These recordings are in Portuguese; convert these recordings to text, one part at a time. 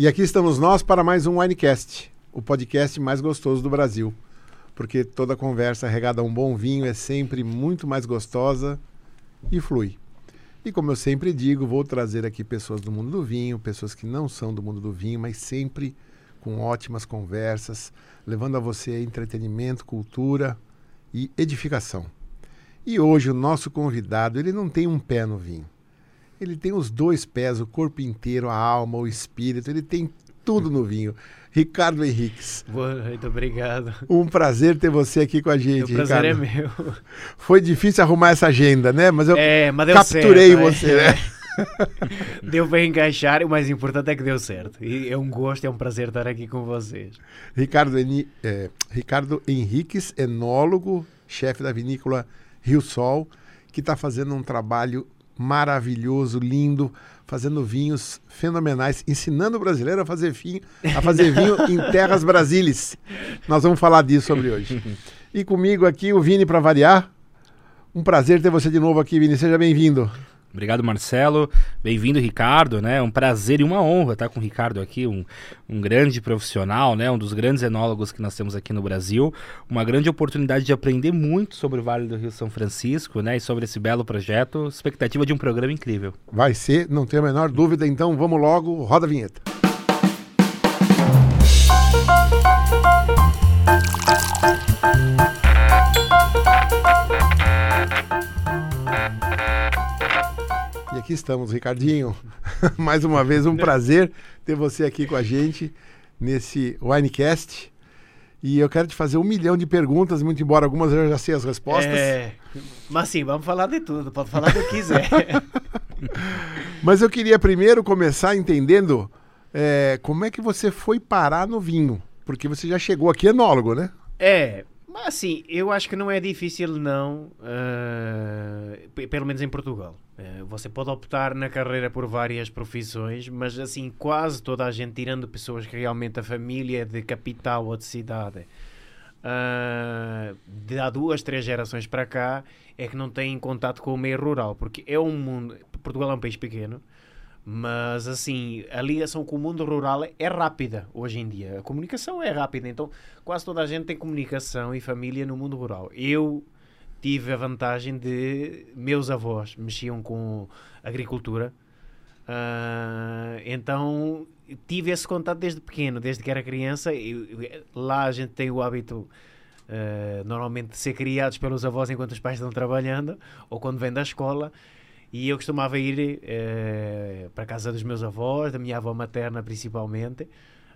E aqui estamos nós para mais um Winecast, o podcast mais gostoso do Brasil. Porque toda conversa regada a um bom vinho é sempre muito mais gostosa e flui. E como eu sempre digo, vou trazer aqui pessoas do mundo do vinho, pessoas que não são do mundo do vinho, mas sempre com ótimas conversas, levando a você entretenimento, cultura e edificação. E hoje o nosso convidado, ele não tem um pé no vinho. Ele tem os dois pés, o corpo inteiro, a alma, o espírito, ele tem tudo no vinho. Ricardo Henriques. Boa noite, obrigado. Um prazer ter você aqui com a gente. O prazer Ricardo. é meu. Foi difícil arrumar essa agenda, né? Mas eu É, mas capturei certo, você, é. né? Deu para encaixar o mais importante é que deu certo. E é um gosto, é um prazer estar aqui com vocês. Ricardo, Eni- é, Ricardo Henriques, enólogo, chefe da vinícola Rio Sol, que está fazendo um trabalho maravilhoso, lindo, fazendo vinhos fenomenais, ensinando o brasileiro a fazer vinho, a fazer vinho em terras brasileiras. Nós vamos falar disso sobre hoje. E comigo aqui o Vini para variar. Um prazer ter você de novo aqui, Vini. Seja bem-vindo. Obrigado, Marcelo. Bem-vindo, Ricardo, né? Um prazer e uma honra estar com o Ricardo aqui, um, um grande profissional, né? Um dos grandes enólogos que nós temos aqui no Brasil. Uma grande oportunidade de aprender muito sobre o Vale do Rio São Francisco, né? E sobre esse belo projeto. Expectativa de um programa incrível. Vai ser, não tenho a menor dúvida. Então vamos logo, roda a vinheta. E aqui estamos, Ricardinho. Mais uma vez, um prazer ter você aqui com a gente nesse Winecast. E eu quero te fazer um milhão de perguntas, muito embora algumas eu já sei as respostas. É, mas sim, vamos falar de tudo, pode falar do que quiser. Mas eu queria primeiro começar entendendo é, como é que você foi parar no vinho. Porque você já chegou aqui enólogo, né? É, mas assim, eu acho que não é difícil não, ah, p- pelo menos em Portugal. Eh, você pode optar na carreira por várias profissões, mas assim, quase toda a gente, tirando pessoas que realmente a família é de capital ou de cidade, ah, de há duas, três gerações para cá, é que não têm contato com o meio rural, porque é um mundo, Portugal é um país pequeno, mas assim, a ligação com o mundo rural é rápida hoje em dia. A comunicação é rápida, então quase toda a gente tem comunicação e família no mundo rural. Eu tive a vantagem de meus avós mexiam com agricultura, ah, então tive esse contato desde pequeno, desde que era criança. Eu- lá a gente tem o hábito. ah, normalmente de ser criados pelos avós enquanto os pais estão trabalhando ou quando vêm da escola e eu costumava ir eh, para a casa dos meus avós, da minha avó materna principalmente,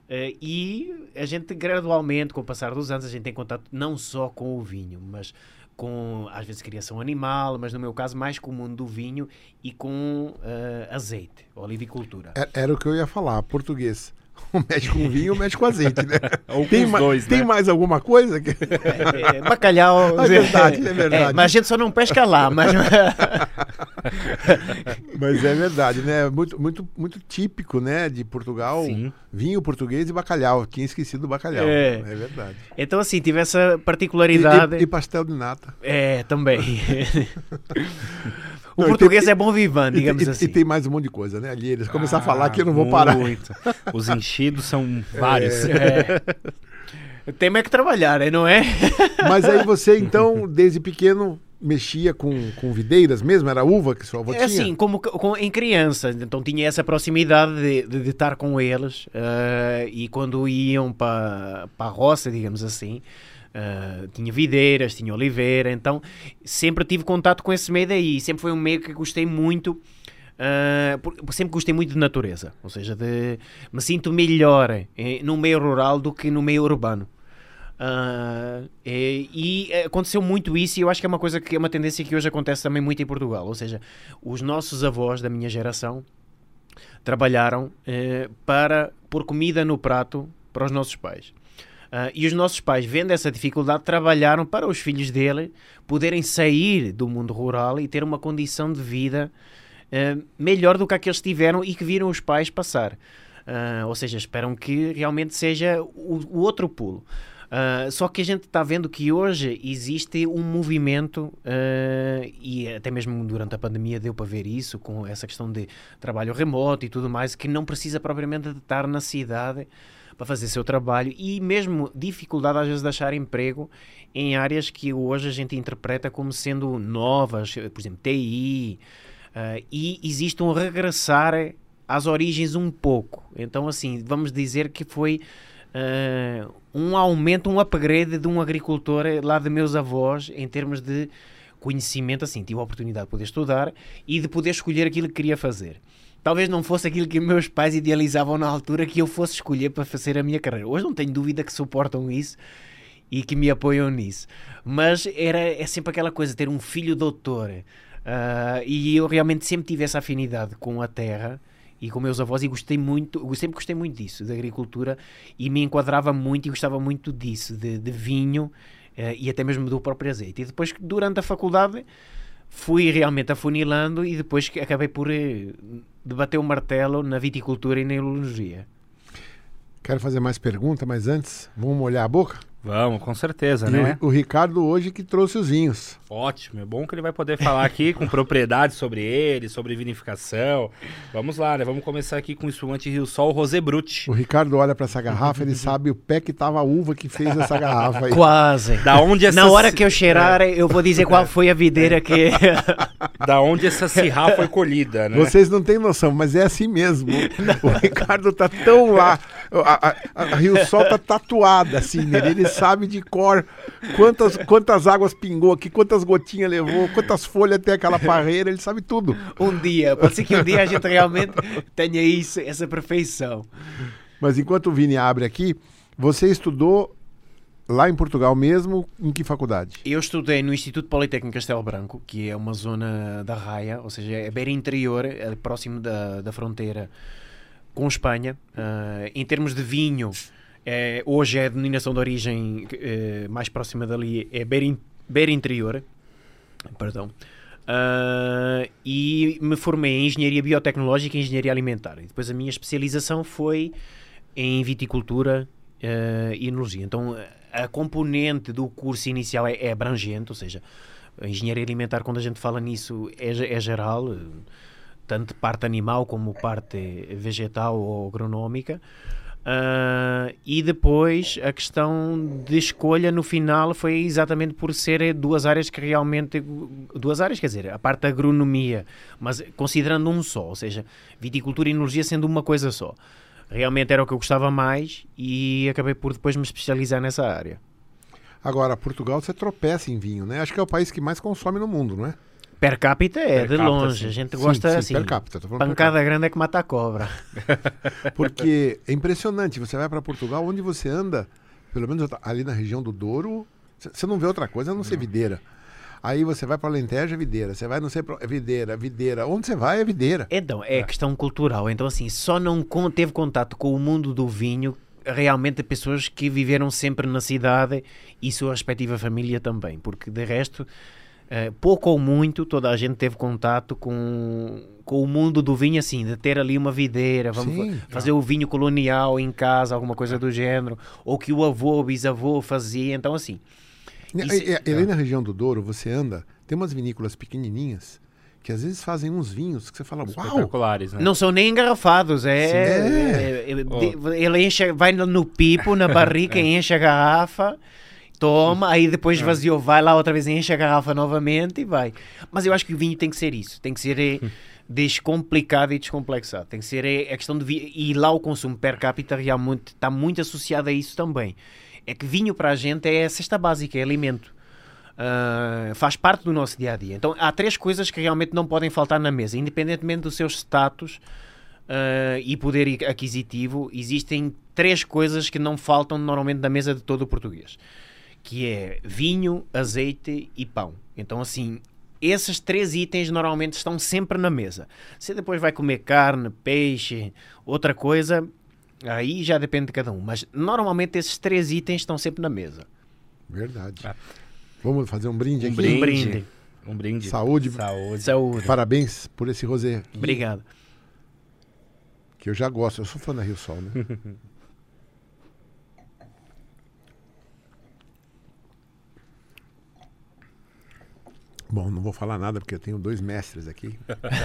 eh, e a gente gradualmente, com o passar dos anos, a gente tem contato não só com o vinho, mas com, às vezes, criação animal, mas no meu caso, mais com o mundo do vinho e com eh, azeite, olivicultura. É- Era o que eu ia falar, português. Ou mexe com vinho ou mexe com azeite, né? Ou com tem os ma- dois, tem né? mais alguma coisa? que- É, é, bacalhau. É verdade, é verdade. mas a gente só não pesca lá, mas. Mas é verdade, né? Muito, muito, muito típico, né? De Portugal. Sim. Vinho português e bacalhau. Tinha esquecido do bacalhau. É. É, verdade. então, assim, tive essa E, particularidade. e- e pastel de nata. É, também. O Não, e português tem- é bom vivant, E, digamos e- assim. e tem mais um monte de coisa, né? Ali eles começar a Ah, falar que eu não vou parar. Muito. Os enchidos são vários. É. Tem é que trabalhar, não é? Mas aí você, então, desde pequeno, mexia com, com videiras mesmo? Era uva que sua avó É tinha? assim, como, com- em criança, então tinha essa proximidade de, de- de estar com eles eh, e quando iam para a roça, digamos assim, eh, tinha videiras, tinha oliveira, então sempre tive contato com esse meio daí, sempre foi um meio que gostei muito. por- sempre gostei muito de natureza, ou seja, de, me sinto melhor no meio rural do que no meio urbano. Ah, e, e aconteceu muito isso e eu acho que é uma coisa que é uma tendência que hoje acontece também muito em Portugal. Ou seja, os nossos avós da minha geração trabalharam eh, para pôr comida no prato para os nossos pais. Ah, e os nossos pais, vendo essa dificuldade, trabalharam para os filhos dele poderem sair do mundo rural e ter uma condição de vida eh, melhor do que a que eles tiveram e que viram os pais passar. Ah, ou seja, esperam que realmente seja o, o outro pulo. Uh, só que a gente está vendo que hoje existe um movimento, uh, e até mesmo durante a pandemia deu para ver isso, com essa questão de trabalho remoto e tudo mais, que não precisa propriamente de estar na cidade para fazer seu trabalho e mesmo dificuldade às vezes de achar emprego em áreas que hoje a gente interpreta como sendo novas, por exemplo, TI, uh, e existe um regressar às origens um pouco. Então, assim, vamos dizer que foi uh, um aumento, um upgrade de um agricultor lá de meus avós em termos de conhecimento. Assim, tive a oportunidade de poder estudar e de poder escolher aquilo que queria fazer. Talvez não fosse aquilo que meus pais idealizavam na altura que eu fosse escolher para fazer a minha carreira. Hoje não tenho dúvida que suportam isso e que me apoiam nisso. Mas era, é sempre aquela coisa, ter um filho doutor. Uh, e eu realmente sempre tive essa afinidade com a terra e com meus avós e gostei muito, sempre gostei muito disso, da agricultura e me enquadrava muito e gostava muito disso, de, de vinho uh, e até mesmo do próprio azeite. E depois, durante a faculdade, fui realmente afunilando e depois acabei por uh, debater o martelo na viticultura e na enologia. Quero fazer mais perguntas, mas antes, vamos molhar a boca? Vamos, com certeza, e né? O, o, Ricardo hoje que trouxe os vinhos. Ótimo, é bom que ele vai poder falar aqui com propriedade sobre ele, sobre vinificação. Vamos lá, né? Vamos começar aqui com o espumante Rio Sol Rosé Brut. O Ricardo olha para essa garrafa, ele sabe o pé que tava a uva que fez essa garrafa aí. Quase. Da onde essa... Na hora que eu cheirar, é. eu vou dizer qual foi a videira que... da onde essa cirrá foi colhida, né? Vocês não têm noção, mas é assim mesmo. Não. O Ricardo tá tão lá... A, a, a Rio Sol tá tatuada assim nele, ele sabe de cor quantas, quantas águas pingou aqui, quantas gotinhas levou, quantas folhas tem aquela parreira, ele sabe tudo. Um dia, pode ser que um dia a gente realmente tenha isso, essa perfeição. Mas enquanto o Vini abre aqui, você estudou lá em Portugal mesmo, em que faculdade? Eu estudei no Instituto Politécnico Castelo Branco, que é uma zona da Raia, ou seja, é beira interior, é próximo da, da fronteira com Espanha. Uh, em termos de vinho, é, hoje a denominação de origem é, mais próxima dali, é Beira, Beira Interior. Perdão. Uh, e me formei em Engenharia Biotecnológica e Engenharia Alimentar. E depois a minha especialização foi em Viticultura uh, e Enologia. Então a componente do curso inicial é, é, abrangente, ou seja, a Engenharia Alimentar, quando a gente fala nisso, é, é geral, tanto parte animal como parte vegetal ou agronómica. Uh, e depois a questão de escolha no final foi exatamente por ser duas áreas que realmente. Duas áreas, quer dizer, a parte da agronomia, mas considerando um só, ou seja, viticultura e enologia sendo uma coisa só. Realmente era o que eu gostava mais e acabei por depois me especializar nessa área. Agora, Portugal você tropeça em vinho, né? Acho que é o país que mais consome no mundo, não é? Per capita é, per de capita, longe. Sim. A gente sim, gosta sim, assim. Per capita, pancada grande é que mata a cobra. Porque é impressionante. Você vai para Portugal, onde você anda, pelo menos ali na região do Douro, você não vê outra coisa a não ser videira. Aí você vai para Alentejo, é videira. Você vai, não sei, é videira, videira. Onde você vai, é videira. Então, é, é questão cultural. Então, assim, só não teve contato com o mundo do vinho realmente pessoas que viveram sempre na cidade e sua respectiva família também. Porque, de resto Uh, pouco ou muito, toda a gente teve contato com, com o mundo do vinho, assim, de ter ali uma videira, vamos Sim, fazer é. o vinho colonial em casa, alguma coisa do género, ou que o avô, o bisavô fazia, então assim. Isso, e, e, ali na região do Douro, você anda, tem umas vinícolas pequenininhas que às vezes fazem uns vinhos que você fala, uau! Espetaculares, né? Não são nem engarrafados, é... é. é, é oh. Ele enche, vai no pipo, na barrica, é. enche a garrafa toma, aí depois é. esvaziou, vai lá outra vez, enche a garrafa novamente e vai. Mas eu acho que o vinho tem que ser isso, tem que ser é, descomplicado e descomplexado. Tem que ser é, a questão de vinho, e lá o consumo per capita realmente está muito associado a isso também. É que vinho para a gente é a cesta básica, é alimento. Uh, faz parte do nosso dia a dia. Então há três coisas que realmente não podem faltar na mesa, independentemente do seu status uh, e poder aquisitivo. Existem três coisas que não faltam normalmente na mesa de todo o português que é vinho, azeite e pão. Então, assim, esses três itens normalmente estão sempre na mesa. Se depois vai comer carne, peixe, outra coisa, aí já depende de cada um. Mas normalmente esses três itens estão sempre na mesa. Verdade. Ah. Vamos fazer um brinde um aqui? Brinde. Um brinde. Um brinde. Saúde. Saúde. Saúde. Parabéns por esse rosé. Obrigado. Que eu já gosto. Eu sou fã da Rio Sol, né? Bom, não vou falar nada porque eu tenho dois mestres aqui.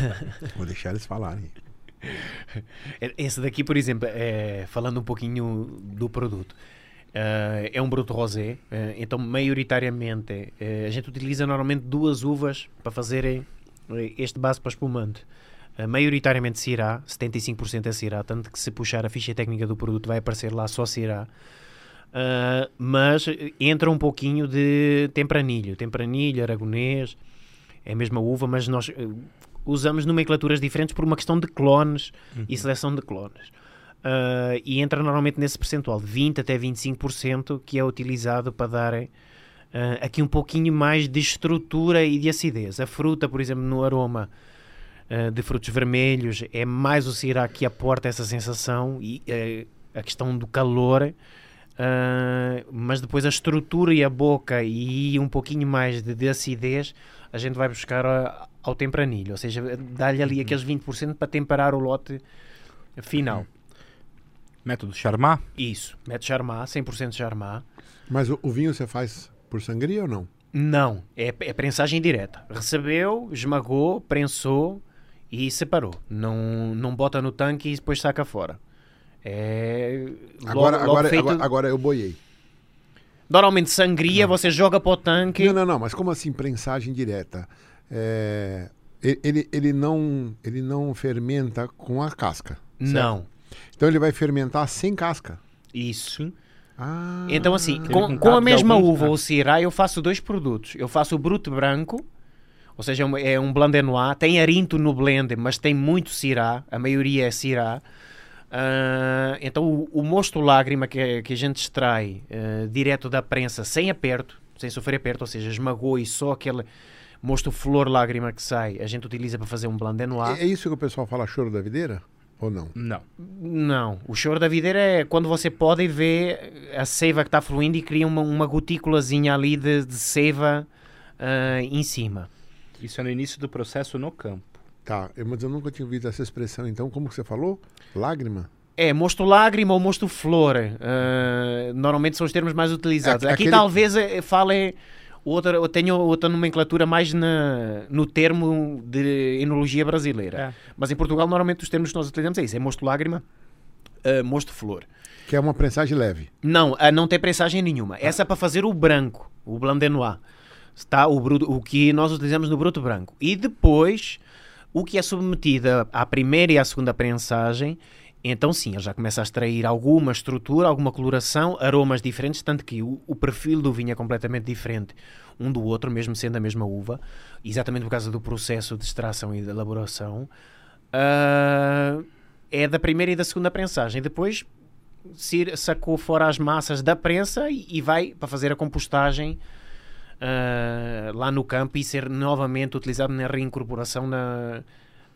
vou deixar eles falarem. Esse daqui, por exemplo, é, falando um pouquinho do produto, uh, é um bruto rosé, uh, então maioritariamente uh, a gente utiliza normalmente duas uvas para fazerem este base para espumante. maioritariamente Syrah, 75% é Syrah, tanto que se puxar a ficha técnica do produto vai aparecer lá só Syrah. mas entra um pouquinho de tempranilho, tempranilho, aragonês, é a mesma uva, mas nós usamos nomenclaturas diferentes por uma questão de clones uhum. e seleção de clones. Uh, e entra normalmente nesse percentual, 20 até 25%, que é utilizado para dar uh, aqui um pouquinho mais de estrutura e de acidez. A fruta, por exemplo, no aroma uh, de frutos vermelhos, é mais o Syrah que aporta essa sensação e a questão do calor. Mas depois a estrutura e a boca e um pouquinho mais de, de acidez a gente vai buscar ao tempranilho, ou seja, dá-lhe ali uhum. aqueles 20% para temperar o lote final. Método Charmat? Isso, método Charmat, 100% Charmat. Mas o, o, vinho você faz por sangria ou não? Não, é, é prensagem direta. Recebeu, esmagou, prensou e separou. Não, não bota no tanque e depois saca fora. É. Agora, logo, agora, feito... agora, agora eu boiei. Normalmente sangria, não. você joga para o tanque. Não, não, não, mas como assim prensagem direta? É, ele, ele, não, ele não fermenta com a casca. Certo? Não. Então ele vai fermentar sem casca. Isso. Ah, então, assim, com, com a mesma uva, o Syrah, eu faço dois produtos. Eu faço o Brut Branco, ou seja, é um blend noir. Tem arinto no blend, mas tem muito Syrah. A maioria é Syrah. Uh, então, o, o, mosto lágrima que, que a gente extrai uh, direto da prensa, sem aperto, sem sofrer aperto, ou seja, esmagou e só aquele mosto flor lágrima que sai, a gente utiliza para fazer um blend noir. É, é isso que o pessoal fala choro da videira? Ou não? Não. Não. O choro da videira é quando você pode ver a seiva que está fluindo e cria uma, uma gotículazinha ali de, de seiva uh, em cima. Isso é no início do processo no campo. Tá, mas eu nunca tinha ouvido essa expressão. Então, como você falou? Lágrima? É, mosto lágrima ou mosto flor. Uh, normalmente são os termos mais utilizados. É, Aqui aquele... talvez eh, fale outra, eu tenho outra nomenclatura mais na, no termo de enologia brasileira. É. Mas em Portugal, normalmente, os termos que nós utilizamos é isso: é mosto lágrima, uh, mosto flor. Que é uma prensagem leve. Não, uh, não tem prensagem nenhuma. Ah. Essa é para fazer o branco, o blanc de noir. Está o, bruto, o que nós utilizamos no bruto branco. E depois, o que é submetido à primeira e à segunda prensagem então sim, ele já começa a extrair alguma estrutura, alguma coloração, aromas diferentes, tanto que o, o, perfil do vinho é completamente diferente um do outro, mesmo sendo a mesma uva, exatamente por causa do processo de extração e de elaboração. Uh, é da primeira e da segunda prensagem. Depois sacou fora as massas da prensa e, e vai para fazer a compostagem lá no campo e ser novamente utilizado na reincorporação na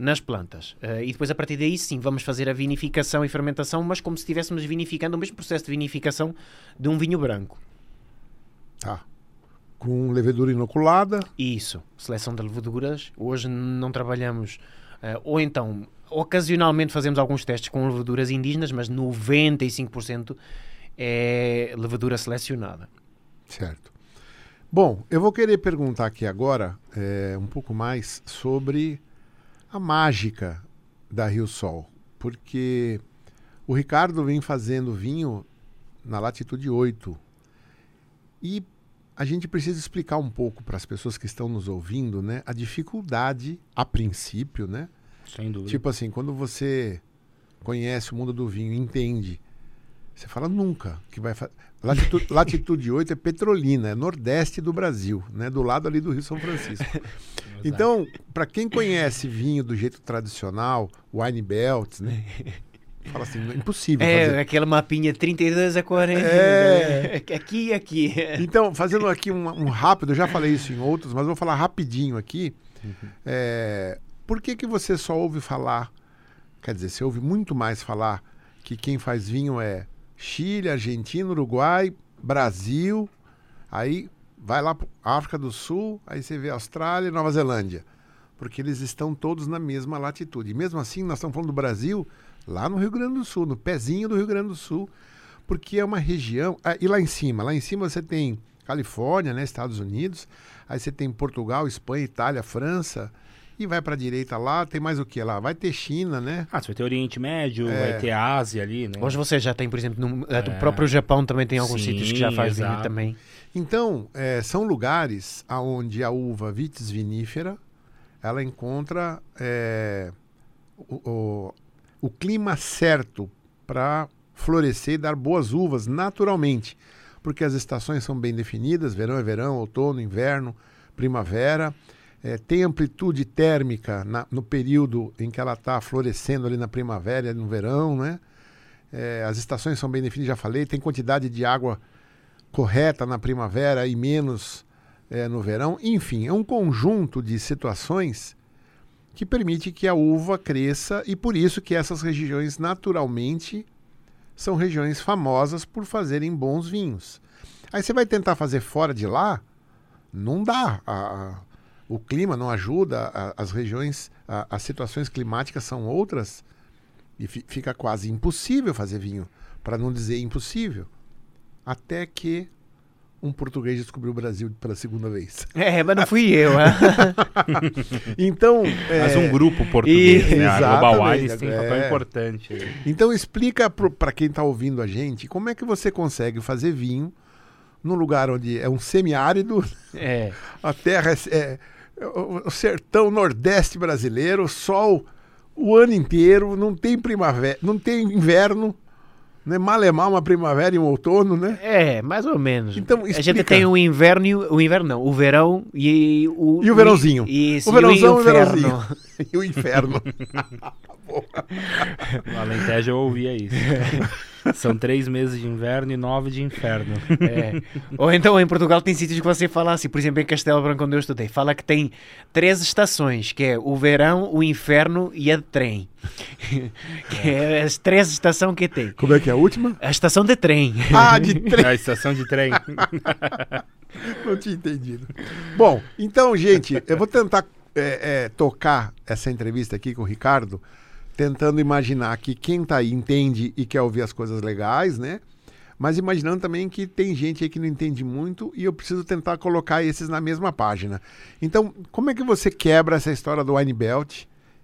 nas plantas. Uh, e depois, a partir daí, sim, vamos fazer a vinificação e fermentação, mas como se estivéssemos vinificando o mesmo processo de vinificação de um vinho branco. Tá. Com levedura inoculada? Isso. Seleção de leveduras. Hoje não trabalhamos. Uh, ou então, ocasionalmente fazemos alguns testes com leveduras indígenas, mas 95% é levedura selecionada. Certo. Bom, eu vou querer perguntar aqui agora é, um pouco mais sobre a mágica da Rio Sol, porque o Ricardo vem fazendo vinho na latitude 8 e a gente precisa explicar um pouco para as pessoas que estão nos ouvindo, né, a dificuldade a princípio, né? Sem dúvida. Tipo assim, quando você conhece o mundo do vinho, entende, você fala nunca que vai fazer. Latitude, latitude 8 é Petrolina, é nordeste do Brasil, né? do lado ali do Rio São Francisco. Então, para quem conhece vinho do jeito tradicional, wine belts, né? Fala assim, é impossível. É, fazer. aquela mapinha 32 a 40. É. Né? Aqui e aqui. Então, fazendo aqui um, um, rápido, eu já falei isso em outros, mas vou falar rapidinho aqui. Uhum. É, por que, que você só ouve falar, quer dizer, você ouve muito mais falar que quem faz vinho é Chile, Argentina, Uruguai, Brasil, aí vai lá para África do Sul, aí você vê Austrália e Nova Zelândia, porque eles estão todos na mesma latitude. E mesmo assim, nós estamos falando do Brasil, lá no Rio Grande do Sul, no pezinho do Rio Grande do Sul, porque é uma região. Ah, e lá em cima, lá em cima você tem Califórnia, né, Estados Unidos. Aí você tem Portugal, Espanha, Itália, França. E vai para a direita lá, tem mais o que lá? Vai ter China, né? Ah, você vai ter Oriente Médio, É. vai ter Ásia ali, né? Hoje você já tem, por exemplo, no, É. o próprio Japão também tem alguns Sim, sítios que já faz vinho exato. também. Então, é, são lugares onde a uva vitis vinífera ela encontra é, o, o- o clima certo para florescer e dar boas uvas naturalmente, porque as estações são bem definidas: verão é verão, outono, inverno, primavera. É, tem amplitude térmica na- no período em que ela está florescendo ali na primavera e no verão, né? É, as estações são bem definidas, já falei. Tem quantidade de água correta na primavera e menos eh, no verão. Enfim, é um conjunto de situações que permite que a uva cresça e por isso que essas regiões naturalmente são regiões famosas por fazerem bons vinhos. Aí você vai tentar fazer fora de lá, não dá. A- o clima não ajuda, a- as regiões, a- as situações climáticas são outras e fi- fica quase impossível fazer vinho, para não dizer impossível. Até que um português descobriu o Brasil pela segunda vez. É, mas não fui eu. ah. Então, Mas é, um grupo português, e- né? A Global Wines tem um papel é. importante. então explica para quem está ouvindo a gente como é que você consegue fazer vinho num lugar onde é um semiárido, é. a terra é- é o o sertão nordeste brasileiro, sol o ano inteiro, não tem primavera, não tem inverno, né? Malemar uma primavera e um outono, né? É, mais ou menos. Então, a gente explica. tem o inverno, e o o inverno não, o verão e o... E o verãozinho. Isso, O verãozão e o verãozinho. E o inferno. No Alentejo eu ouvia isso. São três meses de inverno e nove de inferno. É. Ou então em Portugal tem sítios que você fala assim, por exemplo em Castelo Branco onde eu estudei, fala que tem três estações, que é o verão, o inferno e a de trem. que é as três estações que tem. Como é que é a última? A estação de trem. Ah, de trem. A estação de trem. Não tinha entendido. Bom, então, gente, eu vou tentar é, é, tocar essa entrevista aqui com o Ricardo, tentando imaginar que quem tá aí entende e quer ouvir as coisas legais, né? Mas imaginando também que tem gente aí que não entende muito e eu preciso tentar colocar esses na mesma página. Então, como é que você quebra essa história do Wine Belt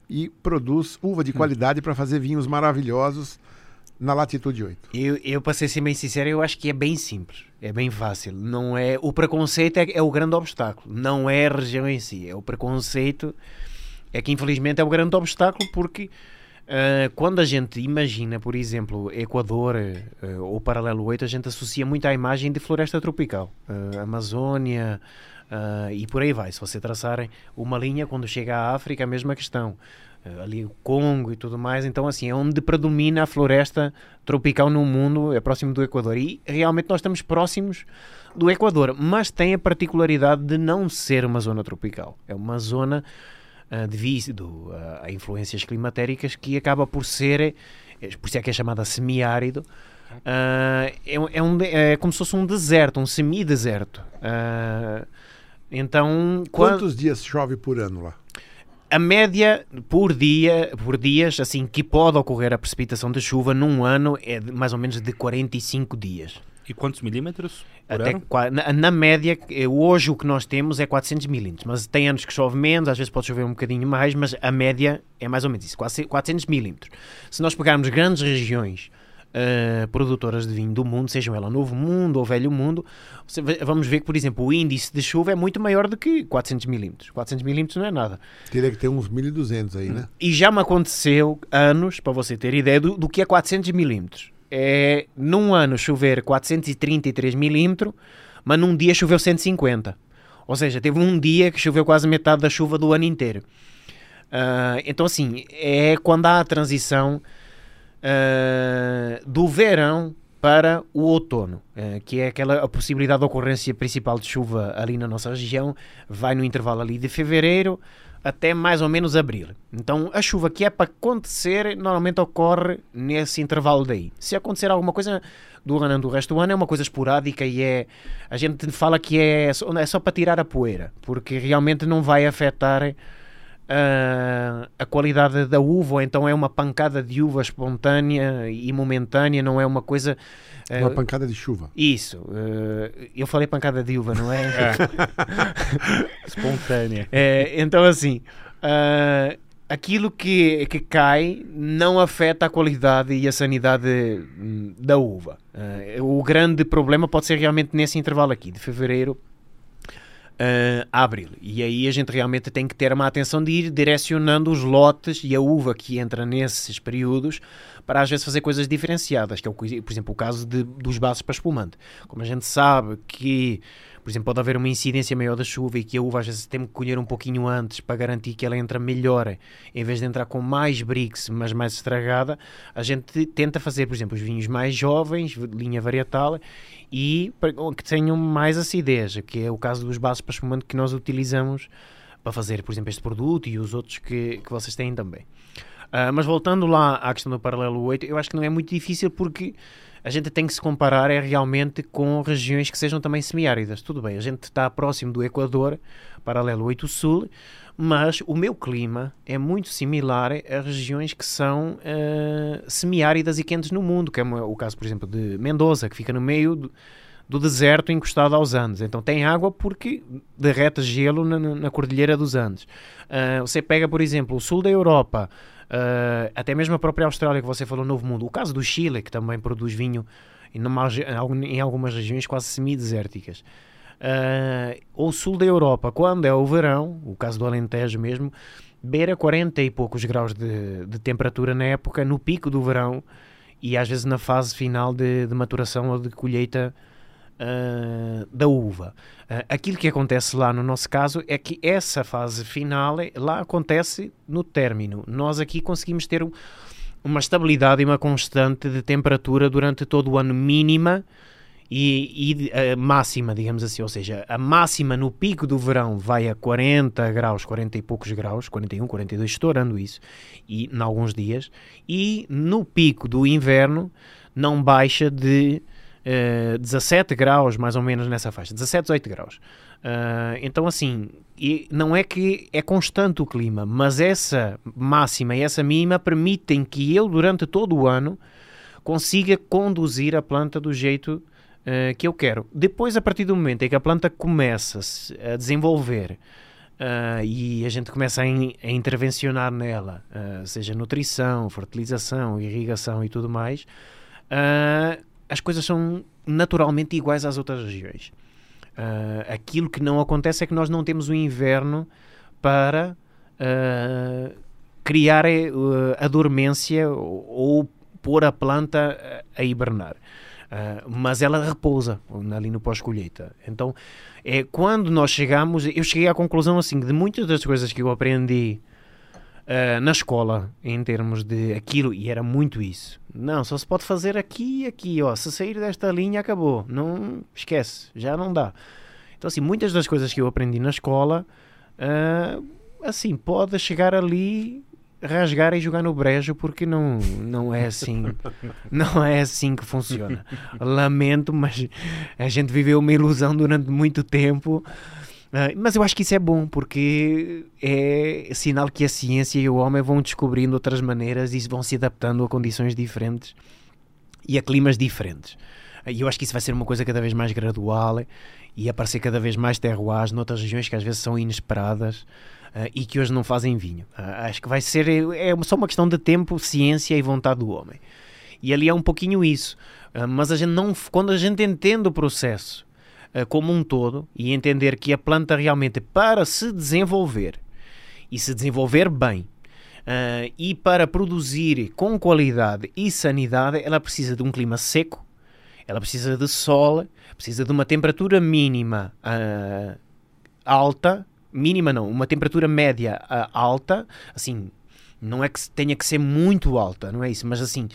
e produz uva de qualidade para fazer vinhos maravilhosos na latitude 8? Eu, eu, para ser bem sincero, eu acho que é bem simples, é bem fácil. Não é o preconceito é, é o grande obstáculo, não é a região em si. É o preconceito é que infelizmente é o grande obstáculo porque ah, quando a gente imagina, por exemplo, Equador ah, ou Paralelo 8, a gente associa muito à imagem de floresta tropical, Ah, Amazônia e por aí vai. Se você traçarem uma linha, quando chega à África, a mesma questão. Ali o Congo e tudo mais, então assim, é onde predomina a floresta tropical no mundo, é próximo do Equador. E realmente nós estamos próximos do Equador, mas tem a particularidade de não ser uma zona tropical. É uma zona devido a, a influências climatéricas que acaba por ser, eh, por isso é que é chamada semiárido, é, é, um, de- é como se fosse um deserto, um semideserto. Ah, então, quando- Quantos dias chove por ano lá? a média por dia, por dias, assim, que pode ocorrer a precipitação de chuva num ano é de mais ou menos de 45 dias. E quantos milímetros por Até na, na média, eh, hoje o que nós temos é 400 milímetros, mas tem anos que chove menos, às vezes pode chover um bocadinho mais, mas a média é mais ou menos isso, quase 400 milímetros. Se nós pegarmos grandes regiões eh, produtoras de vinho do mundo, sejam elas Novo Mundo ou Velho Mundo, vamos ver que, por exemplo, o índice de chuva é muito maior do que 400 milímetros. 400 milímetros não é nada. Teria que ter uns 1.200 aí, né? E já me aconteceu anos, para você ter ideia, do, do que é 400 milímetros. É num ano chover 433 milímetros, mas num dia choveu 150. Ou seja, teve um dia que choveu quase metade da chuva do ano inteiro. Ah, então, assim, é quando há a transição ah, do verão para o outono, eh, que é aquela a possibilidade de ocorrência principal de chuva ali na nossa região, vai no intervalo ali de fevereiro até mais ou menos abril. Então, a chuva que é para acontecer normalmente ocorre nesse intervalo daí. Se acontecer alguma coisa do ano do resto do ano é uma coisa esporádica e é a gente fala que é só, é só para tirar a poeira, porque realmente não vai afetar uh, a qualidade da uva, ou então é uma pancada de uva espontânea e momentânea, não é uma coisa. Uh, uma pancada de chuva. Isso. Uh, eu falei pancada de uva, não é? é. espontânea. É, então, assim. aquilo que, que cai não afeta a qualidade e a sanidade hum, da uva. o grande problema pode ser realmente nesse intervalo aqui, de fevereiro uh, abril. E aí a gente realmente tem que ter uma atenção de ir direcionando os lotes e a uva que entra nesses períodos para às vezes fazer coisas diferenciadas, que é, o, por exemplo, o caso de, dos bases para espumante. Como a gente sabe que por exemplo, pode haver uma incidência maior da chuva e que a uva às vezes tem que colher um pouquinho antes para garantir que ela entra melhor, em vez de entrar com mais brix, mas mais estragada, a gente tenta fazer, por exemplo, os vinhos mais jovens, linha varietal, e que tenham mais acidez, que é o caso dos bases para espumante que nós utilizamos para fazer, por exemplo, este produto e os outros que, que vocês têm também. Uh, mas voltando lá à questão do paralelo 8, eu acho que não é muito difícil porque a gente tem que se comparar é realmente com regiões que sejam também semiáridas. Tudo bem, a gente está próximo do Equador, paralelo 8 Sul, mas o meu clima é muito similar a regiões que são uh, semiáridas e quentes no mundo, que é o caso, por exemplo, de Mendoza, que fica no meio do, do deserto encostado aos Andes. Então tem água porque derrete gelo na, na Cordilheira dos Andes. Uh, você pega, por exemplo, o sul da Europa, uh, até mesmo a própria Austrália, que você falou, Novo Mundo. O caso do Chile, que também produz vinho em, em algumas regiões quase semidesérticas. Uh, o sul da Europa, quando é o verão, o caso do Alentejo mesmo, beira 40 e poucos graus de, de temperatura na época, no pico do verão e às vezes na fase final de, de maturação ou de colheita uh, da uva. Uh, aquilo que acontece lá no nosso caso é que essa fase final lá acontece no término. Nós aqui conseguimos ter um, uma estabilidade e uma constante de temperatura durante todo o ano mínima e, e a máxima, digamos assim, ou seja, a máxima no pico do verão vai a 40 graus, 40 e poucos graus, 41, 42, estourando isso, e em alguns dias, e no pico do inverno não baixa de uh, eh, 17 graus, mais ou menos nessa faixa, 17, 18 graus. Uh, então, assim, não é que é constante o clima, mas essa máxima e essa mínima permitem que eu, durante todo o ano, consiga conduzir a planta do jeito uh, que eu quero. Depois, a partir do momento em que a planta começa a desenvolver uh, e a gente começa a, in, a intervencionar nela, uh, seja nutrição, fertilização, irrigação e tudo mais, as coisas são naturalmente iguais às outras regiões. aquilo que não acontece é que nós não temos o inverno para criar a dormência ou pôr a planta a hibernar. Uh, mas ela repousa ali no pós-colheita. Então, é quando nós chegamos, eu cheguei à conclusão assim de muitas das coisas que eu aprendi uh, na escola em termos de aquilo e era muito isso. Não, só se pode fazer aqui e aqui, ó. Se sair desta linha acabou, não esquece, já não dá. Então, assim, muitas das coisas que eu aprendi na escola, uh, assim, pode chegar ali rasgar e jogar no brejo porque não, não é assim. Não é assim que funciona. Lamento mas a gente viveu uma ilusão durante muito tempo. Uh, mas eu acho que isso é bom porque é sinal que a ciência e o homem vão descobrindo outras maneiras e vão se adaptando a condições diferentes e a climas diferentes. E eu acho que isso vai ser uma coisa cada vez mais gradual e aparecer cada vez mais terroirs noutras regiões que às vezes são inesperadas e que hoje não fazem vinho. Uh, acho que vai ser é só uma questão de tempo, ciência e vontade do homem. E ali é um pouquinho isso. Uh, mas a gente não, quando a gente entende o processo como um todo e entender que a planta realmente para se desenvolver e se desenvolver bem Uh, e para produzir com qualidade e sanidade, ela precisa de um clima seco, ela precisa de sol, precisa de uma temperatura mínima uh, alta mínima não, uma temperatura média uh, alta, assim, Não é que tenha que ser muito alta, não é isso, mas assim,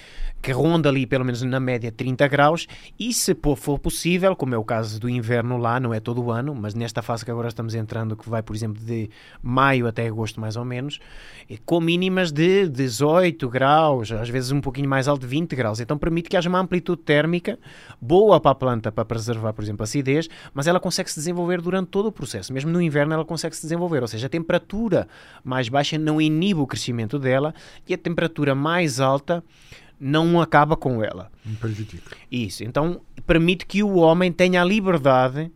que ronda ali pelo menos na média 30 graus. E se for possível, como é o caso do inverno lá, não é todo o ano, mas nesta fase que agora estamos entrando, que vai por exemplo de maio até agosto mais ou menos, eh, com mínimas de 18 graus, às vezes um pouquinho mais alto, 20 graus, então permite que haja uma amplitude térmica boa para a planta para preservar, por exemplo, a acidez, mas ela consegue se desenvolver durante todo o processo, mesmo no inverno ela consegue se desenvolver, ou seja, a temperatura mais baixa não inibe o crescimento dela e a temperatura mais alta não acaba com ela. Me prejudica. Isso. Então permite que o homem tenha a liberdade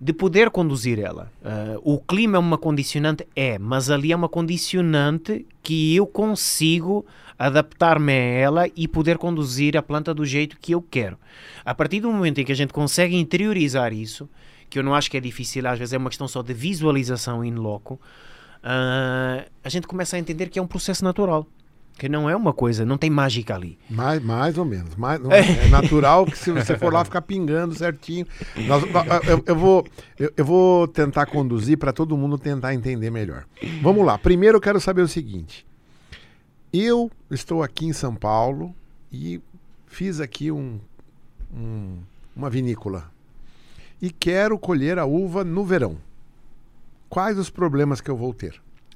de poder conduzir ela. Ah, o clima é uma condicionante? É, mas ali é uma condicionante que eu consigo adaptar-me a ela e poder conduzir a planta do jeito que eu quero. A partir do momento em que a gente consegue interiorizar isso, que eu não acho que é difícil, às vezes é uma questão só de visualização in loco, ah, a gente começa a entender que é um processo natural. Que não é uma coisa, não tem mágica ali. Mais, mais ou menos. Mais, é natural que se você for lá ficar pingando certinho. Nós- eu, eu vou, eu, eu vou tentar conduzir para todo mundo tentar entender melhor. Vamos lá. Primeiro eu quero saber o seguinte. Eu estou aqui em São Paulo e fiz aqui um, um- uma vinícola e quero colher a uva no verão. Quais os problemas que eu vou ter?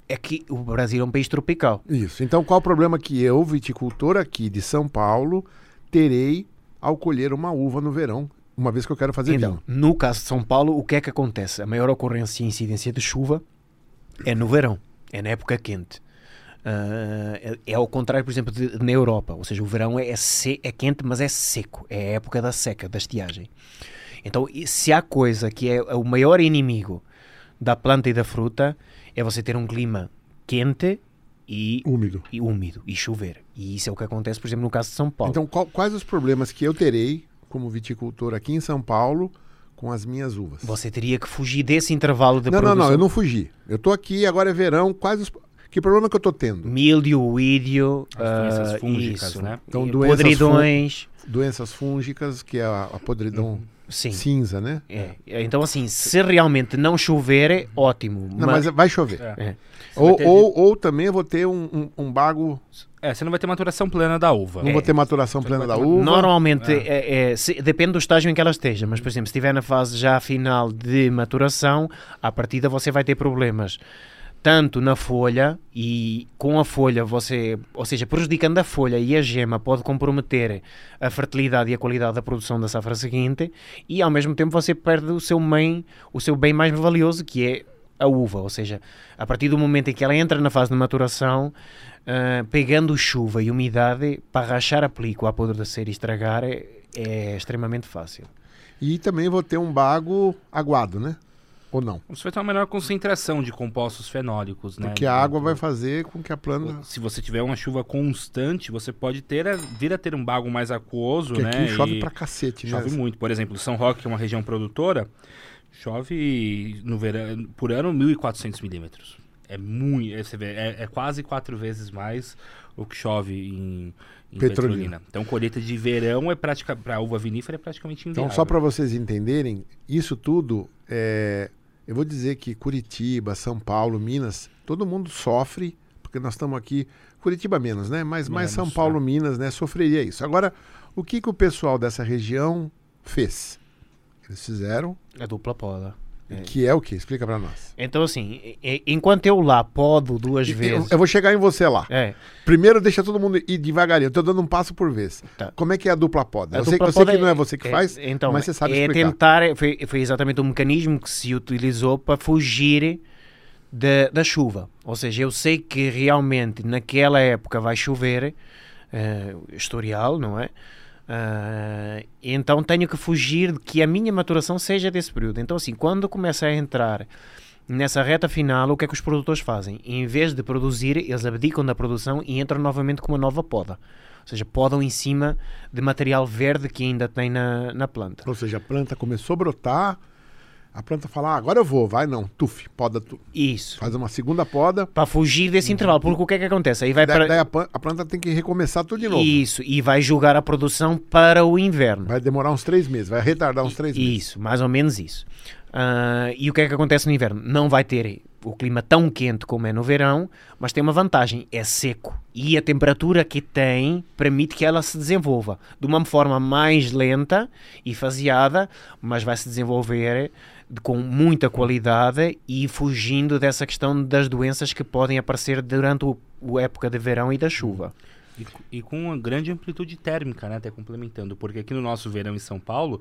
É que o Brasil é um país tropical. Isso. Então, qual o problema que eu, viticultor aqui de São Paulo, terei ao colher uma uva no verão, uma vez que eu quero fazer Então, vinho? no caso de São Paulo, o que é que acontece? A maior ocorrência e incidência de chuva é no verão, é na época quente. Ah, é, é ao contrário, por exemplo, de- na Europa. Ou seja, o verão é, se- é quente, mas é seco. É a época da seca, da estiagem. Então, se há coisa que é o maior inimigo da planta e da fruta, é você ter um clima quente e, Úmido. e úmido e chover. E isso é o que acontece, por exemplo, no caso de São Paulo. Então, qual- quais os problemas que eu terei como viticultor aqui em São Paulo com as minhas uvas? Você teria que fugir desse intervalo de não, não, produção. não, eu não fugi. Eu tô aqui, agora é verão, quais os... Que problema que eu tô tendo? Milho, ídio, doenças ah, fúngicas, isso. né? Então, doenças podridões. Doenças fúngicas, que é a, a podridão Sim. cinza, né? É. Então, assim, se realmente não chover, é ótimo. Não, mas vai chover. É. É. Ou, ter- ou, ou também eu vou ter um, um, um bago, É, você não vai ter maturação plena da uva. não vou ter maturação Você plena da uva. Normalmente, é, é, se- depende do estágio em que ela esteja, mas, por exemplo, se estiver na fase já final de maturação, à partida você vai ter problemas tanto na folha e com a folha você, ou seja, prejudicando a folha e a gema pode comprometer a fertilidade e a qualidade da produção da safra seguinte e ao mesmo tempo você perde o seu bem, o seu bem mais valioso que é a uva, ou seja, a partir do momento em que ela entra na fase de maturação, ah, pegando chuva e umidade para rachar a película, apodrecer e estragar é, é extremamente fácil. E também vou ter um bago aguado, né? Ou não? Você vai ter uma menor concentração de compostos fenólicos, né? Porque a água vai fazer com que a planta. Se você tiver uma chuva constante, você pode ter a- vir a ter um bago mais aquoso, Porque né? aqui chove E pra cacete, né? chove muito. Por exemplo, São Roque, que é uma região produtora, chove no verão, por ano 1.400 milímetros. É muito, é, você vê, é, é quase quatro vezes mais o que chove em, em Petrolina. Petrolina. Então, colheita de verão é prática para uva vinífera é praticamente inviável. Então, só para vocês entenderem, isso tudo, é, eu vou dizer que Curitiba, São Paulo, Minas, todo mundo sofre, porque nós estamos aqui, Curitiba menos, né? Mas mais São Paulo, é. Minas, né? Sofreria isso. Agora, o que, que o pessoal dessa região fez? Eles fizeram, A dupla poda. É. que é o que? Explica para nós. Então, assim, e- e- enquanto eu lá podo duas Eu, vezes. eu vou chegar em você lá. É, Primeiro, deixa todo mundo ir devagarinho. Eu tô dando um passo por vez. Tá. Como é que é a dupla poda? A Eu sei, dupla eu sei poda que não é você que faz, então, mas você sabe é explicar. tentar, é- foi, foi exatamente o mecanismo que se utilizou para fugir da, da chuva. Ou seja, eu sei que realmente naquela época vai chover, eh, historial, não é? Ah, então tenho que fugir de que a minha maturação seja desse período. Então, assim, quando começa a entrar nessa reta final, o que é que os produtores fazem? Em vez de produzir, eles abdicam da produção e entram novamente com uma nova poda. Ou seja, podam em cima de material verde que ainda tem na, na planta. Ou seja, a planta começou a brotar, a planta fala, ah, agora eu vou, vai não, tuf, poda, tu, Isso. faz uma segunda poda, Para fugir desse intervalo, porque o que é que acontece? Aí vai daí, para... daí a, a planta tem que recomeçar tudo de novo. Isso, e vai jogar a produção para o inverno. Vai demorar uns três meses, vai retardar uns três meses. Isso, mais ou menos isso. Uh, e o que é que acontece no inverno? Não vai ter o clima tão quente como é no verão, mas tem uma vantagem: é seco. E a temperatura que tem permite que ela se desenvolva de uma forma mais lenta e faseada, mas vai se desenvolver com muita qualidade e fugindo dessa questão das doenças que podem aparecer durante a época de verão e da chuva. E, e, com uma grande amplitude térmica, né? Até complementando, porque aqui no nosso verão em São Paulo,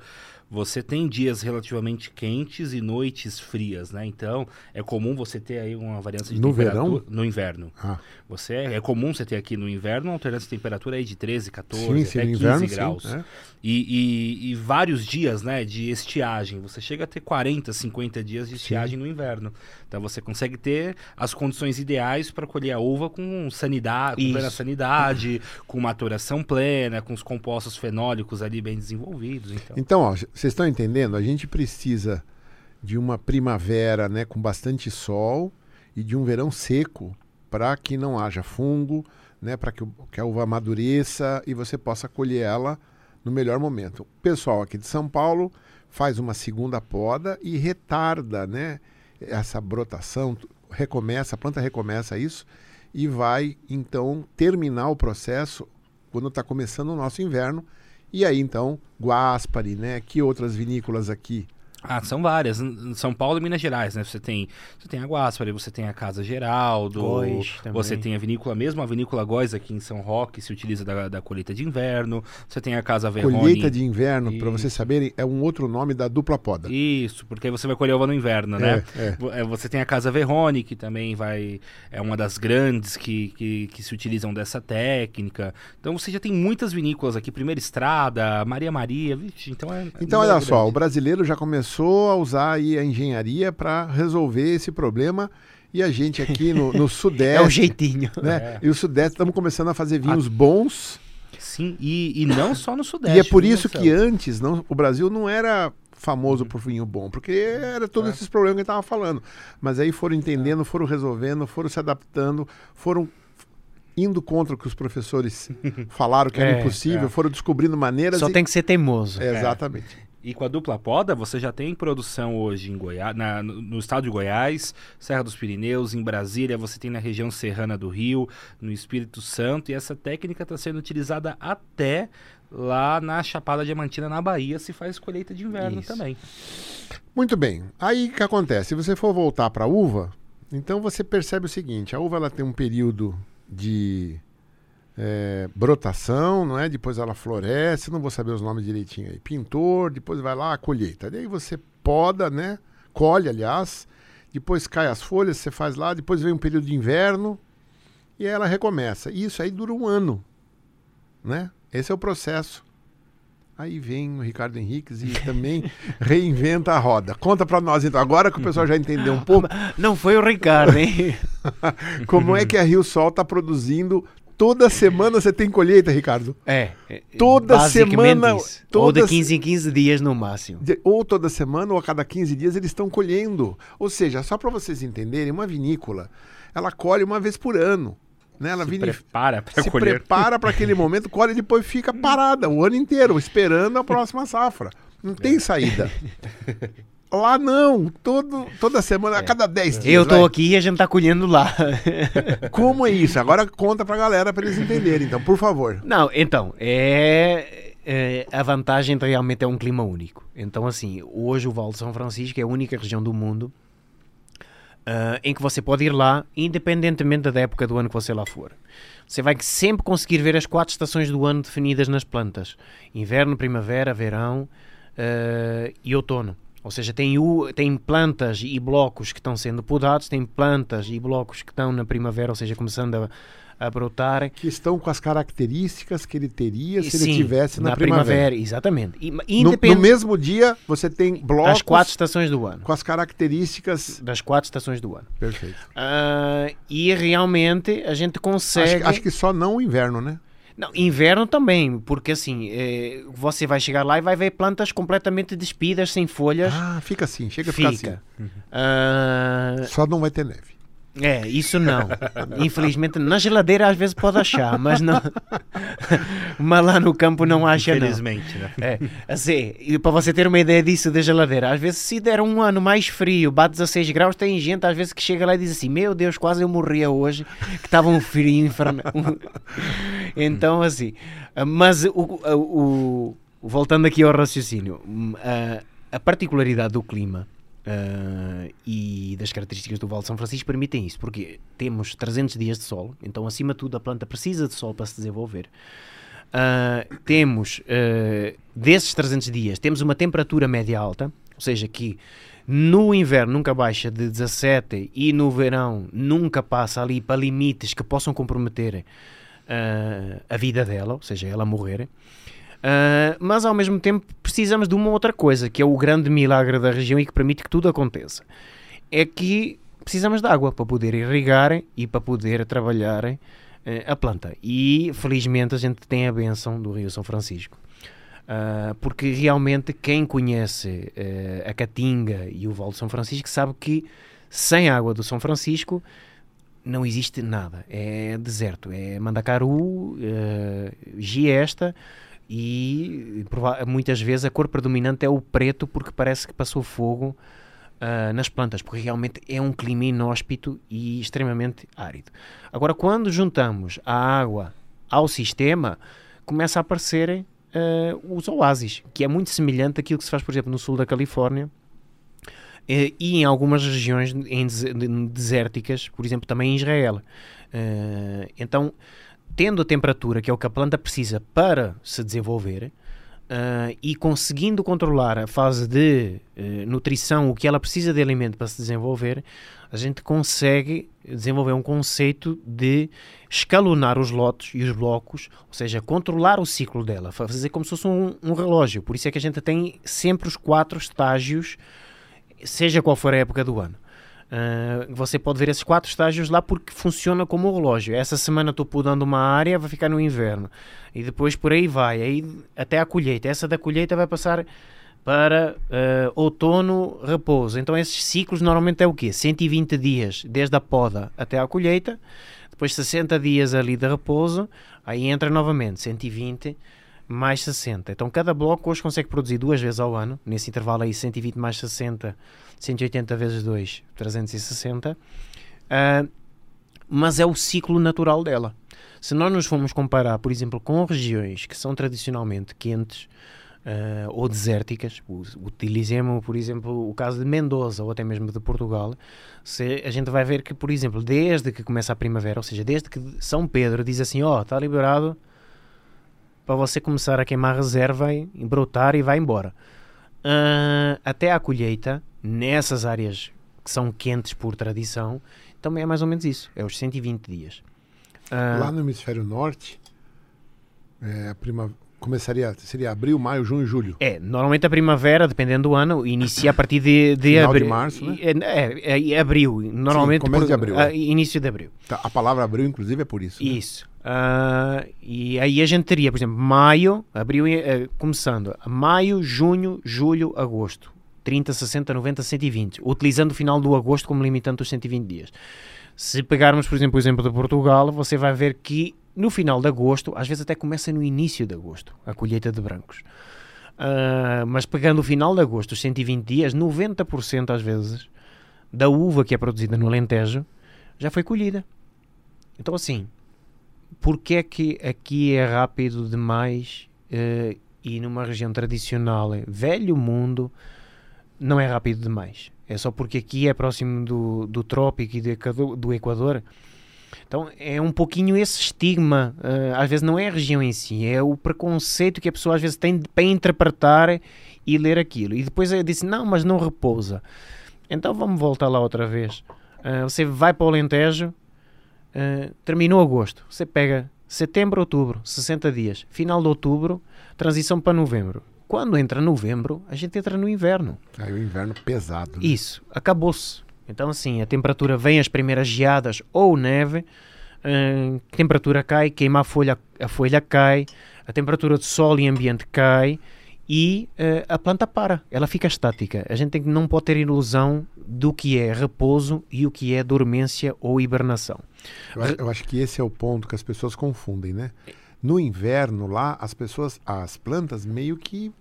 você tem dias relativamente quentes e noites frias, né? Então, é comum você ter aí uma variância de no temperatura verão? no inverno. Ah. Você é comum você ter aqui no inverno uma alternância de temperatura aí de 13, 14, Sim, sim, até no 15 inverno, graus. sim, é. E, e- e vários dias, né, de estiagem. Você chega a ter 40, 50 dias de estiagem no inverno. Então você consegue ter as condições ideais para colher a uva com sanidade, com plena sanidade, com maturação plena, com os compostos fenólicos ali bem desenvolvidos. Então. Então, vocês estão entendendo? A gente precisa de uma primavera né, com bastante sol e de um verão seco para que não haja fungo, né, para que, que a uva amadureça e você possa colher ela no melhor momento. O pessoal aqui de São Paulo faz uma segunda poda e retarda né, essa brotação, recomeça, a planta recomeça isso e vai então terminar o processo quando está começando o nosso inverno. E aí então, Guaspari, né? Que outras vinícolas aqui? Ah, são várias. São Paulo e Minas Gerais, né? Você tem, você tem a Guaspari, você tem a Casa Geraldo, Góis você tem a vinícola mesmo, a vinícola Góis aqui em São Roque se utiliza da, da colheita de inverno, você tem a Casa Verrone. Colheita de inverno, para Isso. vocês saberem, é um outro nome da dupla poda. Isso, porque aí você vai colher uva no inverno, né? É, é. É, Você tem a Casa Verrone, que também vai. É uma das grandes que, que, que se utilizam dessa técnica. Então você já tem muitas vinícolas aqui, Primeira Estrada, Maria Maria, vixe, então é. Então, é olha só, o brasileiro já começou a usar aí a engenharia para resolver esse problema e a gente aqui no, no É o Sudeste, jeitinho. né? E o Sudeste estamos começando a fazer vinhos bons Sim, e, e não só no Sudeste. e é por viu, isso que antes não, o Brasil não era famoso por vinho bom, porque era todos É. esses problemas que estava falando. Mas aí foram entendendo, foram resolvendo, foram se adaptando, foram indo contra o que os professores falaram que era É, impossível, é. foram descobrindo maneiras. Só e- tem que ser teimoso. É, Exatamente. E com a dupla poda, você já tem produção hoje em Goiás, na- no, estado de Goiás, Serra dos Pirineus, em Brasília, você tem na região serrana do Rio, no Espírito Santo, e essa técnica está sendo utilizada até lá na Chapada Diamantina, na Bahia, se faz colheita de inverno Isso. também. Muito bem. Aí o que acontece? Se você for voltar para a uva, então você percebe o seguinte: a uva ela tem um período de é, brotação, não é? Depois ela floresce, não vou saber os nomes direitinho aí. Pintor, depois vai lá a colheita. Daí você poda, né? Colhe, aliás. Depois cai as folhas, você faz lá. Depois vem um período de inverno e ela recomeça. E isso aí dura um ano, né? Esse é o processo. Aí vem o Ricardo Henriques e também reinventa a roda. Conta para nós então, agora que o pessoal já entendeu um pouco, Não foi o Ricardo, hein? como é que a Rio Sol está produzindo. Toda semana você tem colheita, Ricardo? É. é, Toda semana, isso. Ou de todas- 15 em 15 dias no máximo. Ou toda semana ou a cada 15 dias eles estão colhendo. Ou seja, só para vocês entenderem, uma vinícola, ela colhe uma vez por ano. Né? Ela Se vini- prepara para se colher. prepara para aquele momento, colhe e depois fica parada o ano inteiro, esperando a próxima safra. Não É. tem saída. Lá não, todo, toda semana, a cada 10 dias. Eu estou vai. aqui e a gente está colhendo lá. Como é isso? Agora conta pra galera para eles entenderem, então, por favor. Não, então, é, é- a vantagem realmente é um clima único. Então, assim, hoje o Vale de São Francisco é a única região do mundo ah, em que você pode ir lá, independentemente da época do ano que você lá for. Você vai sempre conseguir ver as quatro estações do ano definidas nas plantas: inverno, primavera, verão ah, e outono. Ou seja, tem, u- tem plantas e blocos que estão sendo podados, tem plantas e blocos que estão na primavera, ou seja, começando a, a brotar. Que estão com as características que ele teria se Sim, ele tivesse na, primavera. Exatamente. E, No, independ- no mesmo dia, você tem blocos das quatro estações do ano. com as características. Das quatro estações do ano. Perfeito. Ah, e realmente a gente consegue. Acho, acho que só não o inverno, né? Não, inverno também, porque assim, eh, você vai chegar lá e vai ver plantas completamente despidas, sem folhas. Ah, fica assim, chega a ficar fica. assim. Ah, Só não vai ter neve. É, isso não. Infelizmente, na geladeira às vezes pode achar, mas não. mas lá no campo não acha, não. Infelizmente, né? É, assim, e para você ter uma ideia disso da geladeira, às vezes se der um ano mais frio, bate 16 graus, tem gente às vezes que chega lá e diz assim: Meu Deus, quase eu morria hoje, que estava um frio infernal. então, assim, mas o, o, o- voltando aqui ao raciocínio, a, a particularidade do clima. Ah, e das características do Vale de São Francisco permitem isso, porque temos 300 dias de sol, então acima de tudo a planta precisa de sol para se desenvolver. Uh, temos, uh, desses 300 dias, temos uma temperatura média alta, ou seja, que no inverno nunca baixa de 17 e no verão nunca passa ali para limites que possam comprometer uh, a vida dela, ou seja, ela morrer. Uh, mas ao mesmo tempo precisamos de uma outra coisa, que é o grande milagre da região e que permite que tudo aconteça. É que precisamos de água para poder irrigar e para poder trabalhar eh, a planta. E felizmente a gente tem a benção do Rio São Francisco. Ah, porque realmente quem conhece a Caatinga e o Vale de São Francisco sabe que sem água do São Francisco não existe nada. É deserto. É Mandacaru, eh, Giesta e muitas vezes a cor predominante é o preto porque parece que passou fogo ah, nas plantas, porque realmente é um clima inóspito e extremamente árido. Agora, quando juntamos a água ao sistema, começa a aparecerem ah, os oásis, que é muito semelhante àquilo que se faz, por exemplo, no sul da Califórnia eh, e em algumas regiões em des- de- desérticas, por exemplo, também em Israel. Eh, então, tendo a temperatura, que é o que a planta precisa para se desenvolver, ah, e conseguindo controlar a fase de eh, nutrição, o que ela precisa de alimento para se desenvolver, a gente consegue desenvolver um conceito de escalonar os lotes e os blocos, ou seja, controlar o ciclo dela, fazer como se fosse um, um relógio. Por isso é que a gente tem sempre os quatro estágios, seja qual for a época do ano. Ah, você pode ver esses quatro estágios lá porque funciona como um relógio. Essa semana estou podando uma área, vai ficar no inverno. E depois por aí vai, aí até a colheita. Essa da colheita vai passar para ah, outono, repouso. Então esses ciclos normalmente é o quê? 120 dias desde a poda até à colheita, depois 60 dias ali de repouso, aí entra novamente 120 mais 60. Então cada bloco hoje consegue produzir duas vezes ao ano, nesse intervalo aí 120 mais 60, 180 vezes 2, 360. Ah, mas é o ciclo natural dela. Se nós nos formos comparar, por exemplo, com regiões que são tradicionalmente quentes ah, ou desérticas, utilizemos, por exemplo, o caso de Mendoza ou até mesmo de Portugal, se a gente vai ver que, por exemplo, desde que começa a primavera, ou seja, desde que São Pedro diz assim, ó, está liberado para você começar a queimar reserva e brotar e vai embora. Ah, até à colheita, nessas áreas que são quentes por tradição, também é mais ou menos isso, é os 120 dias. Ah, Lá no hemisfério norte, é, a prima... começaria, seria abril, maio, junho, julho. É, normalmente a primavera, dependendo do ano, inicia a partir de, de Final de abril. março, né? É, é, é abril, normalmente. começo por- de abril, ah, é. Início de abril. Tá, a palavra abril, inclusive, é por isso. né? Isso. Ah, e aí a gente teria, por exemplo, maio, abril, eh, começando, maio, junho, julho, agosto. 30, 60, 90, 120. Utilizando o final do agosto como limitante dos 120 dias. Se pegarmos, por exemplo, o exemplo de Portugal, você vai ver que no final de agosto, às vezes até começa no início de agosto, a colheita de brancos. Ah, mas pegando o final de agosto, os 120 dias, 90% às vezes da uva que é produzida no Alentejo já foi colhida. Então, assim, porque é que aqui é rápido demais eh, e numa região tradicional, eh, velho mundo, não é rápido demais? É só porque aqui é próximo do, do trópico e do do Equador. Então é um pouquinho esse estigma, eh, às vezes não é a região em si, é o preconceito que a pessoa às vezes tem para interpretar e ler aquilo. E depois eu disse, não, mas não repousa. Então vamos voltar lá outra vez. Eh, você vai para o Alentejo, Uh, terminou agosto, você pega setembro, outubro, 60 dias, final de outubro, transição para novembro. Quando entra novembro, a gente entra no inverno. Aí o inverno pesado. né? Isso, acabou-se. Então, assim, a temperatura vem as primeiras geadas ou neve, a temperatura cai, queima a folha, a folha cai, a temperatura de sol e ambiente cai e uh, a planta para, ela fica estática. A gente tem não pode ter ilusão do que é repouso e o que é dormência ou hibernação. Eu eu acho que esse é o ponto que as pessoas confundem, né? No inverno lá, as pessoas, as plantas meio que,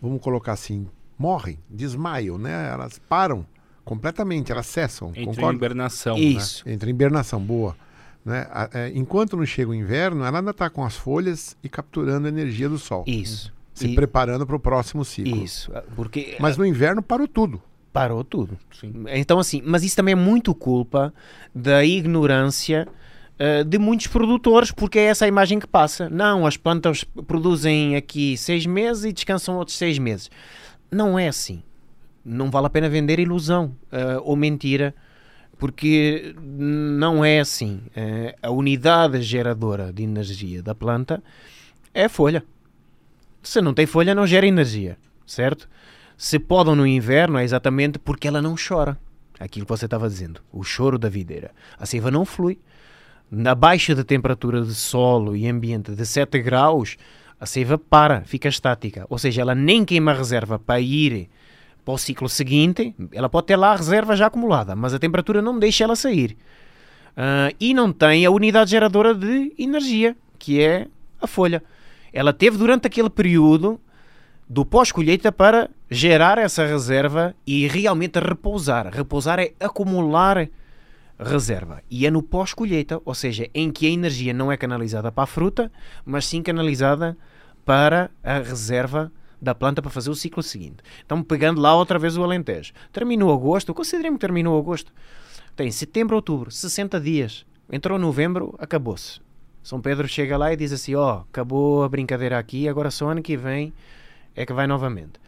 vamos colocar assim, morrem, desmaiam, né? Elas param completamente, elas cessam. Entra concorda? em hibernação. Isso. Entra em hibernação, boa. Né? É, enquanto não chega o inverno, ela ainda está com as folhas e capturando a energia do sol. Isso. Se E- preparando para o próximo ciclo. Isso. Porque Mas no inverno parou tudo. parou tudo. Sim. Então, assim, mas isso também é muito culpa da ignorância eh, de muitos produtores, porque é essa a imagem que passa. Não, as plantas produzem aqui seis meses e descansam outros seis meses. Não é assim. Não vale a pena vender ilusão eh, ou mentira, porque não é assim. Eh, a unidade geradora de energia da planta é a folha. Se não tem folha, não gera energia, certo? Se podam no inverno é exatamente porque ela não chora. Aquilo que você estava dizendo, o choro da videira. A seiva não flui. Na baixa de temperatura de solo e ambiente de 7 graus, a seiva para, fica estática. Ou seja, ela nem queima a reserva para ir para o ciclo seguinte. Ela pode ter lá a reserva já acumulada, mas a temperatura não deixa ela sair. Ah, e não tem a unidade geradora de energia, que é a folha. Ela teve durante aquele período do pós-colheita para gerar essa reserva e realmente repousar. Repousar é acumular reserva. E é no pós-colheita, ou seja, em que a energia não é canalizada para a fruta, mas sim canalizada para a reserva da planta para fazer o ciclo seguinte. Então, pegando lá outra vez o Alentejo. Terminou agosto, consideremos que terminou agosto. Tem setembro, outubro, 60 dias. Entrou novembro, acabou-se. São Pedro chega lá e diz assim: Ó, acabou a brincadeira aqui, agora só ano que vem é que vai novamente.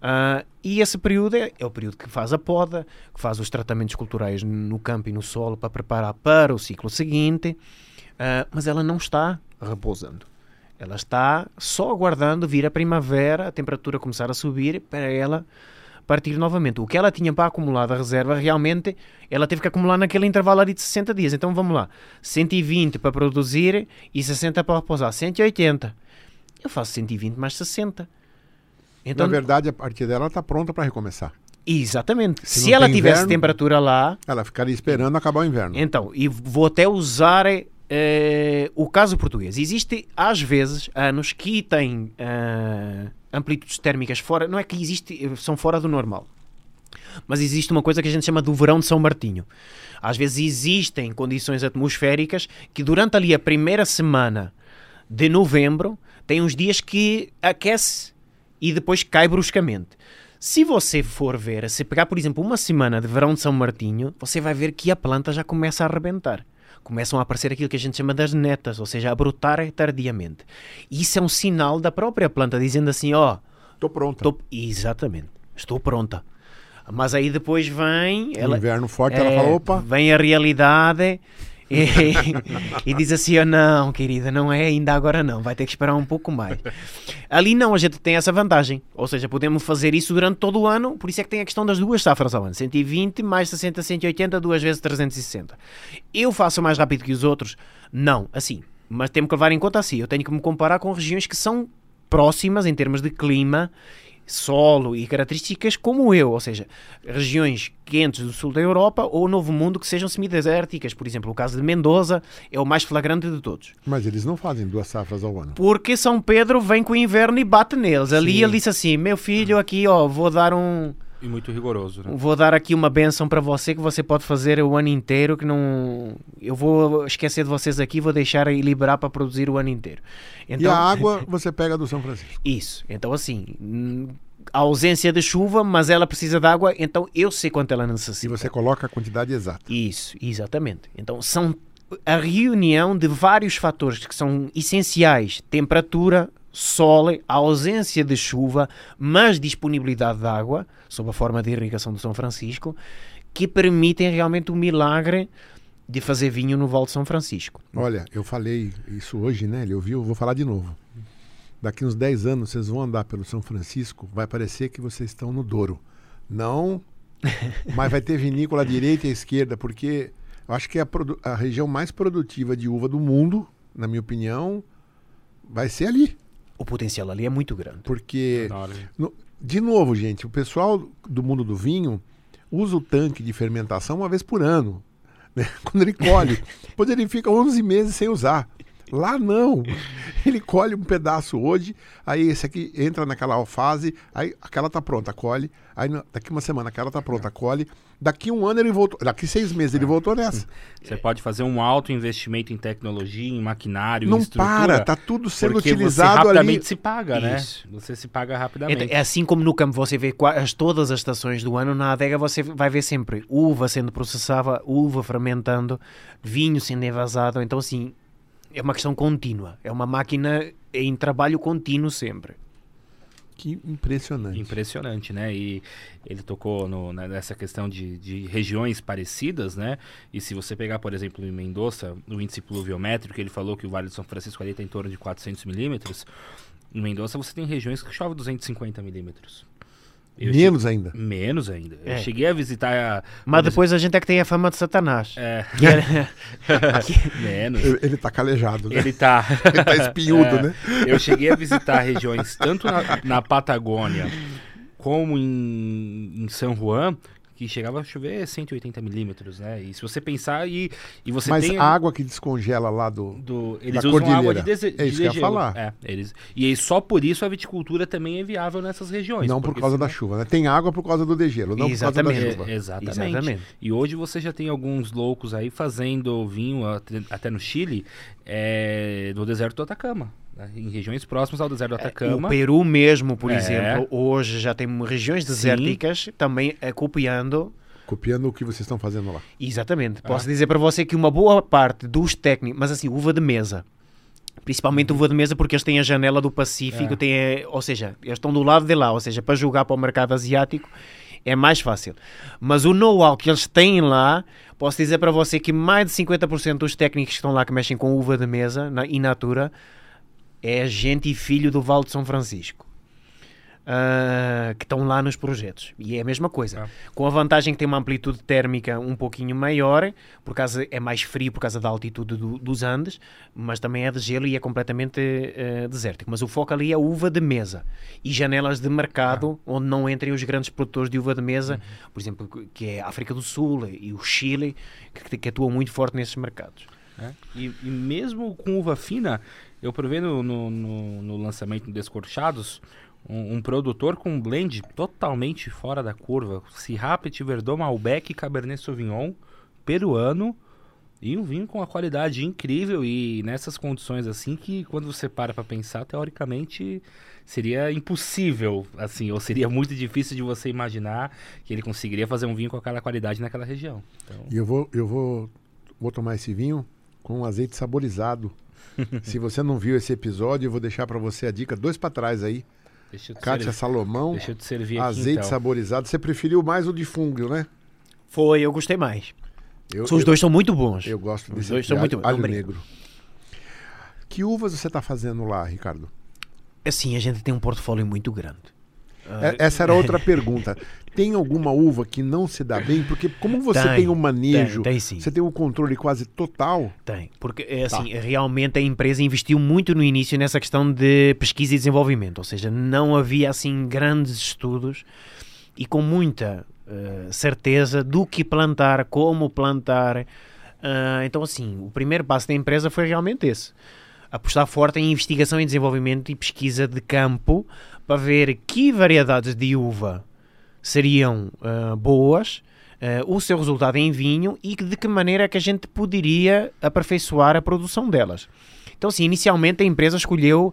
Ah, e esse período é, é o período que faz a poda, que faz os tratamentos culturais no campo e no solo para preparar para o ciclo seguinte, Ah, mas ela não está repousando. Ela está só aguardando vir a primavera, a temperatura começar a subir para ela partir novamente. O que ela tinha para acumular da reserva, realmente, ela teve que acumular naquele intervalo ali de 60 dias. Então vamos lá: 120 para produzir e 60 para repousar. 180. Eu faço 120 mais 60. Então, Na verdade, a partir dela ela está pronta para recomeçar. exatamente. Se Se, ela tivesse inverno- temperatura lá, Ela ficaria esperando acabar o inverno. então, e vou até usar eh, o caso português. Existe, às vezes, anos que têm eh, amplitudes térmicas fora, não é que existe, são fora do normal. Mas existe uma coisa que a gente chama do verão de São Martinho. Às vezes existem condições atmosféricas que durante ali a primeira semana de novembro tem uns dias que aquece e depois cai bruscamente. Se você for ver, se pegar, por exemplo, uma semana de verão de São Martinho, você vai ver que a planta já começa a arrebentar. Começam a aparecer aquilo que a gente chama das netas, ou seja, a brotar tardiamente. E isso é um sinal da própria planta dizendo assim: ó, Estou pronta. estou... exatamente, estou pronta. Mas aí depois vem. Ela, inverno forte, ela é, fala, opa, Vem a realidade e, e diz assim: oh, não, querida, não é ainda agora não, vai ter que esperar um pouco mais. Ali não, a gente tem essa vantagem. Ou seja, podemos fazer isso durante todo o ano, por isso é que tem a questão das duas safras ao ano: 120 mais 60, 180, duas vezes 360. Eu faço mais rápido que os outros? Não, assim. Mas temos que levar em conta assim: eu tenho que me comparar com regiões que são próximas em termos de clima solo e características como eu, ou seja, regiões quentes do sul da Europa ou Novo Mundo que sejam semidesérticas. Por exemplo, o caso de Mendoza é o mais flagrante de todos. mas eles não fazem duas safras ao ano. Porque São Pedro vem com o inverno e bate neles. Ali Sim. ele disse assim: meu filho, aqui ó, vou dar um. E muito rigoroso, né? Vou dar aqui uma benção para você que você pode fazer o ano inteiro, que não. Eu vou esquecer de vocês aqui, vou deixar e liberar para produzir o ano inteiro. E a água você pega do São Francisco. Isso. Então, assim, a ausência de chuva, mas ela precisa de água, então eu sei quanto ela E necessita. você coloca a quantidade exata. Isso, exatamente. Então, são a reunião de vários fatores que são essenciais: temperatura, sol, a ausência de chuva, mas disponibilidade de água, sob a forma de irrigação do São Francisco, que permitem realmente o milagre de fazer vinho no Val de São Francisco. Olha, eu falei isso hoje, né? Ele ouviu, eu vou falar de novo. Daqui uns 10 anos vocês vão andar pelo São Francisco, vai parecer que vocês estão no Douro. Não, mas vai ter vinícola à direita e à esquerda, porque eu acho que é a, a região mais produtiva de uva do mundo, na minha opinião, vai ser ali. O potencial ali é muito grande. Porque, no- de novo, gente, o pessoal do mundo do vinho usa o tanque de fermentação uma vez por ano. né? Quando ele colhe. Depois ele fica 11 meses sem usar. Lá não. Ele colhe um pedaço hoje, aí esse aqui entra naquela fase, aí aquela tá pronta, colhe. Aí daqui uma semana aquela tá pronta, colhe. Daqui um ano ele voltou. Daqui seis meses ele voltou nessa. Você pode fazer um alto investimento em tecnologia, em maquinário, em Não estrutura. para, tá tudo sendo porque utilizado você rapidamente ali. se paga, né? Isso. Você se paga É, rapidamente. é assim como no campo você vê as, todas as estações do ano, na adega você vai ver sempre uva sendo processada, uva fermentando, vinho sendo envasado. Então, assim, é uma questão contínua. É uma máquina em trabalho contínuo sempre. Que impressionante. Impressionante, né? E ele tocou no- nessa questão de, de regiões parecidas, né? E se você pegar, por exemplo, em Mendoza, o índice pluviométrico, ele falou que o Vale de São Francisco ali está em torno de 400 milímetros. Em Mendoza você tem regiões que chove 250 milímetros. Eu Menos ainda. Menos ainda. Eu É. cheguei a visitar a... Mas depois a gente é que tem a fama de Satanás. É, é- que- menos. Ele, ele tá calejado, né? Ele tá... Ele tá espinhudo, É. né? Eu cheguei a visitar regiões tanto na, na Patagônia como em, em São Juan que chegava a chover 180 milímetros, né? E se você pensar e, e você Mas tem a água que descongela lá do. do, eles da usam água cordilheira. de, dese, É isso de que eu ia falar. É, eles, e aí só por isso a viticultura também é viável nessas regiões. Não por causa da senão- chuva, né? Tem água por causa do degelo, não por causa da Exatamente. chuva. É, exatamente. Exatamente. E hoje você já tem alguns loucos aí fazendo vinho até, no Chile, é, no deserto do Atacama? Em regiões próximas ao deserto do O Atacama. Peru mesmo, por É. exemplo, hoje já tem regiões desérticas também eh, copiando Copiando o que vocês estão fazendo lá. Exatamente. Ah. Posso dizer para você que uma boa parte dos técnicos, mas assim, uva de mesa, principalmente uva de mesa porque eles têm a janela do Pacífico, É. têm, ou seja, eles estão do lado de lá, ou seja, para jogar para o mercado asiático é mais fácil. Mas o know-how que eles têm lá, posso dizer para você que mais de 50% dos técnicos que estão lá que mexem com uva de mesa na, in natura é gente e filho do Vale de São Francisco. Ah, que estão lá nos projetos. E é a mesma coisa. Ah. Com a vantagem que tem uma amplitude térmica um pouquinho maior, por causa é mais frio por causa da altitude do- dos Andes, mas também é de gelo e é completamente eh, desértico. Mas o foco ali é uva de mesa e janelas de mercado onde não entrem os grandes produtores de uva de mesa, por exemplo, que é a África do Sul e o Chile, que, que atuam muito forte nesses mercados. né? E, e mesmo com uva fina, eu provei no, no, no- no lançamento do Descorchados um, um produtor com um blend totalmente fora da curva. Syrah, Petit Verdot, Malbec, Cabernet Sauvignon, peruano e um vinho com uma qualidade incrível e nessas condições assim que quando você para para pensar, teoricamente seria impossível, assim, ou seria muito difícil de você imaginar que ele conseguiria fazer um vinho com aquela qualidade naquela região. Então, E eu vou, eu vou, vou tomar esse vinho com azeite saborizado. Se você não viu esse episódio, eu vou deixar para você a dica, dois para trás aí. deixa eu te Kátia servir- Salomão, Deixa eu te servir aqui azeite então. saborizado. Você preferiu mais o de fungo, né? Foi, eu gostei mais. Eu, Os eu- dois são muito bons. Eu gosto Os desse dois aqui, são alho, muito- alho negro. Que uvas você está fazendo lá, Ricardo? Assim, a gente tem um portfólio muito grande. É- Essa era outra pergunta. Tem alguma uva que não se dá bem? Porque como você tem, Tem, um manejo, tem, tem sim. você tem um controle quase total. Tem, porque é Tá. assim, realmente a empresa investiu muito no início nessa questão de pesquisa e desenvolvimento, ou seja, não havia assim grandes estudos e com muita eh, certeza do que plantar, como plantar. Ah, então, assim, o primeiro passo da empresa foi realmente esse: apostar forte em investigação e desenvolvimento e pesquisa de campo para ver que variedades de uva seriam ah, boas, ah, o seu resultado em vinho e de que maneira é que a gente poderia aperfeiçoar a produção delas. Então, assim, inicialmente a empresa escolheu.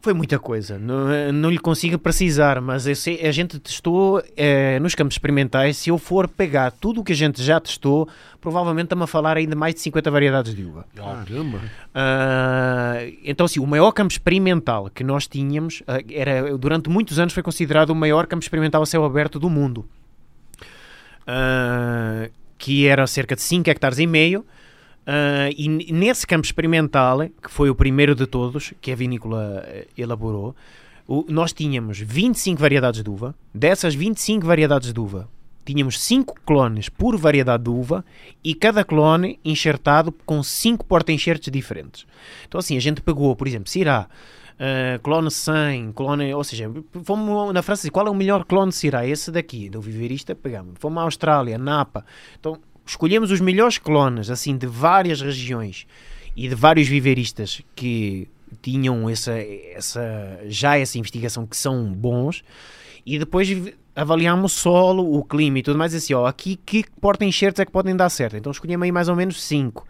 Foi muita coisa, não, não lhe consigo precisar, mas eu sei- a gente testou eh, nos campos experimentais. Se eu for pegar tudo o que a gente já testou, provavelmente estamos a falar ainda mais de 50 variedades de uva. Caramba. Ah, então, assim, o maior campo experimental que nós tínhamos ah, era durante muitos anos foi considerado o maior campo experimental a céu aberto do mundo, Ah, que era cerca de 5 hectares e meio. Ah, e nesse campo experimental, que foi o primeiro de todos que a vinícola eh, elaborou, o- nós tínhamos 25 variedades de uva. Dessas 25 variedades de uva, tínhamos 5 clones por variedade de uva e cada clone enxertado com 5 porta-enxertos diferentes. Então, assim, a gente pegou, por exemplo, Syrah, Uh, clone 100, clone, ou seja, fomos na França, qual é o melhor clone será? Esse daqui, do Viverista, pegamos. Fomos à Austrália, Napa. Então, escolhemos os melhores clones, assim, de várias regiões e de vários viveristas que tinham essa, essa, já essa investigação que são bons e depois avaliamos o solo, o clima e tudo mais assim, ó, aqui que porta-enxertos é que podem dar certo. Então escolhemos aí mais ou menos 5.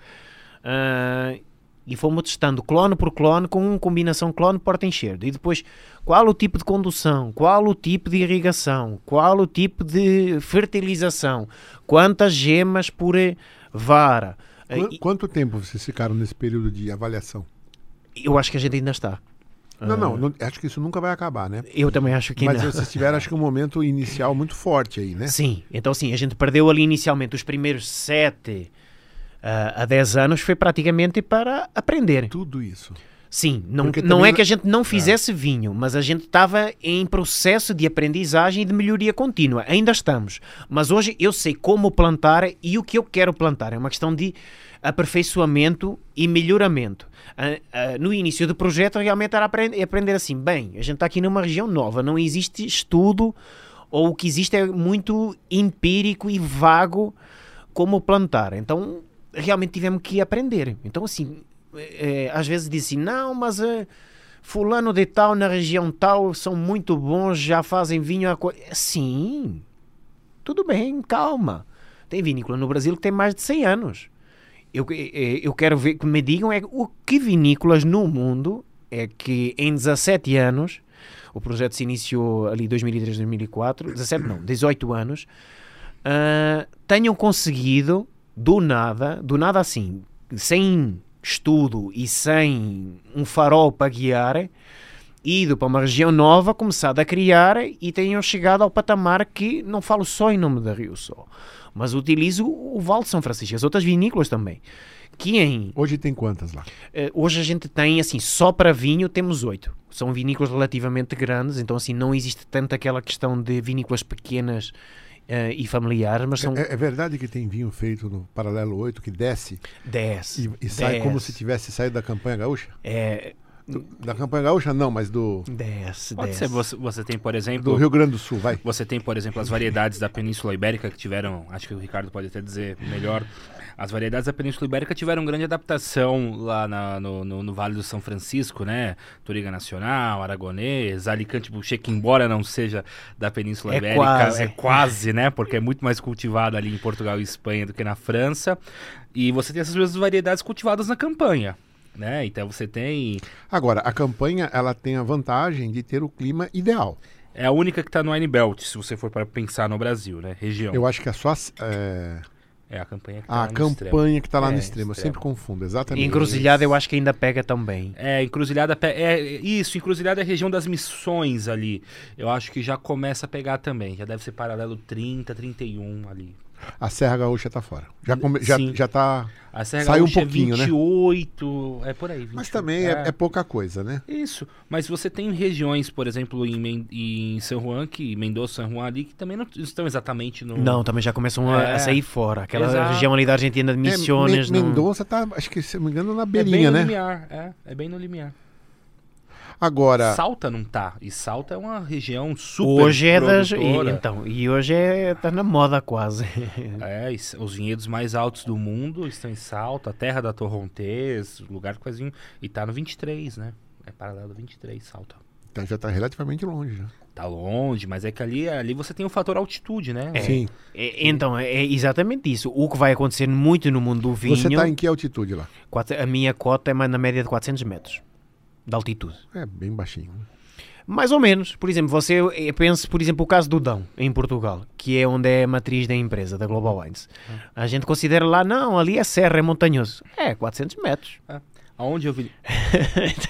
Uh, e fomos testando clone por clone com uma combinação clone porta-enxerto. E depois, qual o tipo de condução, qual o tipo de irrigação, qual o tipo de fertilização, quantas gemas por vara. Qu quanto tempo vocês ficaram nesse período de avaliação? Eu acho que a gente ainda está. Não, não, não, acho que isso nunca vai acabar, né? Eu também acho que Mas não. vocês tiveram, acho que um momento inicial muito forte aí, né? Sim, então sim, a gente perdeu ali inicialmente os primeiros sete uh, a 10 anos foi praticamente para aprender. Tudo isso. Sim, não, não é que a gente não fizesse é. vinho, mas a gente estava em processo de aprendizagem e de melhoria contínua. Ainda estamos. Mas hoje eu sei como plantar e o que eu quero plantar. É uma questão de aperfeiçoamento e melhoramento. Uh, no início do projeto, realmente era aprender, aprender assim: bem, a gente está aqui numa região nova, não existe estudo, ou o que existe é muito empírico e vago como plantar. Então realmente tivemos que aprender. Então, assim, é, às vezes dizem, não, mas é, fulano de tal na região tal são muito bons, já fazem vinho. A... Sim, tudo bem, calma. Tem vinícola no Brasil que tem mais de 100 anos. Eu, eu quero ver que me digam é o que vinícolas no mundo é que em 17 anos, o projeto se iniciou ali 2003, 2004, 17 não, 18 anos, uh, tenham conseguido do nada, do nada assim, sem estudo e sem um farol para guiar, ido para uma região nova, começado a criar e tenham chegado ao patamar que não falo só em nome da Rio só, mas utilizo o Vale de São Francisco, as outras vinícolas também. Que em, hoje tem quantas lá? Uh, hoje a gente tem, assim, só para vinho temos oito. São vinícolas relativamente grandes, então assim não existe tanto aquela questão de vinícolas pequenas Uh, e familiares, mas são... É, é, verdade que tem vinho feito no Paralelo 8 que desce? Desce. E, e sai como se tivesse saído da campanha gaúcha? É... Do, da campanha gaúcha não, mas do... Desce, Pode desce. ser, você, você tem, por exemplo... Do Rio Grande do Sul, vai. Você tem, por exemplo, as variedades da Península Ibérica que tiveram, acho que o Ricardo pode até dizer melhor, as variedades da Península Ibérica tiveram grande adaptação lá na, no, no, no, Vale do São Francisco, né? Turiga Nacional, Aragonês, Alicante Boucher, que embora não seja da Península é Ibérica, quase. é quase, né? Porque é muito mais cultivado ali em Portugal e Espanha do que na França. E você tem essas mesmas variedades cultivadas na campanha. Né? Então você tem. Agora, a campanha ela tem a vantagem de ter o clima ideal. É a única que está no Wine Belt, se você for para pensar no Brasil, né? Região. Eu acho que é só. É... É a campanha que tá a campanha que está lá é, no extremo. Eu sempre confundo, exatamente. E encruzilhada eu acho que ainda pega também. É, encruzilhada é isso, encruzilhada é a região das missões ali. Eu acho que já começa a pegar também. Já deve ser paralelo 30, 31 ali. A Serra Gaúcha está fora. Já, come, já, já tá. A Serra Saiu Gaúcha um pouquinho, é 28, né? é por aí. 28, mas também é. É, é. pouca coisa, né? Isso. Mas você tem regiões, por exemplo, em, em São Juan, que Mendoza, São Juan ali, que também não estão exatamente no. Não, também já começam é. a sair fora. Aquela Exato. região ali da Argentina de Missiones. É, Mendoza está, acho que, se não me engano, na beirinha, é bem né? No limiar, é, é bem no limiar. Agora. Salta não tá. E Salta é uma região super Hoje é das. E, então, e hoje é, tá na moda quase. é, os vinhedos mais altos do mundo estão em Salta, a terra da Torrontés, lugar quase. E tá no 23, né? É paralelo 23, Salta. Então já tá relativamente longe já. Tá longe, mas é que ali, ali você tem o fator altitude, né? É, Sim. É, então, é exatamente isso. O que vai acontecer muito no mundo do vinho. Você está em que altitude lá? A minha cota é na média de 400 metros de altitude. É bem baixinho. Mais ou menos. Por exemplo, você pensa, por exemplo, o caso do Dão, em Portugal, que é onde é a matriz da empresa, da Global Wines. A gente considera lá, não, ali é serra, é montanhoso. É, 400 metros. É. Aonde eu vi.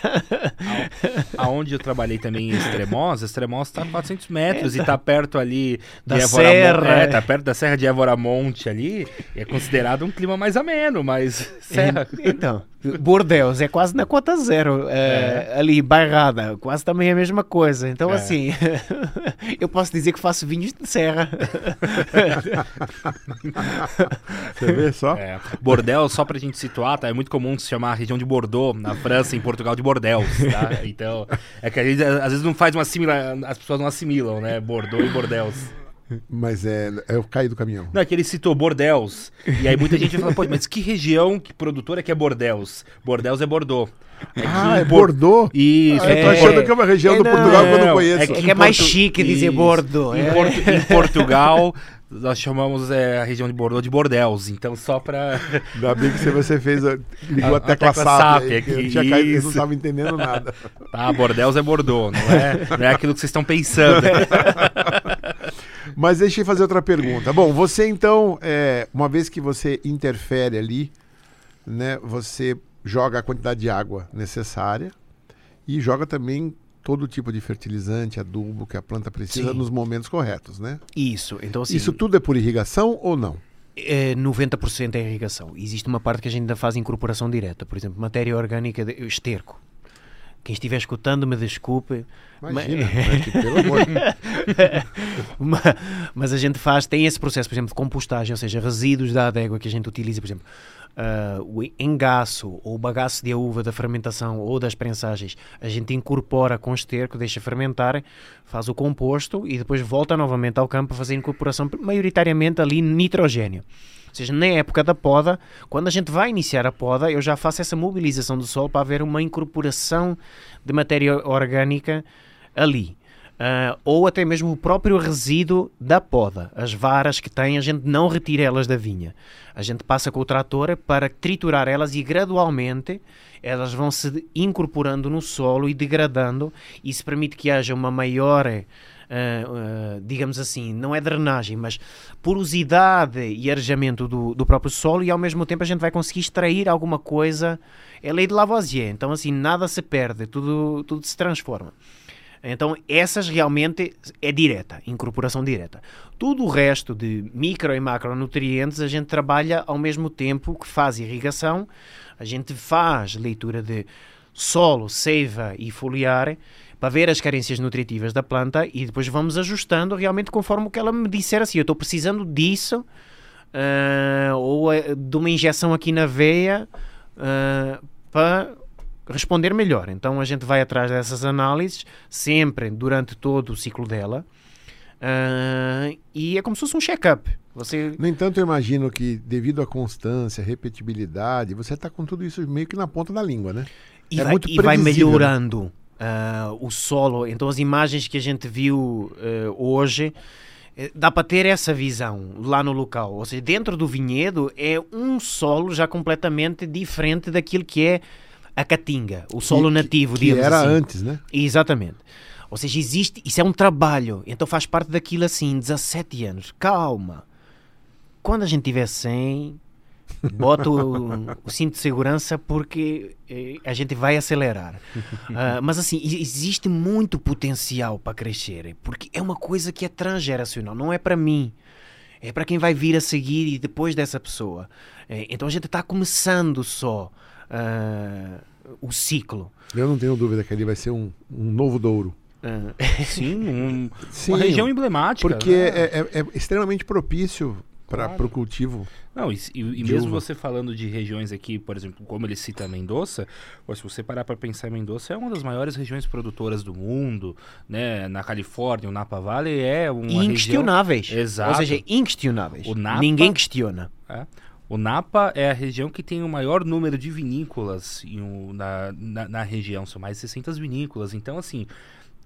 Aonde eu trabalhei também em Estremoz, Estremoz está a 400 metros é, e está perto ali de da Évora serra. É, tá perto da Serra de Évora Monte ali. É considerado um clima mais ameno, mas serra. É, então. Bordeus é quase na cota zero, uh, é. ali, bairrada, quase também a mesma coisa. Então, é. assim, eu posso dizer que faço vinhos de serra. Você vê só? É. Bordeaux, só pra gente situar, tá? É muito comum se chamar a região de Bordeaux, na França, em Portugal, de Bordeaux, tá? Então, é que a gente, às vezes não faz uma assimila, as pessoas não assimilam, né? Bordeaux e Bordeaux. Mas é, é eu caí do caminhão. Não, é que ele citou Bordeaux. E aí muita gente fala, pô, mas que região, que produtora que é Bordeaux? Bordeaux é Bordeaux. É ah, é Bordeaux? Isso. Ah, eu tô achando é, que é uma região é, do Portugal que eu não conheço. É que, é, que é mais chique dizer Bordeaux. Em, Porto, em Portugal, nós chamamos é, a região de Bordeaux de Bordeaux, então só para. Ainda bem que você fez, ligou a, a tecla, tecla SAP, aqui. Eu tinha caído, não estava entendendo nada. Tá, Bordeaux é Bordeaux, não é, não é aquilo que vocês estão pensando. Mas deixa eu fazer outra pergunta. Bom, você então, é, uma vez que você interfere ali, né, você joga a quantidade de água necessária e joga também todo tipo de fertilizante, adubo que a planta precisa Sim. nos momentos corretos, né? Isso. Então, assim, Isso tudo é por irrigação ou não? É, 90% é irrigação. Existe uma parte que a gente ainda faz incorporação direta, por exemplo, matéria orgânica de esterco. Quem estiver escutando, me desculpe. Imagina, mas... pelo amor. mas a gente faz, tem esse processo, por exemplo, de compostagem, ou seja, resíduos da adega que a gente utiliza, por exemplo, uh, o engaço ou o bagaço de uva da fermentação ou das prensagens, a gente incorpora com esterco, deixa fermentar, faz o composto e depois volta novamente ao campo a fazer incorporação, maioritariamente ali nitrogênio. Ou seja, na época da poda, quando a gente vai iniciar a poda, eu já faço essa mobilização do solo para haver uma incorporação de matéria orgânica ali. Uh, ou até mesmo o próprio resíduo da poda. As varas que tem, a gente não retira elas da vinha. A gente passa com o trator para triturar elas e gradualmente elas vão se incorporando no solo e degradando. Isso permite que haja uma maior, uh, digamos assim, não é drenagem, mas porosidade e arejamento do, do próprio solo e ao mesmo tempo a gente vai conseguir extrair alguma coisa. É lei de Lavoisier, então assim nada se perde, tudo, tudo se transforma. Então, essas realmente é direta, incorporação direta. Tudo o resto de micro e macronutrientes a gente trabalha ao mesmo tempo que faz irrigação, a gente faz leitura de solo, seiva e foliar para ver as carências nutritivas da planta e depois vamos ajustando realmente conforme o que ela me disser assim, eu estou precisando disso uh, ou uh, de uma injeção aqui na veia uh, para responder melhor. Então a gente vai atrás dessas análises, sempre durante todo o ciclo dela. Uh, e é como se fosse um check-up. Você... No entanto, eu imagino que, devido à constância, repetibilidade, você está com tudo isso meio que na ponta da língua, né? E, é vai, e vai, melhorando uh, o solo. Então, as imagens que a gente viu uh, hoje, eh, dá para ter essa visão lá no local. Ou seja, dentro do vinhedo é um solo já completamente diferente daquilo que é a caatinga, o solo que, nativo, que, que era assim. antes, né? Exatamente. Ou seja, existe, isso é um trabalho, então faz parte daquilo assim, 17 anos. Calma. Quando a gente tiver 100, bota o, o, cinto de segurança porque eh, a gente vai acelerar. Uh, mas assim, existe muito potencial para crescer, porque é uma coisa que é transgeracional, não é para mim. É para quem vai vir a seguir e depois dessa pessoa. É, então a gente está começando só uh, o ciclo. Eu não tenho dúvida que ali vai ser um, um novo Douro. Uh, sim, um, sim, uma região emblemática. Porque né? é, é, é, extremamente propício para claro. o cultivo. Não, e, e, e mesmo uva. você falando de regiões aqui, por exemplo, como ele cita Mendoza, se você parar para pensar, Mendoza é uma das maiores regiões produtoras do mundo, né? Na Califórnia, o Napa Valley é uma inquestionáveis. Região... Exato. Ou seja, inquestionáveis. O Napa... Ninguém questiona. É. O Napa é a região que tem o maior número de vinícolas em, na, na, na, região, são mais de 600 vinícolas. Então, assim,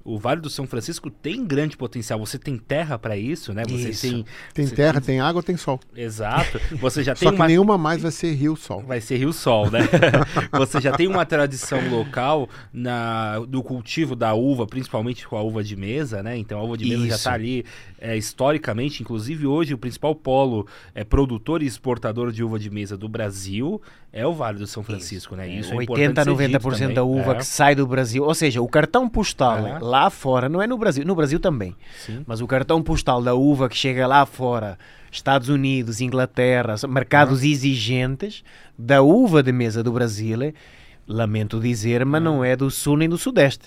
o Vale do São Francisco tem grande potencial. Você tem terra para isso, né? Você isso. tem tem você terra, tem... tem... água, tem sol. Exato. Você já tem Só que uma... nenhuma mais vai ser rio sol. Vai ser rio sol, né? você já tem uma tradição local na do cultivo da uva, principalmente com a uva de mesa, né? Então a uva de mesa isso. já está ali é, historicamente, inclusive hoje o principal polo é produtor e exportador de uva de mesa do Brasil é o Vale do São Francisco, isso. né? Isso é, é 80 a 90% da uva é. que sai do Brasil, ou seja, o cartão postal é lá fora, não é no Brasil, no Brasil também, Sim. mas o cartão postal da uva que chega lá fora, Estados Unidos, Inglaterra, mercados exigentes, da uva de mesa do Brasil, lamento dizer, mas não é do sul nem do sudeste.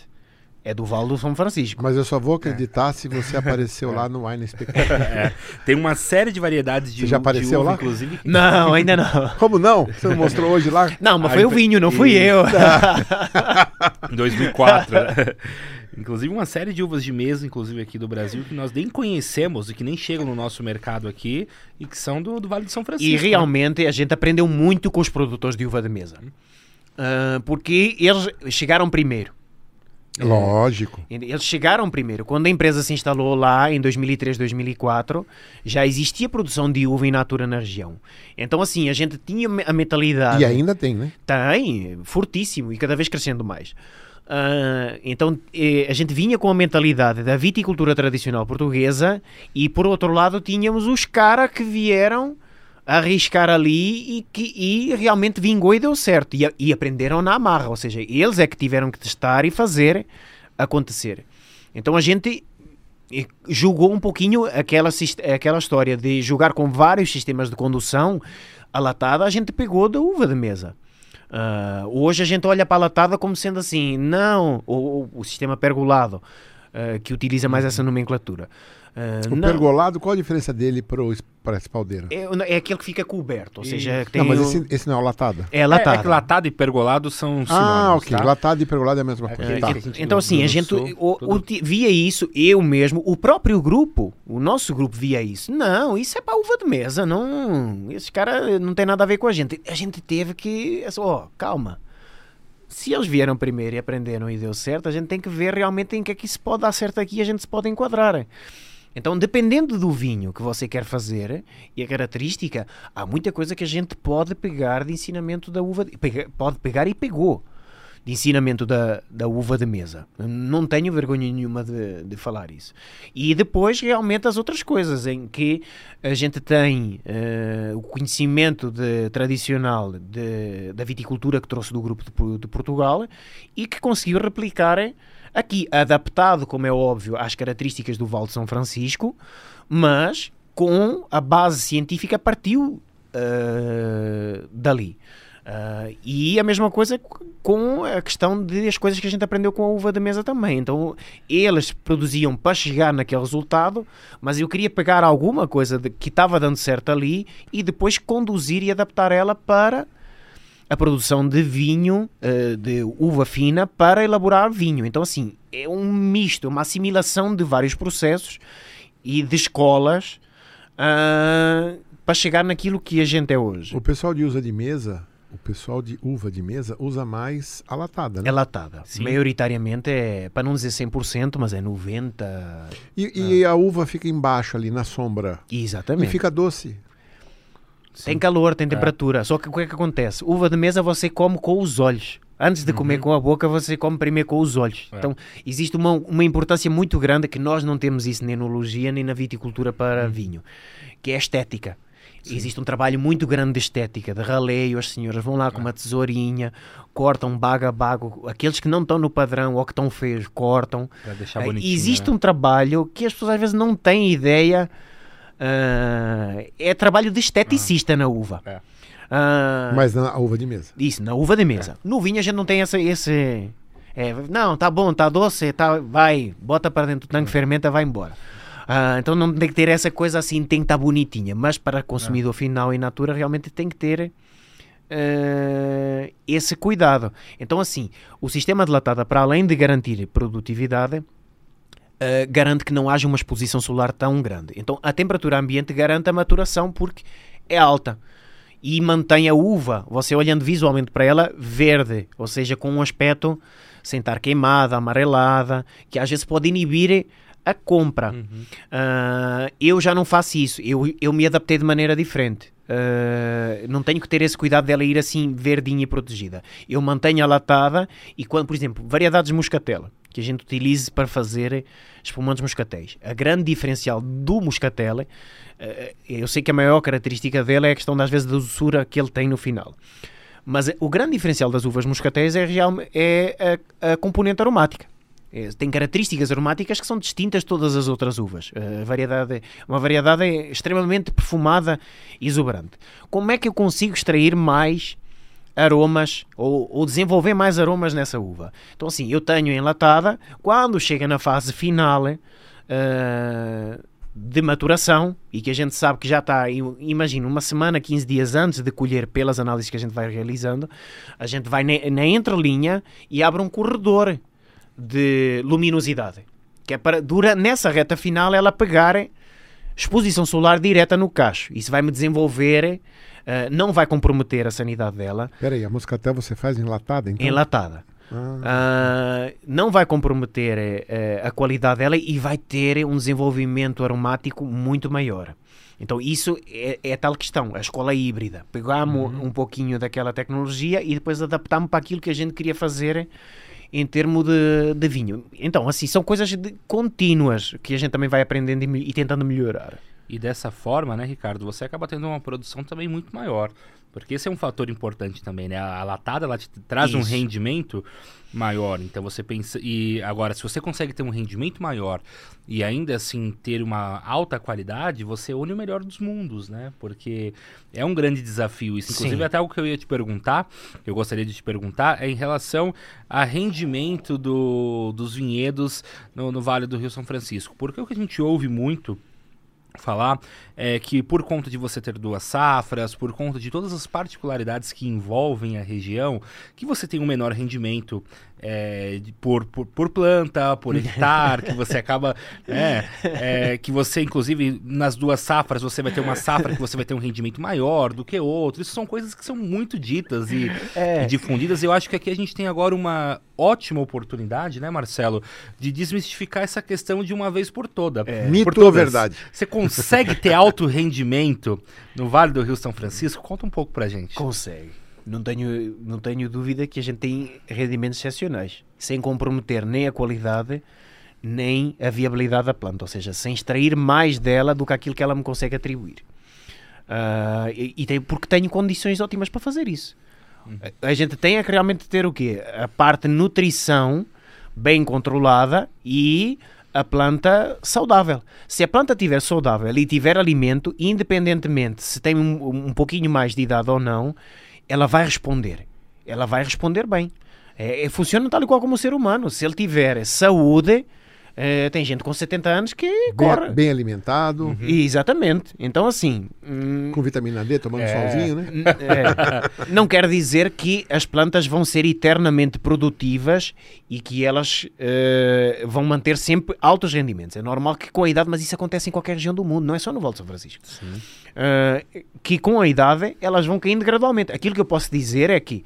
É do Vale do São Francisco. Mas eu só vou acreditar se você apareceu lá no Wine Spectacular. É, tem uma série de variedades de, Você já apareceu uva, lá? inclusive. Não, ainda não. Como não? Você não mostrou hoje lá? Não, mas Aí foi o vinho, não fui eu. Em 2004. Né? Inclusive uma série de uvas de mesa, inclusive aqui do Brasil, que nós nem conhecemos e que nem chegam no nosso mercado aqui e que são do, do Vale de São Francisco. E né? realmente a gente aprendeu muito com os produtores de uva de mesa. Ah, porque eles chegaram primeiro. Lógico. Eles chegaram primeiro. Quando a empresa se instalou lá em 2003, 2004, já existia produção de uva in natura na região. Então, assim, a gente tinha a mentalidade. E ainda tem, né? Tem, fortíssimo e cada vez crescendo mais. Ah, então eh, a gente vinha com a mentalidade da viticultura tradicional portuguesa e por outro lado tínhamos os caras que vieram arriscar ali e que e realmente vingou e deu certo e, e aprenderam na amarra, ou seja, eles é que tiveram que testar e fazer acontecer. Então a gente eh, julgou um pouquinho aquela, aquela história de jogar com vários sistemas de condução a latada, a gente pegou da uva de mesa. Ah, hoje a gente olha para a latada como sendo assim, não, o, sistema pergolado, ah, que utiliza mais essa nomenclatura. Ah, O não, pergolado, qual a diferença dele para a espaldeira? é, é aquele que fica coberto, ou seja, tem Não, mas o- esse, esse não é o latado? é É, latado. é que latado e pergolado são sinônimos, Ah, ok. tá? Latado e pergolado é a mesma coisa. aquele Tá. Então, assim, a gente Sul, o- uti- via isso, eu mesmo, o próprio grupo, o nosso grupo via isso. Não, isso é para uva de mesa, não. Esse cara não tem nada a ver com a gente. A gente teve que. Ó, calma. Se eles vieram primeiro e aprenderam e deu certo, a gente tem que ver realmente em que é que isso pode dar certo aqui e a gente se pode enquadrar. Então, dependendo do vinho que você quer fazer e a característica, há muita coisa que a gente pode pegar de ensinamento da uva, pode pegar e pegou de ensinamento da, da uva de mesa. Não tenho vergonha nenhuma de, de falar isso. E depois, realmente, as outras coisas em que a gente tem eh, o conhecimento de- tradicional de- da viticultura que trouxe do grupo de, de Portugal e que conseguiu replicar aqui, adaptado, como é óbvio, às características do Val de São Francisco, mas com a base científica partiu eh, dali. Ah, e a mesma coisa com a questão de as coisas que a gente aprendeu com a uva da mesa também. Então, eles produziam para chegar naquele resultado, mas eu queria pegar alguma coisa de- que estava dando certo ali e depois conduzir e adaptar ela para a produção de vinho, eh, de uva fina, para elaborar vinho. Então, assim, é um misto, uma assimilação de vários processos e de escolas ah, para chegar naquilo que a gente é hoje. O pessoal de usa de mesa, o pessoal de uva de mesa usa mais a latada, né? É latada. Sim. Maioritariamente é, para não dizer 100%, mas é 90%. E, e a uva fica embaixo ali na sombra. E Exatamente. fica doce. Tem calor, tem É. temperatura. Só que o que é que acontece? Uva de mesa você come com os olhos. Antes de comer com a boca, você come primeiro com os olhos. É. Então, existe uma, uma importância muito grande que nós não temos isso nem na enologia nem na viticultura para vinho, que é a estética. Existe um trabalho muito grande de estética, de raleio. As senhoras vão lá com uma tesourinha, cortam baga a bago. Aqueles que não estão no padrão ou que estão feios, cortam. Existe né? um trabalho que as pessoas às vezes não têm ideia. Ah, é trabalho de esteticista na uva. É. Ah, Mas na uva de mesa. Isso, na uva de mesa. No vinho a gente não tem essa, esse. é, não, tá bom, tá doce, tá, vai, bota para dentro do tanque, fermenta, vai embora. Ah, então não tem que ter essa coisa assim, tem que estar bonitinha. Mas para consumidor final e natura realmente tem que ter esse cuidado. Então, assim, o sistema de latada, para além de garantir produtividade, eh, garante que não haja uma exposição solar tão grande. Então, a temperatura ambiente garante a maturação porque é alta e mantém a uva, você olhando visualmente para ela, verde, ou seja, com um aspecto sem estar queimada, amarelada, que às vezes pode inibir a compra. Ah, eu já não faço isso, eu, eu me adaptei de maneira diferente. Ah, não tenho que ter esse cuidado dela ir assim verdinha e protegida. Eu mantenho a latada e quando, por exemplo, variedades de moscatela que a gente utilize para fazer espumantes moscatéis. A grande diferencial do moscatel, eh, eu sei que a maior característica dele é a questão das vezes da doçura que ele tem no final. Mas eh, o grande diferencial das uvas moscatéis é, é a, a componente aromática. É, tem características aromáticas que são distintas de todas as outras uvas. A variedade, uma variedade extremamente perfumada e exuberante. Como é que eu consigo extrair mais aromas ou, ou, desenvolver mais aromas nessa uva? Então, assim, eu tenho enlatada, quando chega na fase final uh, de maturação e que a gente sabe que já está, imagina, uma semana, 15 dias antes de colher, pelas análises que a gente vai realizando, a gente vai na, na entrelinha e abre um corredor de luminosidade. Que é para, dura, nessa reta final, ela pegar exposição solar direta no cacho. Isso vai-me desenvolver, uh, não vai comprometer a sanidade dela. Espera aí, a moscatel você faz enlatada? Então? Enlatada. Ah. Uh, não vai comprometer uh, a qualidade dela e vai ter um desenvolvimento aromático muito maior. Então, isso é, é a tal questão, a escola híbrida. Pegamos uhum. um pouquinho daquela tecnologia e depois adaptamos para aquilo que a gente queria fazer em termos de, de vinho. Então, assim, são coisas de, contínuas que a gente também vai aprendendo e, e tentando melhorar. E dessa forma, né, Ricardo, você acaba tendo uma produção também muito maior. Porque esse é um fator importante também, né? A latada ela te traz Isso. um rendimento maior. Então você pensa. E agora, se você consegue ter um rendimento maior e ainda assim ter uma alta qualidade, você une o melhor dos mundos, né? Porque é um grande desafio. Isso, inclusive, Sim. até algo que eu ia te perguntar, eu gostaria de te perguntar, é em relação a rendimento do, dos vinhedos no, no Vale do Rio São Francisco. Porque o que a gente ouve muito falar é que por conta de você ter duas safras, por conta de todas as particularidades que envolvem a região, que você tem um menor rendimento é, por, por, por, planta, por hectare, que você acaba. É, é, que você, inclusive, nas duas safras, você vai ter uma safra que você vai ter um rendimento maior do que outro. Isso são coisas que são muito ditas e, é. e difundidas. Eu acho que aqui a gente tem agora uma ótima oportunidade, né, Marcelo, de desmistificar essa questão de uma vez por toda. É. Mito ou verdade? Você consegue ter alto rendimento no Vale do Rio São Francisco? Conta um pouco pra gente. Consegue não tenho, não tenho dúvida que a gente tem rendimentos excepcionais, sem comprometer nem a qualidade nem a viabilidade da planta, ou seja, sem extrair mais dela do que aquilo que ela me consegue atribuir. Uh, e, e tem, porque tenho condições ótimas para fazer isso. A, a gente tem é que realmente ter o quê? A parte nutrição bem controlada e a planta saudável. Se a planta estiver saudável e tiver alimento, independentemente se tem um, um pouquinho mais de idade ou não, ela vai responder. Ela vai responder bem. É, é, funciona tal e qual como o ser humano. Se ele tiver saúde, é, tem gente com 70 anos que bem, corre. Bem alimentado. Uhum. Exatamente. Então, assim. Hum, com vitamina D, tomando é, solzinho, né? É, não quer dizer que as plantas vão ser eternamente produtivas e que elas eh, vão manter sempre altos rendimentos. É normal que com a idade, mas isso acontece em qualquer região do mundo, não é só no Vale de São Francisco. Uh, que com a idade elas vão caindo gradualmente. Aquilo que eu posso dizer é que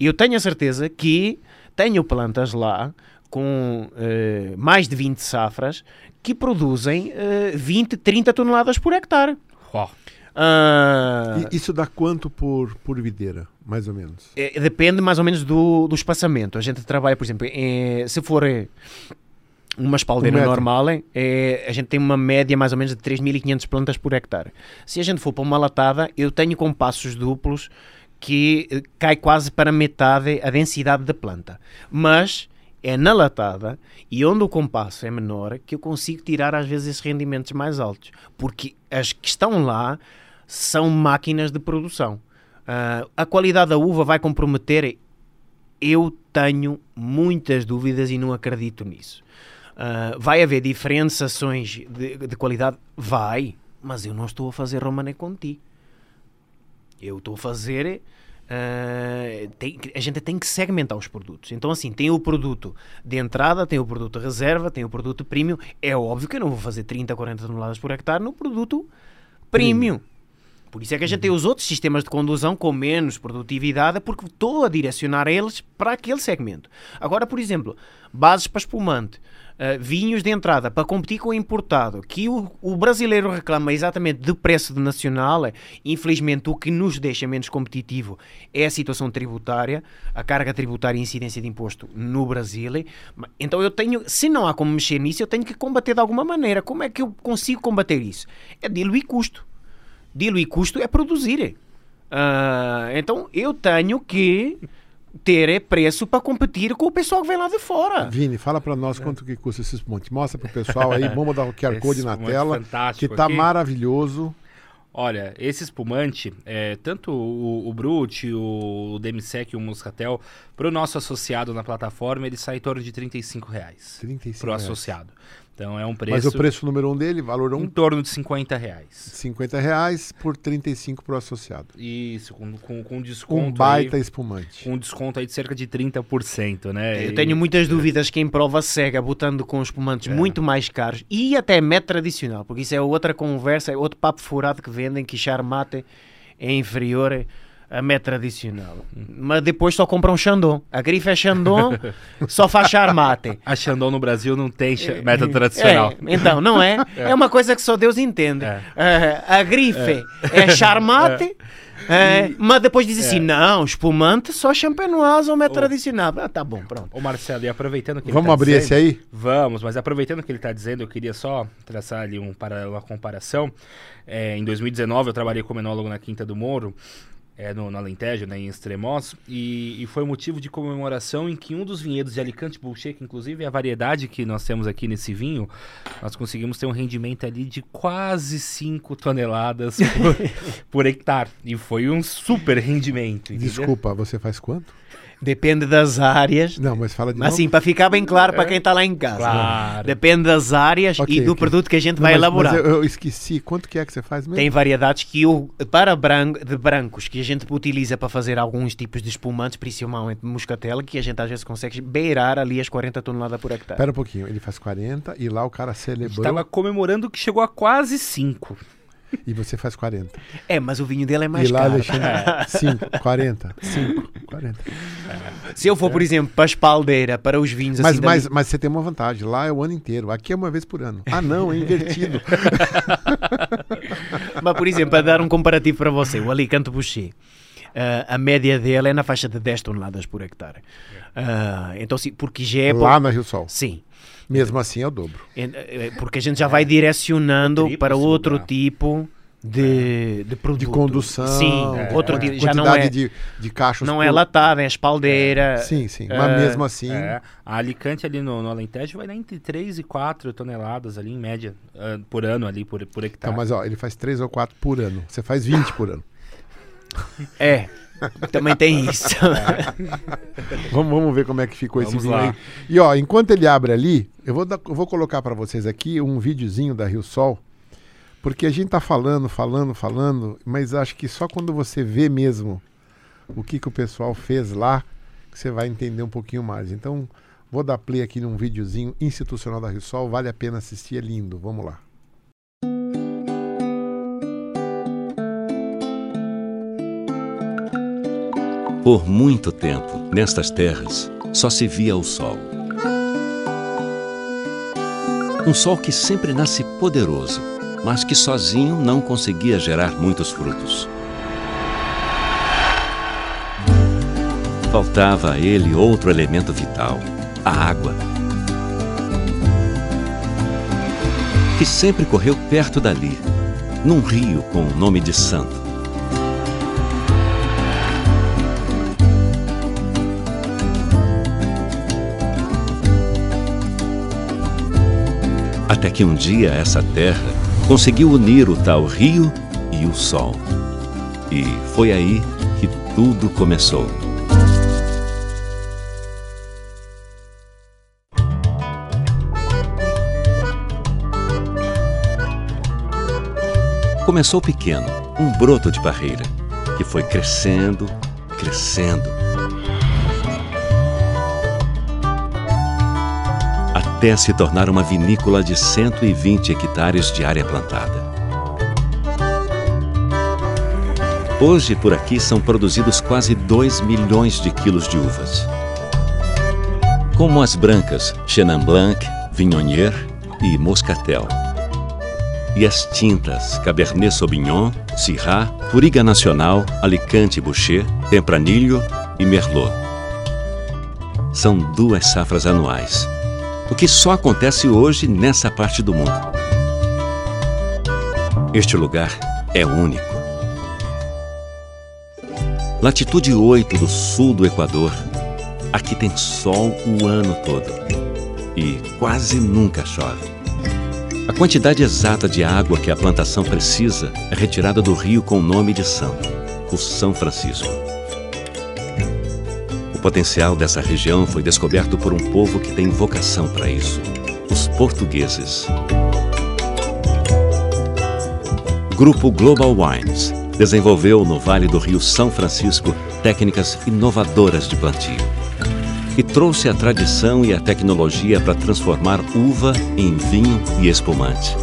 eu tenho a certeza que tenho plantas lá com uh, mais de 20 safras que produzem uh, 20, 30 toneladas por hectare. Oh. Uh, isso dá quanto por, por videira, mais ou menos? É, depende mais ou menos do, do espaçamento. A gente trabalha, por exemplo, se for é, uma espaldeira um normal, é, a gente tem uma média mais ou menos de 3.500 plantas por hectare. Se a gente for para uma latada, eu tenho compassos duplos que eh, cai quase para metade a densidade da planta. Mas é na latada e onde o compasso é menor que eu consigo tirar às vezes esses rendimentos mais altos, porque as que estão lá são máquinas de produção. Uh, a qualidade da uva vai comprometer? Eu tenho muitas dúvidas e não acredito nisso. Uh, vai haver diferenciações de, de, qualidade? Vai, mas eu não estou a fazer Romané Conti. Eu estou a fazer Uh, tem, a gente tem que segmentar os produtos. Então, assim, tem o produto de entrada, tem o produto reserva, tem o produto premium. É óbvio que eu não vou fazer 30, 40 toneladas por hectare no produto premium. Por isso é que a gente tem os outros sistemas de condução com menos produtividade, porque estou a direcionar eles para aquele segmento. Agora, por exemplo, bases para espumante uh, vinhos de entrada para competir com o importado, que o, o brasileiro reclama exatamente do preço de nacional, infelizmente o que nos deixa menos competitivo é a situação tributária, a carga tributária e incidência de imposto no Brasil. Então eu tenho, se não há como mexer nisso, eu tenho que combater de alguma maneira. Como é que eu consigo combater isso? É diluir custo. Diluir custo é produzir. Uh, então eu tenho que ter preço para competir com o pessoal que vem lá de fora. Vini, fala para nós quanto que custa esse espumante. Mostra pro pessoal aí, vamos dar o QR Code na tela, que fantástico tá aqui. maravilhoso. Olha, esse espumante, é, tanto o, o Brut, o, o Demisec e o Muscatel, para o nosso associado na plataforma, ele sai em torno de 35 reais 35 para o associado. Então é um preço, Mas o preço número um dele, valor em 1, torno de 50 reais. 50 reais por 35 pro associado. Isso, com, com, com Um desconto baita aí, espumante. com um desconto aí de cerca de 30%, né? Eu E- tenho muitas dúvidas quem prova cega botando com espumantes muito mais caros e até método tradicional, porque isso é outra conversa, é outro papo furado que vendem que charmate é inferior a método tradicional. Mas depois só compram Chandon. A grife é Chandon, só faz charmate. A Chandon no Brasil não tem cha- método tradicional. É, então, não é? é? uma coisa que só Deus entende. É. Eh, a grife é, charmate, eh, mas depois diz assim: não, espumante só champenoise ou método tradicional. Ah, tá bom, pronto. Ô Marcelo, e aproveitando que ele Vamos tá abrir dizendo- esse aí? Vamos, mas aproveitando o que ele está dizendo, eu queria só traçar ali um, para, uma comparação. É, em 2019 eu trabalhei como enólogo na Quinta do Moro, é, no, no Alentejo, né, em Extremoz, e, e foi motivo de comemoração em que um dos vinhedos de Alicante Boucher, que inclusive é a variedade que nós temos aqui nesse vinho, nós conseguimos ter um rendimento ali de quase 5 toneladas por, por hectare. E foi um super rendimento. entendeu? Desculpa, você faz quanto? Depende das áreas. Não, mas fala de Assim, novo. para ficar bem claro para quem está lá em casa. Claro. Depende das áreas Ok, e do ok. produto que a gente Não, vai mas- elaborar. Mas eu, eu esqueci. Quanto que é que você faz mesmo? Tem variedades que o, para branco, de brancos que a gente utiliza para fazer alguns tipos de espumantes, principalmente moscatel, que a gente às vezes consegue beirar ali as 40 toneladas por hectare. Pera um pouquinho, ele faz 40 e lá o cara celebrou estava comemorando que chegou a quase 5. E você faz 40. É, mas o vinho dele é mais e lá, caro. Alexandre, 5, 40, 5, 40. Se eu for, por exemplo, para a espaldeira, para os vinhos Mas, assim... mas, mas você tem uma vantagem, lá é o ano inteiro, aqui é uma vez por ano. Ah não, é invertido. Mas, por exemplo, para dar um comparativo para você, o Alicante Boucher, ah, a média dele é na faixa de 10 toneladas por hectare. Ah, então, sim, porque já é... lá na Rio Sol. Sim. Mesmo assim é o dobro. É, é, Porque a gente já vai direcionando Triplo, para outro bobear. tipo de, de produto. De condução, Sim, É. outro quanti- tipo. Já não quantidade é, de, de cachos. não é por- latada, é espaldeira. Sim, sim. É, Mas mesmo assim, É, a Alicante ali no, no Alentejo vai dar entre 3 e 4 toneladas ali em média ah, por ano ali, por, por hectare. então, mas ó, ele faz 3 ou 4 por ano. Você faz 20 por ano. É, também tem isso. Vamos, vamos ver como é que ficou esse Vamos vinho lá. aí. E ó, enquanto ele abre ali, eu vou, dar- eu vou colocar para vocês aqui um videozinho da Rio Sol, porque a gente tá falando, falando, falando, mas acho que só quando você vê mesmo o que, que o pessoal fez lá, que você vai entender um pouquinho mais. Então, vou dar play aqui num videozinho institucional da Rio Sol, vale a pena assistir, é lindo. Vamos lá. Por muito tempo, nestas terras, só se via o sol. Um sol que sempre nasce poderoso, mas que sozinho não conseguia gerar muitos frutos. Faltava a ele outro elemento vital, a água. Que sempre correu perto dali, num rio com o nome de Santo. Até que um dia essa terra conseguiu unir o tal rio e o sol. E foi aí que tudo começou. Começou pequeno, um broto de barreira, que foi crescendo, crescendo. Até se tornar uma vinícola de 120 hectares de área plantada. Hoje, por aqui, são produzidos quase 2 milhões de quilos de uvas. Como as brancas Chenin Blanc, Vignonier e Moscatel. E as tintas Cabernet Sauvignon, Syrah, Touriga Nacional, Alicante Boucher, Tempranillo e Merlot. São duas safras anuais, o que só acontece hoje nessa parte do mundo. Este lugar é único. Latitude 8 do sul do Equador, aqui tem sol o ano todo e quase nunca chove. A quantidade exata de água que a plantação precisa é retirada do rio com o nome de santo, o São Francisco. Potencial dessa região foi descoberto por um povo que tem vocação para isso: os portugueses. Grupo Global Wines desenvolveu no Vale do Rio São Francisco técnicas inovadoras de plantio e trouxe a tradição e a tecnologia para transformar uva em vinho e espumante.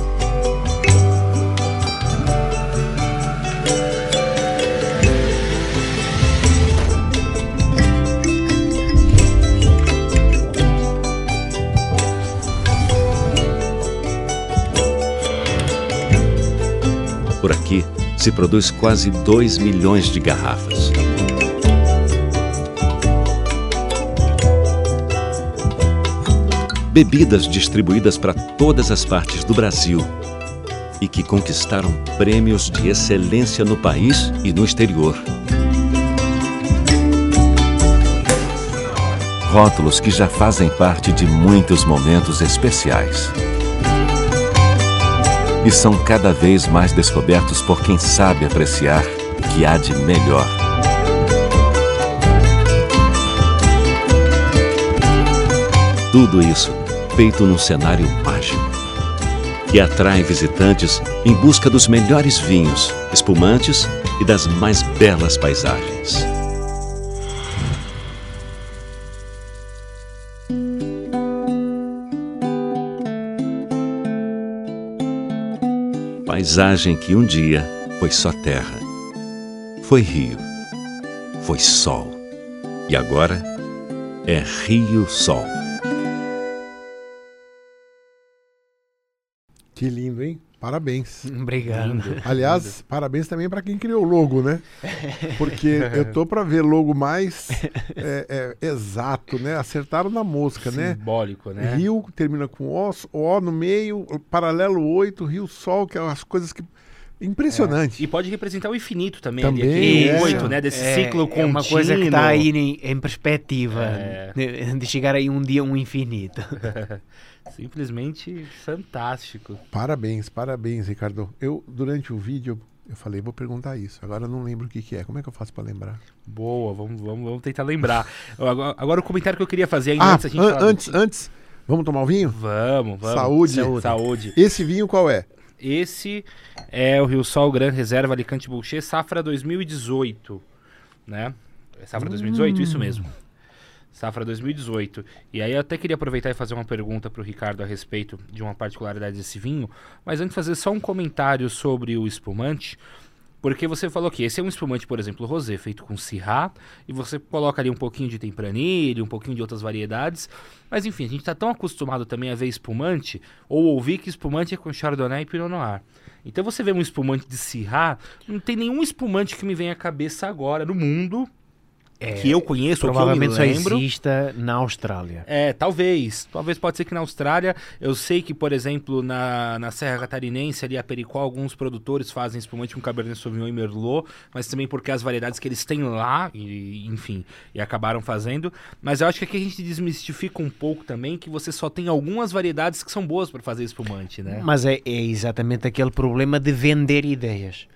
Se produz quase 2 milhões de garrafas. Bebidas distribuídas para todas as partes do Brasil e que conquistaram prêmios de excelência no país e no exterior. Rótulos que já fazem parte de muitos momentos especiais e são cada vez mais descobertos por quem sabe apreciar o que há de melhor. Tudo isso feito num cenário mágico que atrai visitantes em busca dos melhores vinhos, espumantes e das mais belas paisagens. Paisagem que um dia foi só terra, foi rio, foi sol e agora é Rio Sol. Parabéns. Obrigado. Aliás, parabéns também para quem criou o logo, né? Porque eu tô para ver logo mais é, é, exato, né? Acertaram na mosca, né? Simbólico, né? Rio termina com O, O no meio, paralelo 8, Rio Sol, que é as coisas que. Impressionante. E pode representar o infinito também, Também, ali, aquele é. oito, né? Desse É- ciclo é contínuo. uma coisa que está aí em, em perspectiva É. de, de chegar aí um dia um infinito. Simplesmente fantástico. Parabéns, parabéns, Ricardo. Eu, durante o vídeo, eu falei, vou perguntar isso. Agora eu não lembro o que, que é. Como é que eu faço para lembrar? Boa, vamos, vamos, vamos tentar lembrar. agora, agora o comentário que eu queria fazer ainda Ah, antes a gente an- falar antes, antes, vamos tomar o vinho? Vamos, vamos. Saúde. Saúde. Saúde. Esse vinho qual é? Esse é o Rio Sol Gran Reserva Alicante Boucher, safra 2018, né? É safra 2018, isso mesmo. Safra 2018. E aí eu até queria aproveitar e fazer uma pergunta para o Ricardo a respeito de uma particularidade desse vinho, mas antes fazer só um comentário sobre o espumante, porque você falou que esse é um espumante, por exemplo, rosé, feito com Syrah, e você coloca ali um pouquinho de Tempranillo, um pouquinho de outras variedades, mas enfim, a gente está tão acostumado também a ver espumante, ou ouvir que espumante é com Chardonnay e Pinot Noir. Então você vê um espumante de Syrah, não tem nenhum espumante que me venha à cabeça agora no mundo que eu conheço ou que eu me Provavelmente só lembro. exista na Austrália. É, talvez. Talvez pode ser que na Austrália. Eu sei que, por exemplo, na, na Serra Catarinense, ali a Pericó, alguns produtores fazem espumante com Cabernet Sauvignon e Merlot, mas também porque as variedades que eles têm lá, e, enfim, e acabaram fazendo. Mas eu acho que aqui a gente desmistifica um pouco também que você só tem algumas variedades que são boas para fazer espumante, né? Mas é, é exatamente aquele problema de vender ideias.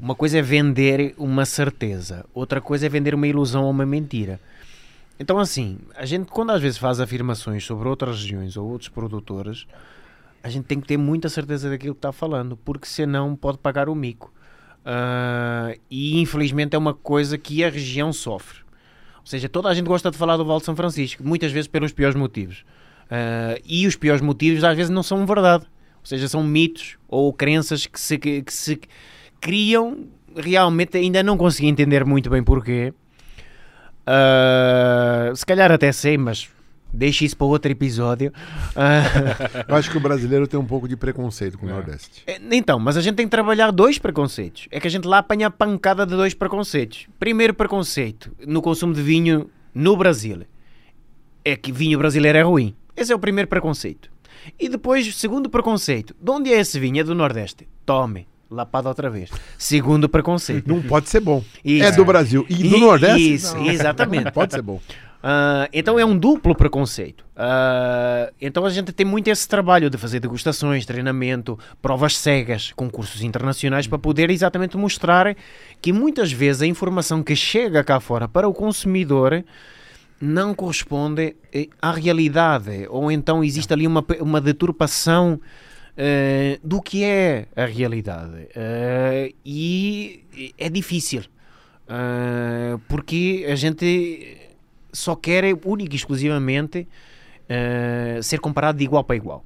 Uma coisa é vender uma certeza, outra coisa é vender uma ilusão ou uma mentira. Então, assim, a gente, quando às vezes faz afirmações sobre outras regiões ou outros produtores, a gente tem que ter muita certeza daquilo que está falando, porque senão pode pagar o mico. Ah, e infelizmente é uma coisa que a região sofre. Ou seja, toda a gente gosta de falar do Vale de São Francisco, muitas vezes pelos piores motivos. Ah, e os piores motivos às vezes não são verdade. Ou seja, são mitos ou crenças que se, que, que se criam. Realmente ainda não consegui entender muito bem porquê. Ah, se calhar até sei, mas deixe isso para outro episódio. Ah, Eu acho que o brasileiro tem um pouco de preconceito com o É. Nordeste. é, Então, mas a gente tem que trabalhar dois preconceitos. É que a gente lá apanha a pancada de dois preconceitos. Primeiro preconceito no consumo de vinho no Brasil é que vinho brasileiro é ruim. Esse é o primeiro preconceito. E depois, segundo preconceito, de onde é esse vinho? É do Nordeste. Tome. Lapada outra vez. Segundo preconceito. Não pode ser bom. Isso. É do Brasil. E do I- Nordeste? isso, Não, exatamente. Não pode ser bom. Ah, então é um duplo preconceito. Ah, então a gente tem muito esse trabalho de fazer degustações, treinamento, provas cegas, concursos internacionais para poder exatamente mostrar que muitas vezes a informação que chega cá fora para o consumidor não corresponde eh, à realidade ou então existe ali uma, uma deturpação eh, do que é a realidade Eh, e é difícil eh, porque a gente só quer única e exclusivamente ser comparado de igual para igual.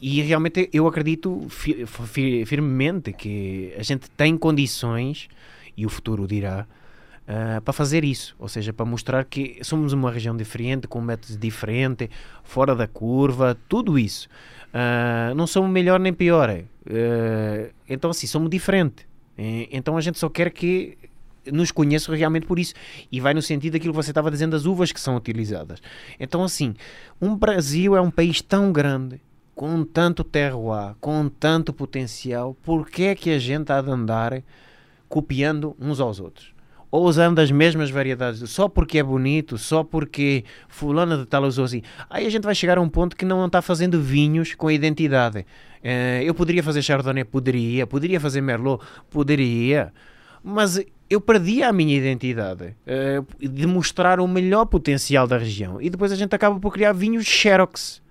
E realmente eu acredito fi- fi- firmemente que a gente tem condições, e o futuro dirá, ah, para fazer isso. Ou seja, para mostrar que somos uma região diferente, com métodos diferentes, fora da curva, tudo isso. Ah, não somos melhor nem pior. eh, então, assim, somos diferentes. Eh, Então a gente só quer que nos conheçam realmente por isso. E vai no sentido daquilo que você estava dizendo das uvas que são utilizadas. Então, assim, um Brasil é um país tão grande, com tanto terroir, com tanto potencial, por que é que a gente há de andar copiando uns aos outros? Ou usando as mesmas variedades, só porque é bonito, só porque fulano de tal usou assim. Aí a gente vai chegar a um ponto que não está fazendo vinhos com identidade. Eh, eu poderia fazer Chardonnay? Poderia. Poderia fazer Merlot? Poderia. Mas eu perdi a minha identidade eh, de mostrar o melhor potencial da região. E depois a gente acaba por criar vinhos Xerox.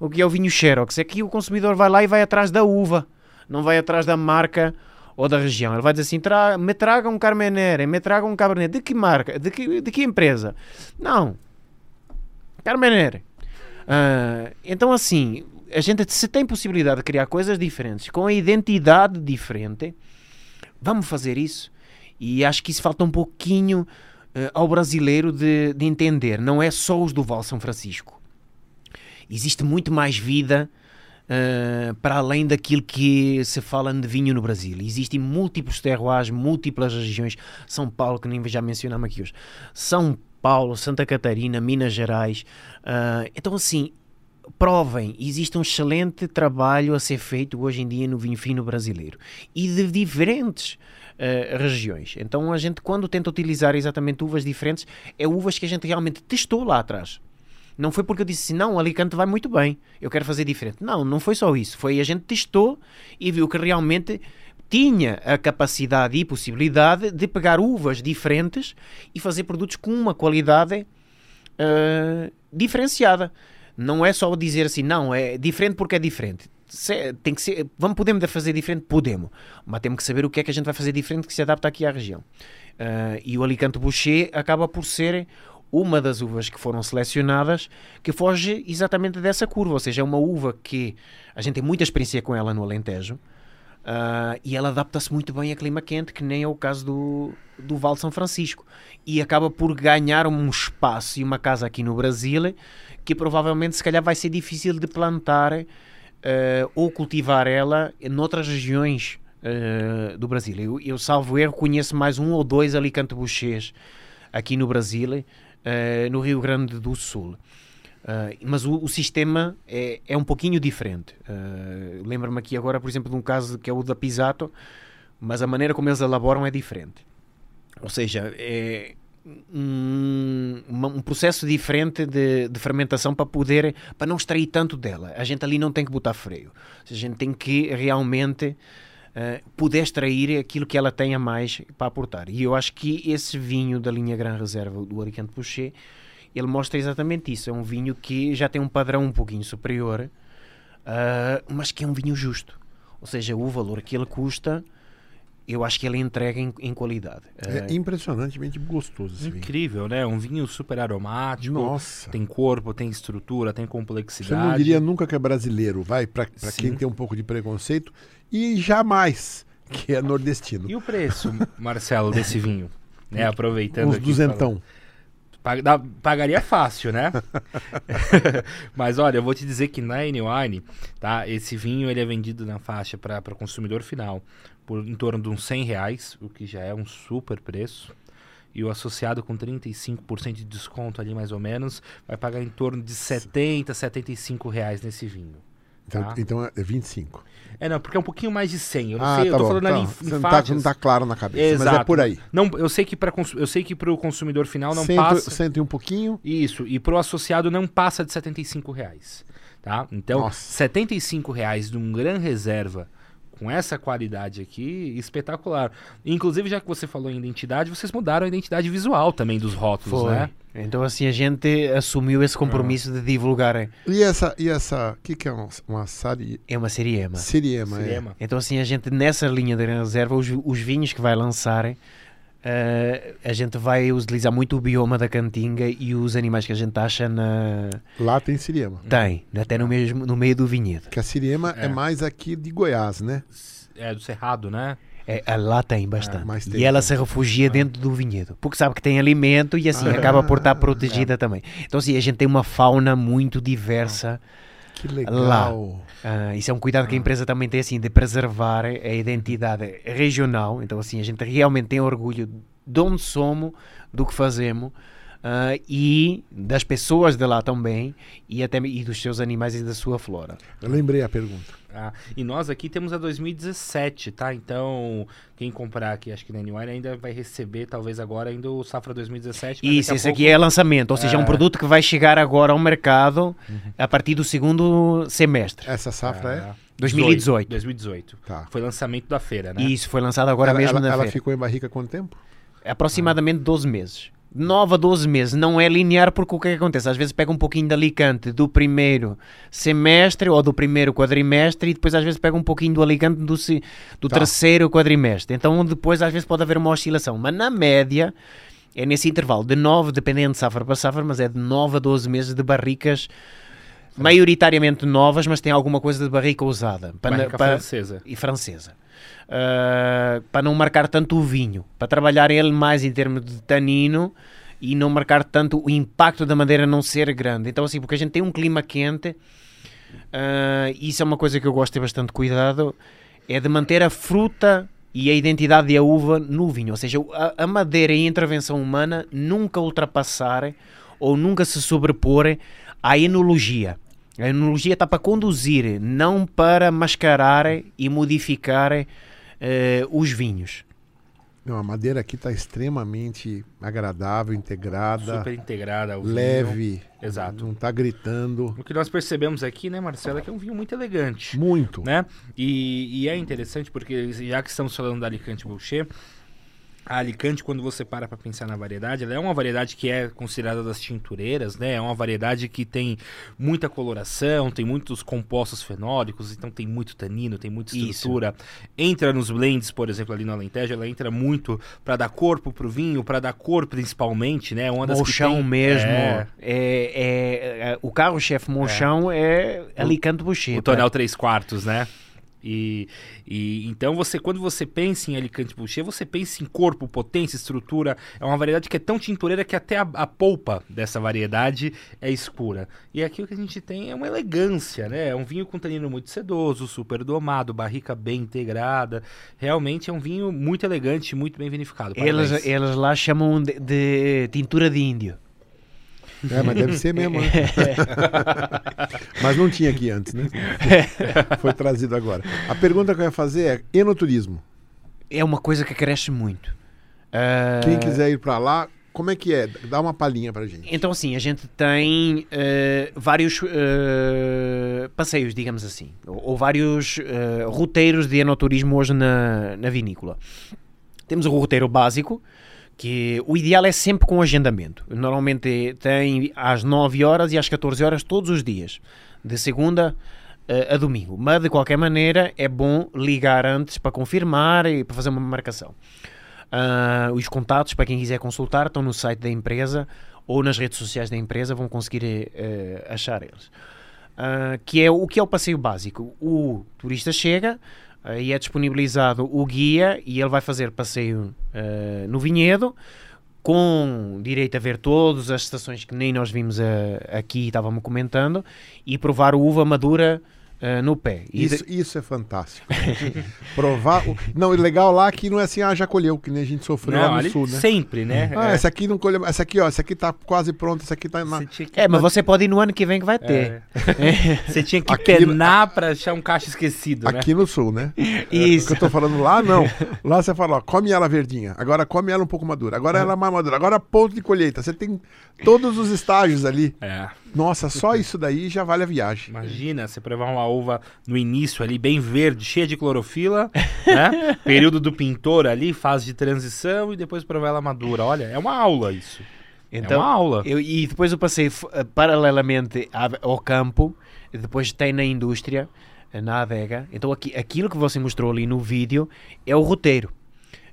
O que é o vinho Xerox? É que o consumidor vai lá e vai atrás da uva, não vai atrás da marca ou da região. Ele vai dizer assim: "Tra- me traga um Carmenere, me traga um Cabernet. De que marca? De que, de que empresa? Não. Carmenere. Ah, então, assim, a gente se tem possibilidade de criar coisas diferentes, com a identidade diferente, vamos fazer isso. E acho que isso falta um pouquinho eh, ao brasileiro de, de entender. Não é só os do Val São Francisco. Existe muito mais vida eh, para além daquilo que se fala de vinho no Brasil. Existem múltiplos terroirs, múltiplas regiões. São Paulo, que nem já mencionamos aqui hoje. São Paulo, Santa Catarina, Minas Gerais. Ah, então, assim, provem, existe um excelente trabalho a ser feito hoje em dia no vinho fino brasileiro e de diferentes eh, regiões. Então a gente quando tenta utilizar exatamente uvas diferentes, é uvas que a gente realmente testou lá atrás. Não foi porque eu disse assim, não, Alicante vai muito bem, eu quero fazer diferente. Não, não foi só isso. Foi a gente testou e viu que realmente tinha a capacidade e possibilidade de pegar uvas diferentes e fazer produtos com uma qualidade eh, diferenciada. Não é só dizer assim, não, é diferente porque é diferente. Se- tem que ser, vamos, podemos fazer diferente? Podemos. Mas temos que saber o que é que a gente vai fazer diferente que se adapta aqui à região. Eh, e o Alicante Boucher acaba por ser uma das uvas que foram selecionadas que foge exatamente dessa curva. Ou seja, é uma uva que a gente tem muita experiência com ela no Alentejo. Ah, e ela adapta-se muito bem a clima quente, que nem é o caso do, do Val de São Francisco. E acaba por ganhar um espaço e uma casa aqui no Brasil que provavelmente, se calhar, vai ser difícil de plantar ah, ou cultivar ela noutras regiões ah, do Brasil. Eu, eu, salvo erro, conheço mais um ou dois Alicante Bouchers aqui no Brasil, ah, no Rio Grande do Sul. Uh, mas o, o sistema é, é um pouquinho diferente. Uh, Lembro-me aqui agora, por exemplo, de um caso que é o da Pisato, mas a maneira como eles elaboram é diferente. Ou seja, é um, um processo diferente de, de fermentação para poder, para não extrair tanto dela. A gente ali não tem que botar freio. Seja, a gente tem que realmente uh, poder extrair aquilo que ela tem a mais para aportar. E eu acho que esse vinho da linha Gran Reserva do Alicante Boucher ele mostra exatamente isso. É um vinho que já tem um padrão um pouquinho superior, ah, mas que é um vinho justo. Ou seja, o valor que ele custa, eu acho que ele entrega em, em qualidade. É Ah, impressionantemente gostoso esse vinho. Incrível, né? Um vinho super aromático. Nossa. Tem corpo, tem estrutura, tem Você complexidade. não diria nunca que é brasileiro, vai, Sim. quem tem um pouco de preconceito, e jamais que é nordestino. E o preço, Marcelo, desse vinho? Né? Aproveitando Uns duzentão. Pagaria fácil, né? Mas olha, eu vou te dizer que na N-Wine, tá? Esse vinho ele é vendido na faixa para o consumidor final por em torno de uns 100 reais, o que já é um super preço. E o associado com 35% de desconto ali mais ou menos, vai pagar em torno de 70, 75 reais nesse vinho. Então, Tá. então é 25. É, não, porque é um pouquinho mais de 100. Eu não ah, sei, tá eu tô bom. falando tá. ali em, não tá, faixas. não tá claro na cabeça, mas Exato. é por aí. Não, eu sei que para eu sei que para o consumidor final não Cento, passa cento e um pouquinho. isso e para o associado não passa de 75 reais, tá? Então Nossa. 75 reais de um Gran Reserva com essa qualidade aqui, espetacular. Inclusive já que você falou em identidade, vocês mudaram a identidade visual também dos rótulos, Foi. né? Então assim a gente assumiu esse compromisso de divulgar. E essa, e essa, o que que é uma, uma sari, É uma Siriema. siriema? é? Cinema. Então assim a gente nessa linha de reserva, os, os vinhos que vai lançar, eh, a gente vai utilizar muito o bioma da cantinga e os animais que a gente acha na... Lá tem siriema. tem, até no, mesmo, no meio do vinhedo. Que a siriema é. É. mais aqui de Goiás, né? É do Cerrado, né? É, ah, lá tem bastante. mas tem, e ela se refugia dentro do vinhedo, porque sabe que tem alimento e assim Ah, acaba por estar é. protegida também. Então assim, a gente tem uma fauna muito diversa. Que legal. Ah, isso é um cuidado que a empresa também tem assim de preservar a identidade regional. Então assim, a gente realmente tem orgulho de onde somos, do que fazemos. Ah, e das pessoas de lá também e até e dos seus animais e da sua flora. Eu lembrei a pergunta. Ah, e nós aqui temos a 2017, tá? Então, quem comprar aqui, acho que na Anywhere ainda vai receber, talvez agora, ainda o Safra 2017. mas Isso, esse pouco- aqui é lançamento, ou seja, é um É. produto que vai chegar agora ao mercado a partir do segundo semestre, Essa safra é? Ah, 2018. 2018. Tá. Foi lançamento da feira, né? Isso foi lançado agora ela, mesmo ela, na ela feira. ficou em barrica quanto tempo? É aproximadamente 12 meses. 9 a 12 meses. Não é linear porque o que é que acontece? Às vezes pega um pouquinho de Alicante do primeiro semestre ou do primeiro quadrimestre e depois às vezes pega um pouquinho do Alicante do, do Tá. terceiro quadrimestre. Então depois às vezes pode haver uma oscilação. Mas na média é nesse intervalo de 9, dependendo de safra para safra, mas é de 9 a 12 meses de barricas maioritariamente novas, mas tem alguma coisa de barrica usada. Barrica para- francesa. e francesa. Uh, para não marcar tanto o vinho, para trabalhar ele mais em termos de tanino e não marcar tanto o impacto da madeira não ser grande. Então, assim, porque a gente tem um clima quente, uh, isso é uma coisa que eu gosto de ter bastante cuidado, é de manter a fruta e a identidade da uva no vinho. Ou seja, a, a madeira e a intervenção humana nunca ultrapassar ou nunca se sobrepor à enologia. A enologia está para conduzir, não para mascarar e modificar eh, os vinhos. Não, a madeira aqui está extremamente agradável, integrada, Super integrada. ao vinho. leve. Exato. Não está gritando. O que nós percebemos aqui, né, Marcelo, é que é um vinho muito elegante. Muito. né? E, e é interessante porque já que estamos falando da Alicante Boucher, a Alicante, quando você para para pensar na variedade, ela é uma variedade que é considerada das tintureiras, né? É uma variedade que tem muita coloração, tem muitos compostos fenólicos, então tem muito tanino, tem muita Isso. estrutura. Entra nos blends, por exemplo, ali no Alentejo, ela entra muito para dar corpo pro vinho, para dar cor principalmente, né? Uma das Monchão tem- mesmo. É, É, é- é- o carro-chefe Monchão é, Alicante Boucher. o tonel 3 quartos, né? E, e então você, quando você pensa em Alicante Boucher, você pensa em corpo, potência, estrutura. É uma variedade que é tão tintureira que até a, a polpa dessa variedade é escura. E aqui o que a gente tem é uma elegância, né? É um vinho com tanino muito sedoso, super domado, barrica bem integrada. Realmente é um vinho muito elegante, muito bem vinificado. Eles lá chamam de, de tintura de índio. É, mas deve ser mesmo. né? mas não tinha aqui antes, né? Foi trazido agora. A pergunta que eu ia fazer é enoturismo. É uma coisa que cresce muito. Ah, Quem quiser ir para lá, como é que é? Dá uma palhinha pra gente. Então, assim, a gente tem eh, vários eh, passeios, digamos assim, ou, ou vários eh, roteiros de enoturismo hoje na, na vinícola. Temos o roteiro básico, que o ideal é sempre com agendamento. Normalmente tem às 9 horas e às 14 horas todos os dias, de segunda eh, a domingo. Mas, de qualquer maneira, é bom ligar antes para confirmar e para fazer uma marcação. Ah, os contatos, para quem quiser consultar, estão no site da empresa ou nas redes sociais da empresa, vão conseguir eh, achar eles. Ah, que é o que é o passeio básico. O turista chega e é disponibilizado o guia e ele vai fazer passeio ah, no vinhedo com direito a ver todas as estações que nem nós vimos ah, aqui e estávamos comentando e provar uva madura uh, no pé. E isso, de... isso é fantástico. Provar. O... Não, o legal lá é que não é assim, ah, já colheu, que nem a gente sofreu não, lá no sul, né? Sempre, né? Ah, é. essa aqui não colheu. Essa aqui, ó, essa aqui tá quase pronta, essa aqui tá na. Que... É, mas você pode ir no ano que vem que vai ter. É. você tinha que aqui, penar pra achar um caixa esquecido. Né? Aqui no sul, né? Isso. O que eu tô falando lá, não. Lá você fala, ó, come ela verdinha. Agora come ela um pouco madura. Agora ela mais madura. Agora ponto de colheita. Você tem todos os estágios ali. É. Nossa, só isso daí já vale a viagem. Imagina, você provar uma uva no início ali, bem verde, cheia de clorofila, né? Período do pintor ali, fase de transição e depois provar ela madura. Olha, é uma aula isso. É então, é uma aula. Eu, e depois eu passei uh, paralelamente ao campo, depois tem na indústria, eh, na adega. Então aqui, aquilo que você mostrou ali no vídeo é o roteiro.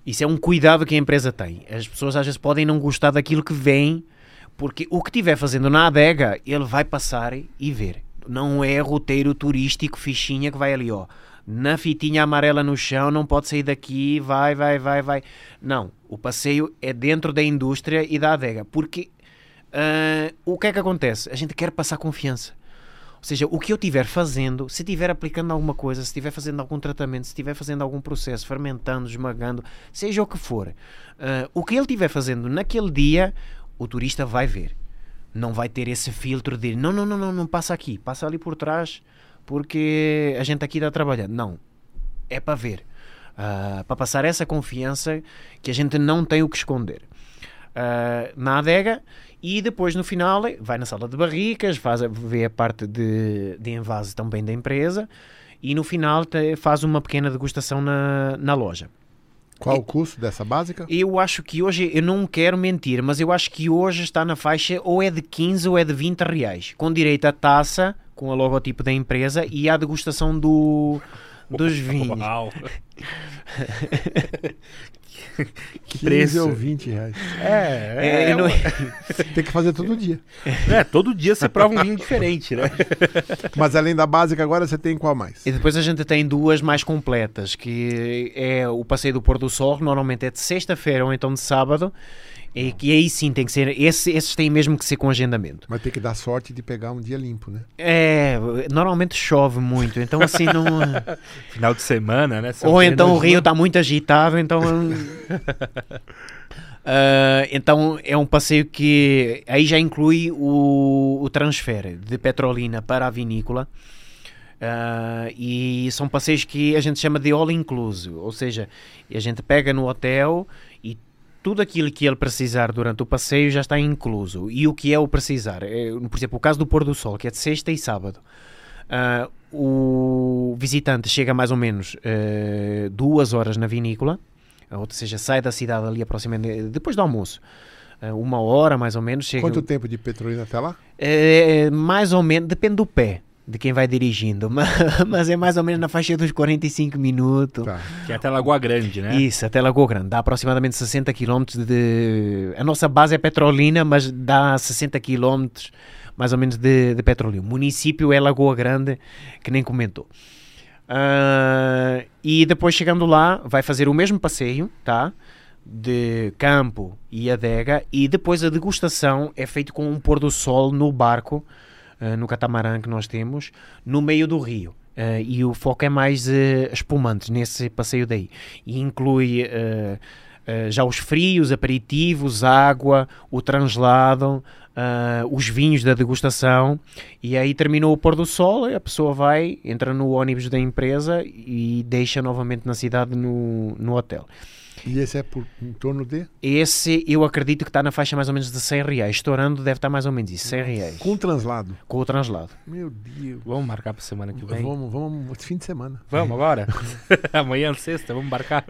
Isso é um cuidado que a empresa tem. As pessoas às vezes podem não gostar daquilo que vem porque o que estiver fazendo na adega, ele vai passar e ver. Não é roteiro turístico, fichinha que vai ali, ó. Na fitinha amarela no chão, não pode sair daqui, vai, vai, vai, vai. Não. O passeio é dentro da indústria e da adega. Porque uh, o que é que acontece? A gente quer passar confiança. Ou seja, o que eu estiver fazendo, se estiver aplicando alguma coisa, se estiver fazendo algum tratamento, se estiver fazendo algum processo, fermentando, esmagando, seja o que for, uh, o que ele estiver fazendo naquele dia, o turista vai ver. Não vai ter esse filtro de não, não, não, não, não passa aqui, passa ali por trás porque a gente aqui está trabalhando. Não. É para ver. Uh, para passar essa confiança que a gente não tem o que esconder. Uh, na adega e depois no final vai na sala de barricas, faz, vê a parte de, de envase também da empresa e no final te, faz uma pequena degustação na, na loja. Qual o custo dessa básica? Eu acho que hoje, eu não quero mentir, mas eu acho que hoje está na faixa ou é de 15 ou é de 20 reais, com direito à taça, com o logotipo da empresa e à degustação do, dos vinhos. Uau. que preço? ou 20 reais. É, é, é não... tem que fazer todo dia. É, todo dia você prova um vinho diferente, né? Mas além da básica, agora você tem qual mais? E depois a gente tem duas mais completas, que é o passeio do pôr do sol, normalmente é de sexta-feira ou então de sábado, e, e aí sim tem que ser. Esse, esses têm mesmo que ser com agendamento. Mas tem que dar sorte de pegar um dia limpo, né? É, normalmente chove muito, então assim não. Final de semana, né? São Ou então o rio está muito agitado, então. Uh, então é um passeio que aí já inclui o, o transfer de Petrolina para a vinícola. Uh, e são passeios que a gente chama de all inclusive, ou seja, a gente pega no hotel tudo aquilo que ele precisar durante o passeio já está incluso. E o que é o precisar? É, por exemplo, o caso do pôr do sol, que é de sexta e sábado. Uh, o visitante chega mais ou menos uh, duas horas na vinícola, ou seja, sai da cidade ali aproximadamente depois do almoço. Uh, uma hora mais ou menos. Chega... Quanto tempo de petrolina até lá? É, mais ou menos, depende do pé de quem vai dirigindo, mas é mais ou menos na faixa dos 45 minutos. Tá. Que é até Lagoa Grande, né? Isso, até Lagoa Grande. Dá aproximadamente 60 km de. A nossa base é Petrolina, mas dá 60 km mais ou menos de, de Petrolina. O município é Lagoa Grande, que nem comentou. Uh, e depois chegando lá, vai fazer o mesmo passeio, tá? De campo e adega, e depois a degustação é feito com um pôr do sol no barco uh, no catamarã que nós temos, no meio do rio. Uh, e o foco é mais uh, espumantes nesse passeio daí. E inclui já os frios, aperitivos, água, o translado, os vinhos da degustação. E aí terminou o pôr do sol, a pessoa vai, entra no ônibus da empresa e deixa novamente na cidade no, no hotel. E esse é por, em torno de? Esse eu acredito que está na faixa mais ou menos de 100 reais. Estourando deve estar mais ou menos isso, 100 reais. Com o translado? Com o translado. Meu Deus. Vamos marcar para semana que vem? Vamos, vamos, fim de semana. Vamos agora? Amanhã, sexta, vamos marcar.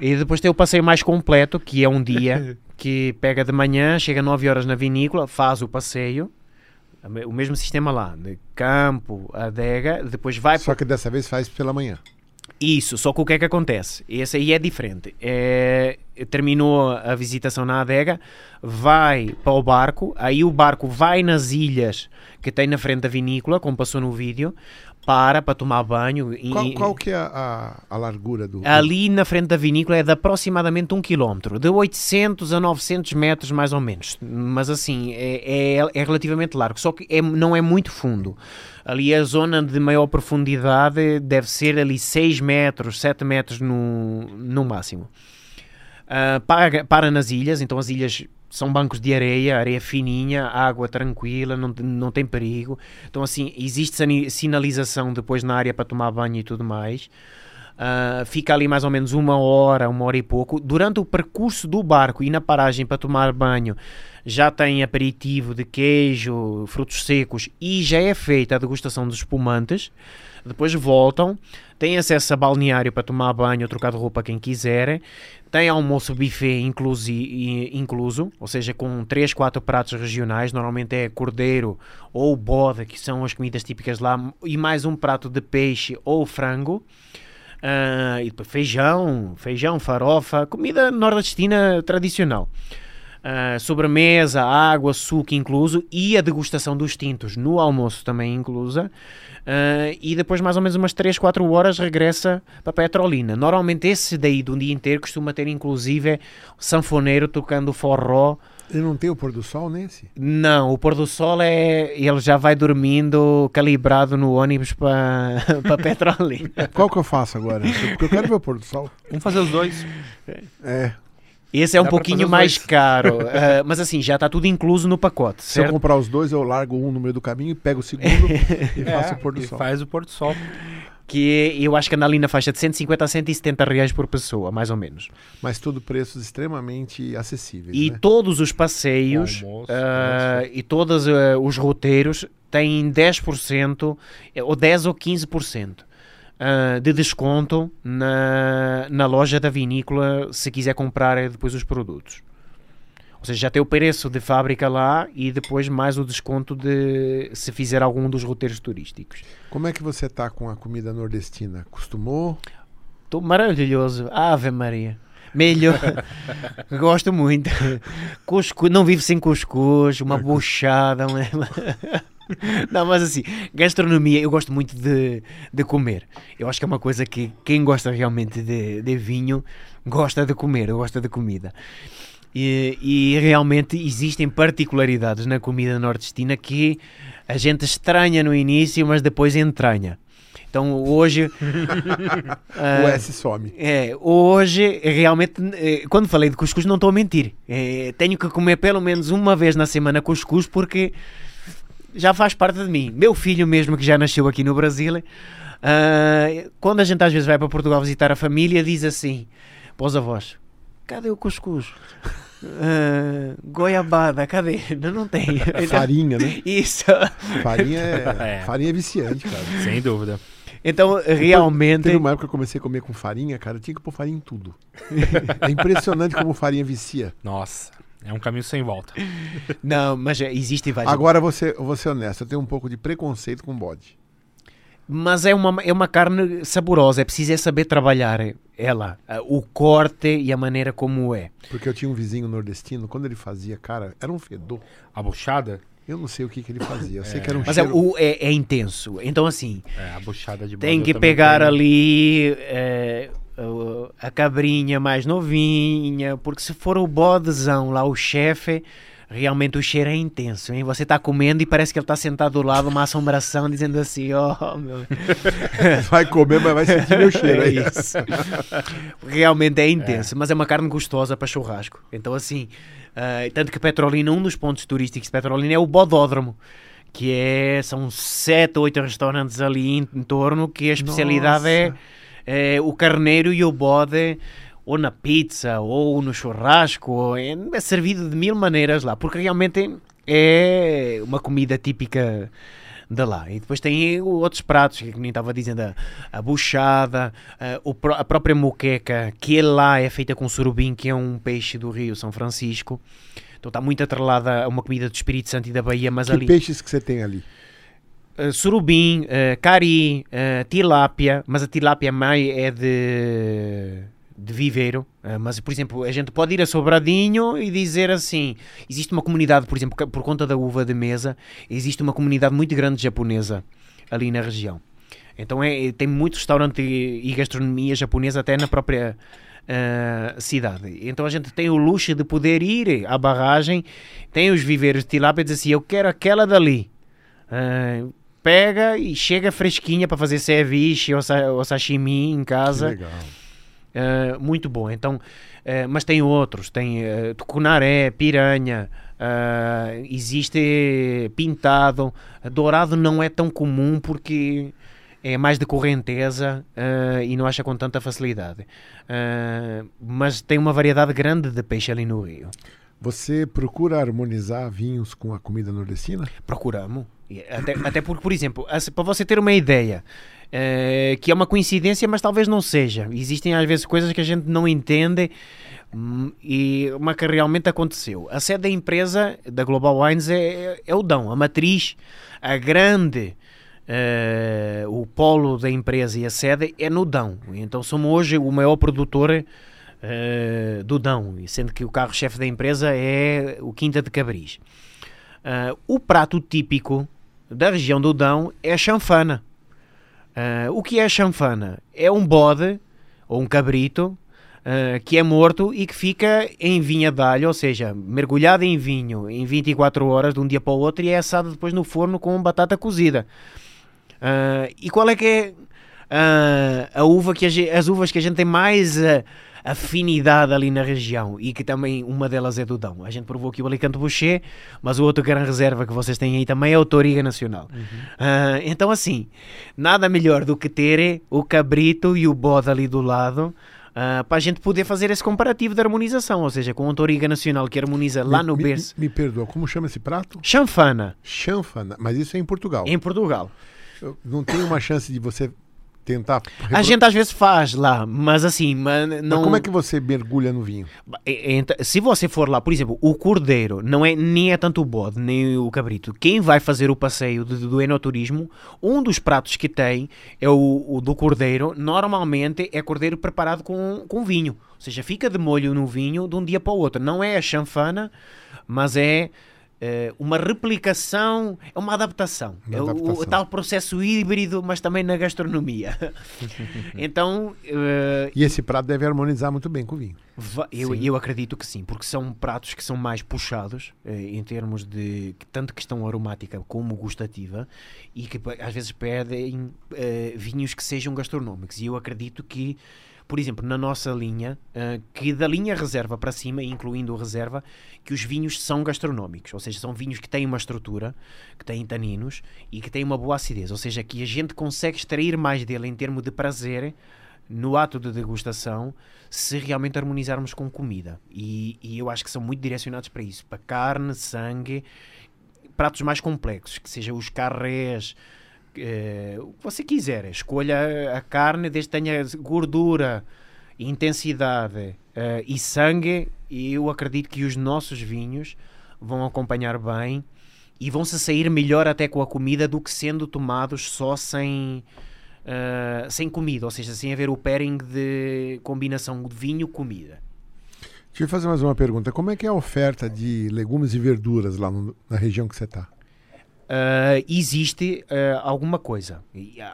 e depois tem o passeio mais completo, que é um dia que pega de manhã, chega 9 horas na vinícola, faz o passeio, o mesmo sistema lá, de campo, adega, depois vai... Só que dessa vez faz pela manhã. Isso, só que o que é que acontece? Esse aí é diferente. É, terminou a visitação na adega, vai para o barco, aí o barco vai nas ilhas que tem na frente da vinícola, como passou no vídeo, para para tomar banho. e- Qual, qual que é a, a, a largura do... Ali na frente da vinícola é de aproximadamente um quilómetro, de 800 a 900 metros mais ou menos, mas assim, é, é, é relativamente largo, só que é- não é muito fundo. Ali a zona de maior profundidade deve ser ali 6 metros, 7 metros no, no máximo. Ah, para, para nas ilhas, então as ilhas são bancos de areia, areia fininha, água tranquila, não, não tem perigo. Então, assim, existe sinalização depois na área para tomar banho e tudo mais. Ah, fica ali mais ou menos uma hora, uma hora e pouco. Durante o percurso do barco e na paragem para tomar banho, já tem aperitivo de queijo, frutos secos e já é feita a degustação dos espumantes. Depois voltam, têm acesso a balneário para tomar banho ou trocar de roupa quem quiser. Tem almoço buffet inclusi, incluso, ou seja, com 3, 4 pratos regionais. Normalmente é cordeiro ou bode, que são as comidas típicas lá, e mais um prato de peixe ou frango. Ah, e depois feijão, feijão, farofa, comida nordestina tradicional. Ah, sobremesa, água, suco incluso e a degustação dos tintos no almoço também inclusa. Ah, e depois, mais ou menos umas 3, 4 horas, regressa para Petrolina. Normalmente, esse daí de um dia inteiro costuma ter inclusive sanfoneiro tocando forró. Ele não tem o pôr do sol nesse? Não, o pôr do sol é. Ele já vai dormindo calibrado no ônibus para para Petrolina. Qual que eu faço agora? Porque eu quero ver o pôr do sol. Vamos fazer os dois. É. Esse é um Dá pouquinho mais dois. caro, ah, mas assim, já está tudo incluso no pacote, Se eu comprar os dois, eu largo um no meio do caminho, pego o segundo e faço o pôr do É, e sol. faz o pôr do sol. Que eu acho que anda ali na faixa de 150 a 170 reais por pessoa, mais ou menos. Mas tudo preços extremamente acessíveis. E né? todos os passeios Almoço, ah, e todos ah, os roteiros têm 10% eh, ou 10 ou 15% ah, de desconto na, na loja da vinícola se quiser comprar depois os produtos. Ou seja, já tem o preço de fábrica lá e depois mais o desconto de se fizer algum dos roteiros turísticos. Como é que você tá com a comida nordestina? Costumou? Estou maravilhoso. Ave Maria. Melhor. Gosto muito. Cuscuz, não vivo sem cuscuz, uma buchada. uma- Não, mas assim, gastronomia, eu gosto muito de, de comer. Eu acho que é uma coisa que quem gosta realmente de, de vinho gosta de comer, gosta de comida. E, e realmente existem particularidades na comida nordestina que a gente estranha no início, mas depois entranha. Então hoje. ah, o S some. é, hoje realmente, eh, quando falei de cuscuz, não estou a mentir. Eh, tenho que comer pelo menos uma vez na semana cuscuz porque já faz parte de mim. Meu filho mesmo, que já nasceu aqui no Brasil, ah, quando a gente às vezes vai para Portugal visitar a família, diz assim para os avós: cadê o cuscuz? Ah, goiabada, cadê? Não, não tem. Farinha, né? Isso. Farinha é, É. farinha é viciante, cara. Sem dúvida. Então, realmente. Teve uma época que eu comecei a comer com farinha, cara, eu tinha que pôr farinha em tudo. É impressionante como farinha vicia. Nossa, é um caminho sem volta. Não, mas é, existem vários. Agora, você, eu vou ser honesto, eu tenho um pouco de preconceito com bode. Mas é uma, é uma carne saborosa, é preciso é saber trabalhar ela, o corte e a maneira como é. Porque eu tinha um vizinho nordestino, quando ele fazia, cara, era um fedor. A buchada? Eu não sei o que, que ele fazia. Eu sei que era um Mas é, cheiro... o- é, é intenso. Então, assim, É, a buchada de tem que pegar tenho. ali o- a cabrinha mais novinha, porque se for o bodezão lá, o chefe, realmente o cheiro é intenso. Hein? Você está comendo e parece que ele está sentado do lado, uma assombração, dizendo assim: Ó, meu. Vai comer, mas vai sentir meu cheiro. É aí. isso. Realmente é intenso, mas é uma carne gostosa para churrasco. Então, assim, ah, tanto que Petrolina, um dos pontos turísticos de Petrolina é o Bodódromo. Que é, são sete, oito restaurantes ali em, em torno que a especialidade é, Nossa. é o carneiro e o bode ou na pizza ou no churrasco ou é, é servido de mil maneiras lá porque realmente é uma comida típica de lá. E depois tem outros pratos, que nem estava dizendo, a, a buchada, a, a própria moqueca, que lá é feita com surubim, que é um peixe do Rio São Francisco. Então está muito atrelada a uma comida do Espírito Santo e da Bahia, mas Que ali... peixes que você tem ali? Uh, surubim, uh, cari, uh, tilápia, mas a tilápia mais é de de viveiro, mas por exemplo, a gente pode ir a Sobradinho e dizer assim: existe uma comunidade, por exemplo, por conta da uva de mesa, existe uma comunidade muito grande japonesa ali na região. Então é, tem muito restaurante e, e gastronomia japonesa até na própria uh, cidade. Então a gente tem o luxo de poder ir à barragem, tem os viveiros de tilápia e diz assim: eu quero aquela dali. Uh, pega e chega fresquinha para fazer ceviche ou, sa ou sashimi em casa. Que legal. Uh, muito bom. Então, uh, mas tem outros, tem uh, tucunaré, piranha, uh, existe pintado. Dourado não é tão comum porque é mais de correnteza e não acha com tanta facilidade. mas tem uma variedade grande de peixe ali no Rio. Você procura harmonizar vinhos com a comida nordestina? Procuramos. Até, até porque, por exemplo, para você ter uma ideia, Uh, que é uma coincidência, mas talvez não seja. Existem às vezes coisas que a gente não entende um, e uma que realmente aconteceu. A sede da empresa da Global Wines é, é, é o Dão, a matriz, a grande. Uh, o polo da empresa e a sede é no Dão. Então somos hoje o maior produtor uh, do Dão, sendo que o carro-chefe da empresa é o Quinta de Cabris. o prato típico da região do Dão é a chanfana. Uh, o que é a chanfana? É um bode ou um cabrito uh, que é morto e que fica em vinha de alho, ou seja, mergulhado em vinho em 24 horas de um dia para o outro e é assado depois no forno com batata cozida. Uh, e qual é que é a uva que a, as uvas que a gente tem mais afinidade ali na região e que também uma delas é do Dão. A gente provou aqui o Alicante Boucher, mas o outro grande reserva que vocês têm aí também é o Toriga Nacional. Uhum. Uh, então, assim, nada melhor do que ter o cabrito e o bode ali do lado. Uh, para a gente poder fazer esse comparativo de harmonização, ou seja, com o Toriga Nacional que harmoniza lá no me, berço. Me, me perdoa, como chama esse prato? Chanfana. Chanfana, mas isso é em Portugal. Em Portugal. Eu não tem uma chance de você tentar. A gente às vezes faz lá, mas assim, mas não. Mas como é que você mergulha no vinho? Se você for lá, por exemplo, o cordeiro não é nem é tanto o bode nem o cabrito. Quem vai fazer o passeio do, do enoturismo, um dos pratos que tem é o, o, do cordeiro. Normalmente é cordeiro preparado com, com vinho, ou seja, fica de molho no vinho de um dia para o outro. Não é a chanfana, mas é Uh, uma replicação, é uma adaptação. Uma é adaptação. O, o, tal processo híbrido, mas também na gastronomia. então. Uh, e esse prato deve harmonizar muito bem com o vinho. Eu, eu acredito que sim, porque são pratos que são mais puxados uh, em termos de tanto questão aromática como gustativa e que às vezes pedem vinhos que sejam gastronómicos. E eu acredito que por exemplo, na nossa linha, uh, que da linha reserva para cima, incluindo reserva, que os vinhos são gastronómicos, ou seja, são vinhos que têm uma estrutura, que têm taninos e que têm uma boa acidez, ou seja, que a gente consegue extrair mais dele em termos de prazer no ato de degustação se realmente harmonizarmos com comida. E, e eu acho que são muito direcionados para isso, para carne, sangue, pratos mais complexos, que sejam os carrés, uh, o que você quiser. Escolha a carne desde que tenha gordura, intensidade uh, e sangue. E eu acredito que os nossos vinhos vão acompanhar bem e vão se sair melhor até com a comida do que sendo tomados só sem. Uh, sem comida, ou seja, sem haver o pairing de combinação de vinho-comida. Deixa eu fazer mais uma pergunta. Como é que é a oferta de legumes e verduras lá no, na região que você está? Uh, existe uh, alguma coisa.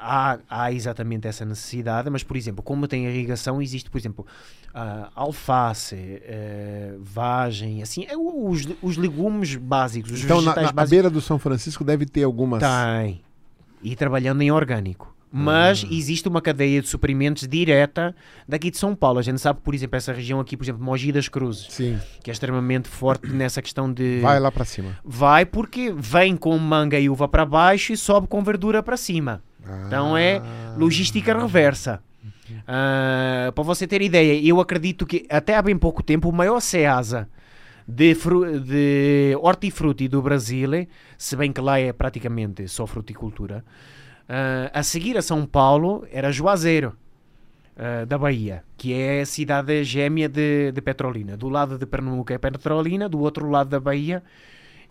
Há, há, exatamente essa necessidade, mas, por exemplo, como tem irrigação, existe, por exemplo, uh, alface, vagem, assim, é os, os legumes básicos. Os então, na, na básicos. beira do São Francisco deve ter algumas. Tem. E trabalhando em orgânico mas uhum. existe uma cadeia de suprimentos direta daqui de São Paulo. A gente sabe, por exemplo, essa região aqui, por exemplo, Mogi das Cruzes, Sim. que é extremamente forte nessa questão de. Vai lá para cima. Vai porque vem com manga e uva para baixo e sobe com verdura para cima. Ah. Então é logística reversa. Uh, para você ter ideia, eu acredito que até há bem pouco tempo o maior Ceasa de, de hortifruti do Brasil, se bem que lá é praticamente só fruticultura, Uh, a seguir a São Paulo era Juazeiro, uh, da Bahia, que é a cidade gêmea de, de, Petrolina. Do lado de Pernambuco é Petrolina, do outro lado da Bahia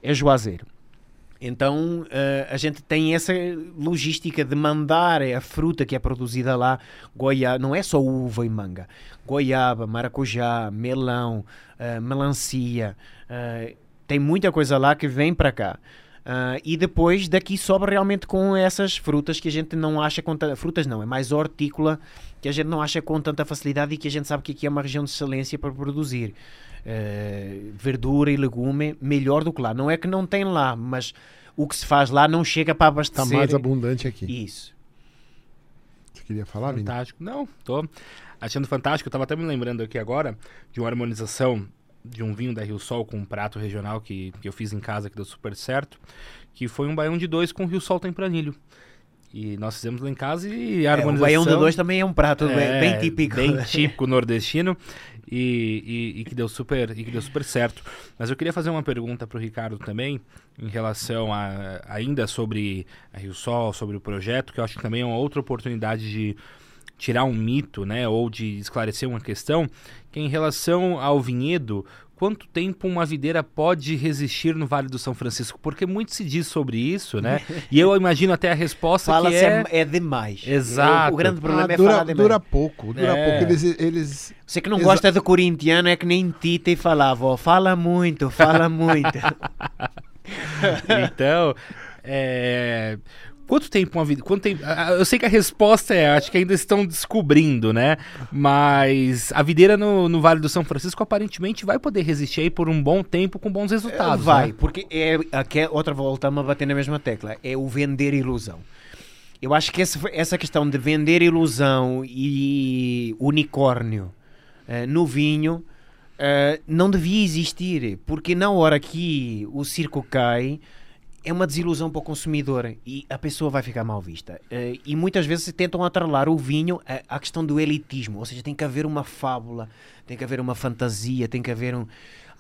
é Juazeiro. Então uh, a gente tem essa logística de mandar a fruta que é produzida lá, goiaba, não é só uva e manga, goiaba, maracujá, melão, melancia, tem muita coisa lá que vem para cá. Uh, e depois daqui sobra realmente com essas frutas que a gente não acha com tanta... frutas não, é mais hortícola que a gente não acha com tanta facilidade e que a gente sabe que aqui é uma região de excelência para produzir uh, verdura e legume melhor do que lá. Não é que não tem lá, mas o que se faz lá não chega para abastecer. Está mais abundante aqui. Isso. Você queria falar, Fantástico. Vini? Não, tô achando fantástico. Eu estava até me lembrando aqui agora de uma harmonização de um vinho da Rio Sol com um prato regional que, que eu fiz em casa que deu super certo, que foi um baião de dois com Rio Sol tempranilho. E nós fizemos lá em casa e a harmonização... É, o baião de dois também é um prato é, bem, típico. Bem típico nordestino e, e, e, que deu super, e que deu super certo. Mas eu queria fazer uma pergunta para o Ricardo também, em relação a, ainda sobre a Rio Sol, sobre o projeto, que eu acho que também é uma outra oportunidade de tirar um mito, né, ou de esclarecer uma questão, que é em relação ao vinhedo, quanto tempo uma videira pode resistir no Vale do São Francisco? Porque muito se diz sobre isso, né? e eu imagino até a resposta Fala que é... é... demais. Exato. O, grande problema ah, é dura, falar demais. Dura pouco, dura é. pouco. Eles, eles... Você que não Exa... gosta do corintiano é que nem Tita e falava, ó, fala muito, fala muito. então, é... Quanto tempo uma vida. Quanto tempo, eu sei que a resposta é, acho que ainda estão descobrindo, né? Mas a videira no, no Vale do São Francisco aparentemente vai poder resistir aí por um bom tempo com bons resultados. Vai, né? porque é, aqui é outra volta a bater na mesma tecla. É o vender ilusão. Eu acho que essa, essa questão de vender ilusão e unicórnio uh, no vinho uh, não devia existir, porque na hora que o circo cai é uma desilusão para o consumidor e a pessoa vai ficar mal vista. Uh, e muitas vezes tentam atrelar o vinho à, questão do elitismo, ou seja, tem que haver uma fábula, tem que haver uma fantasia, tem que haver um,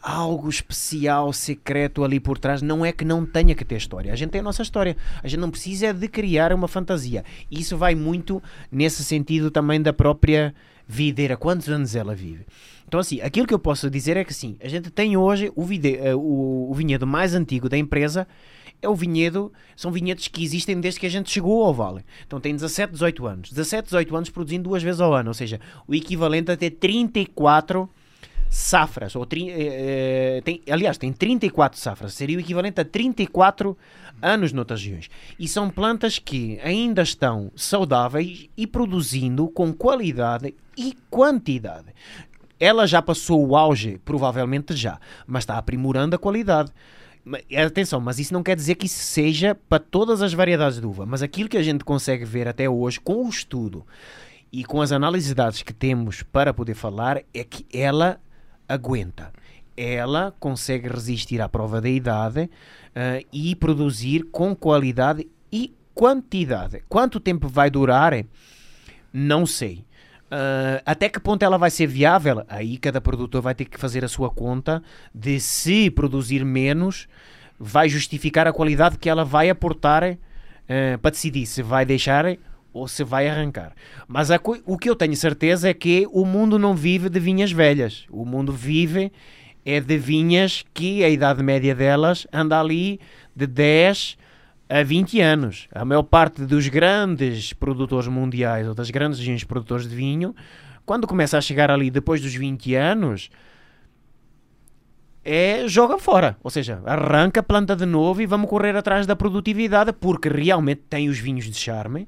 algo especial, secreto ali por trás. Não é que não tenha que ter história. A gente tem a nossa história. A gente não precisa de criar uma fantasia. Isso vai muito nesse sentido também da própria videira. Quantos anos ela vive? Então, assim, aquilo que eu posso dizer é que sim, a gente tem hoje o, vide, uh, o, o vinhedo mais antigo da empresa é o vinhedo, são vinhedos que existem desde que a gente chegou ao Vale. Então tem 17, 18 anos. 17, 18 anos produzindo duas vezes ao ano, ou seja, o equivalente a ter 34 safras. Ou, eh, tem, aliás, tem 34 safras, seria o equivalente a 34 anos noutras regiões. E são plantas que ainda estão saudáveis e produzindo com qualidade e quantidade. Ela já passou o auge, provavelmente já, mas está aprimorando a qualidade. Atenção, mas isso não quer dizer que isso seja para todas as variedades de uva. Mas aquilo que a gente consegue ver até hoje com o estudo e com as análises de dados que temos para poder falar é que ela aguenta. Ela consegue resistir à prova da idade uh, e produzir com qualidade e quantidade. Quanto tempo vai durar? Não sei. Uh, até que ponto ela vai ser viável? Aí cada produtor vai ter que fazer a sua conta de se produzir menos, vai justificar a qualidade que ela vai aportar uh, para decidir se vai deixar ou se vai arrancar. Mas o que eu tenho certeza é que o mundo não vive de vinhas velhas. O mundo vive é de vinhas que a idade média delas anda ali de 10 há 20 anos. A maior parte dos grandes produtores mundiais ou das grandes regiões produtores de vinho, quando começa a chegar ali depois dos 20 anos, é joga fora. Ou seja, arranca, planta de novo e vamos correr atrás da produtividade, porque realmente tem os vinhos de charme,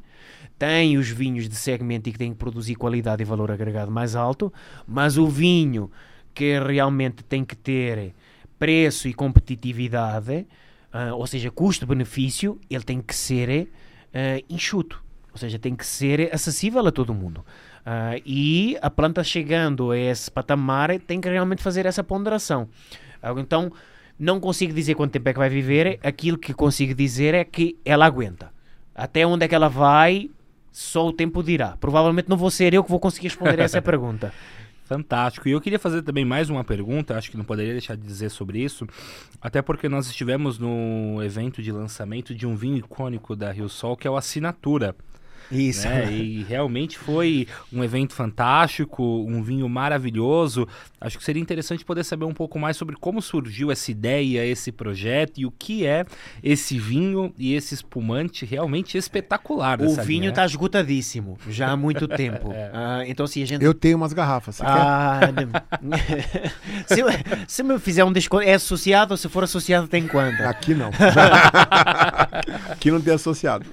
tem os vinhos de segmento e que tem que produzir qualidade e valor agregado mais alto, mas o vinho que realmente tem que ter preço e competitividade uh, ou seja, custo-benefício, ele tem que ser uh, enxuto, ou seja, tem que ser acessível a todo mundo. Uh, e a planta chegando a esse patamar tem que realmente fazer essa ponderação. então, não consigo dizer quanto tempo é que vai viver, aquilo que consigo dizer é que ela aguenta. Até onde é que ela vai, só o tempo dirá. Provavelmente não vou ser eu que vou conseguir responder essa pergunta. Fantástico. E eu queria fazer também mais uma pergunta, acho que não poderia deixar de dizer sobre isso, até porque nós estivemos no evento de lançamento de um vinho icônico da Rio Sol, que é o Assinatura. Isso. Né? E realmente foi um evento fantástico, um vinho maravilhoso. Acho que seria interessante poder saber um pouco mais sobre como surgiu essa ideia, esse projeto e o que é esse vinho e esse espumante realmente espetacular. O vinho está esgotadíssimo, já há muito tempo. Ah, então, assim, a gente Eu tenho umas garrafas. Você Ah, se, eu, se me fizer um desconto, é associado, se for associado tem quanto? Aqui não. Aqui não tem associado.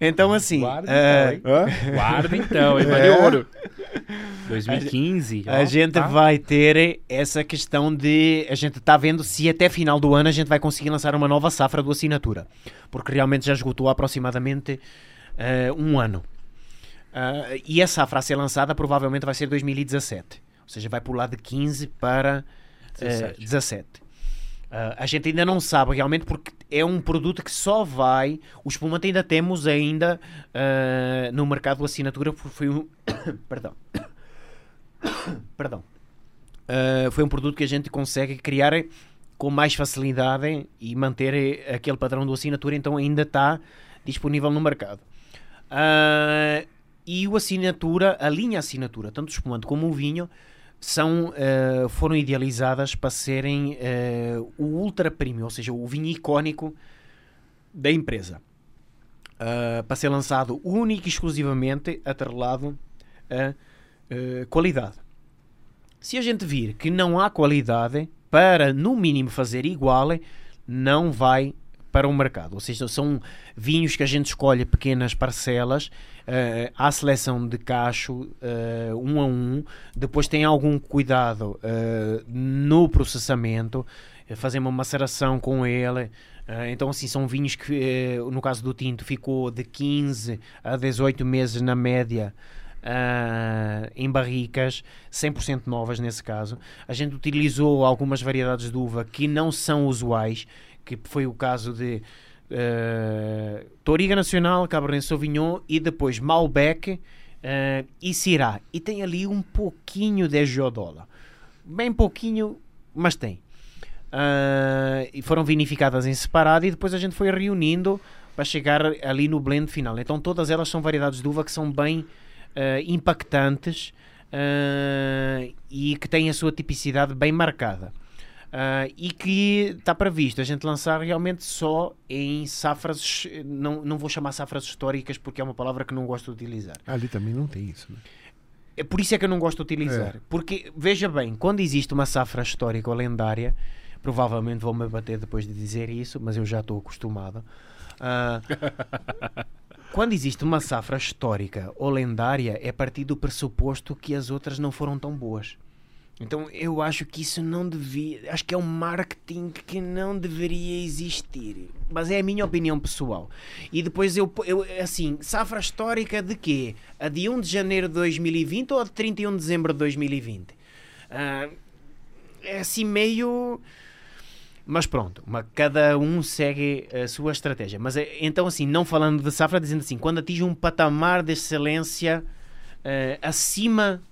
Então assim, Guarda ah, então, hein? Guarda então, hein? Vale É. ouro. 2015. a ó, gente tá? vai ter essa questão de a gente está vendo se até final do ano a gente vai conseguir lançar uma nova safra do assinatura, porque realmente já esgotou aproximadamente ah, um ano. Ah, e a safra a ser lançada provavelmente vai ser 2017, ou seja, vai pular de 15 para eh, 17. 17. Ah, a gente ainda não sabe realmente porque é um produto que só vai. O espumante ainda temos ainda ah, no mercado assinatura porque foi um. Perdão. Perdão. Ah, foi um produto que a gente consegue criar com mais facilidade e manter aquele padrão do assinatura, então ainda está disponível no mercado. E o assinatura, a linha assinatura, tanto o espumante como o vinho, são, eh, foram idealizadas para serem eh, o ultra premium, ou seja, o vinho icónico da empresa. Ah, para ser lançado único e exclusivamente atrelado a qualidade. Se a gente vir que não há qualidade, para no mínimo fazer igual, não vai para o mercado. Ou seja, são vinhos que a gente escolhe pequenas parcelas, eh, há seleção de cacho eh, um a um, depois tem algum cuidado eh, no processamento, fazer uma maceração com ele. então, assim, são vinhos que, no caso do tinto, ficou de 15 a 18 meses na média ah, em barricas, 100% novas nesse caso. A gente utilizou algumas variedades de uva que não são usuais, que foi o caso de uh, Toriga Nacional, Cabernet Sauvignon e depois Malbec ah, e Syrah. E tem ali um pouquinho de Giodola. Bem pouquinho, mas tem. Ah, e foram vinificadas em separado e depois a gente foi reunindo para chegar ali no blend final. Então todas elas são variedades de uva que são bem ah, impactantes ah, e que têm a sua tipicidade bem marcada. Ah, e que está previsto a gente lançar realmente só em safras, não, não vou chamar safras históricas porque é uma palavra que não gosto de utilizar. Ali também não tem isso. Né? É por isso é que eu não gosto de utilizar. Porque, veja bem, quando existe uma safra histórica ou lendária, provavelmente vou-me bater depois de dizer isso, mas eu já estou acostumado. Ah, quando existe uma safra histórica ou lendária, é a partir do pressuposto que as outras não foram tão boas. Então eu acho que isso não devia. Acho que é um marketing que não deveria existir. Mas é a minha opinião pessoal. E depois eu, eu assim, safra histórica de quê? A de 1 de janeiro de 2020 ou a de 31 de dezembro de 2020? Ah, é assim meio. Mas pronto, uma- cada um segue a sua estratégia. Mas é- então, assim, não falando de safra, dizendo assim, quando atinge um patamar de excelência eh, acima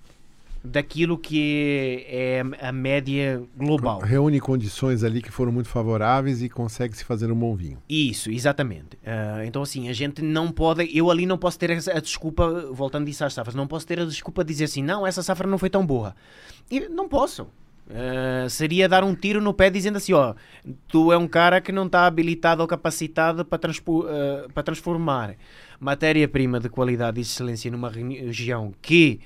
daquilo que é a média global. Reúne condições ali que foram muito favoráveis e consegue se fazer um bom vinho. Isso, exatamente. Ah, então, assim, a gente não pode. Eu ali não posso ter a desculpa, voltando disso às safras, não posso ter a desculpa de dizer assim, não, essa safra não foi tão boa. E não posso. Ah, seria dar um tiro no pé dizendo assim: ó, tu é um cara que não está habilitado ou capacitado para, transpo- ah, para transformar matéria-prima de qualidade e excelência numa regi- região que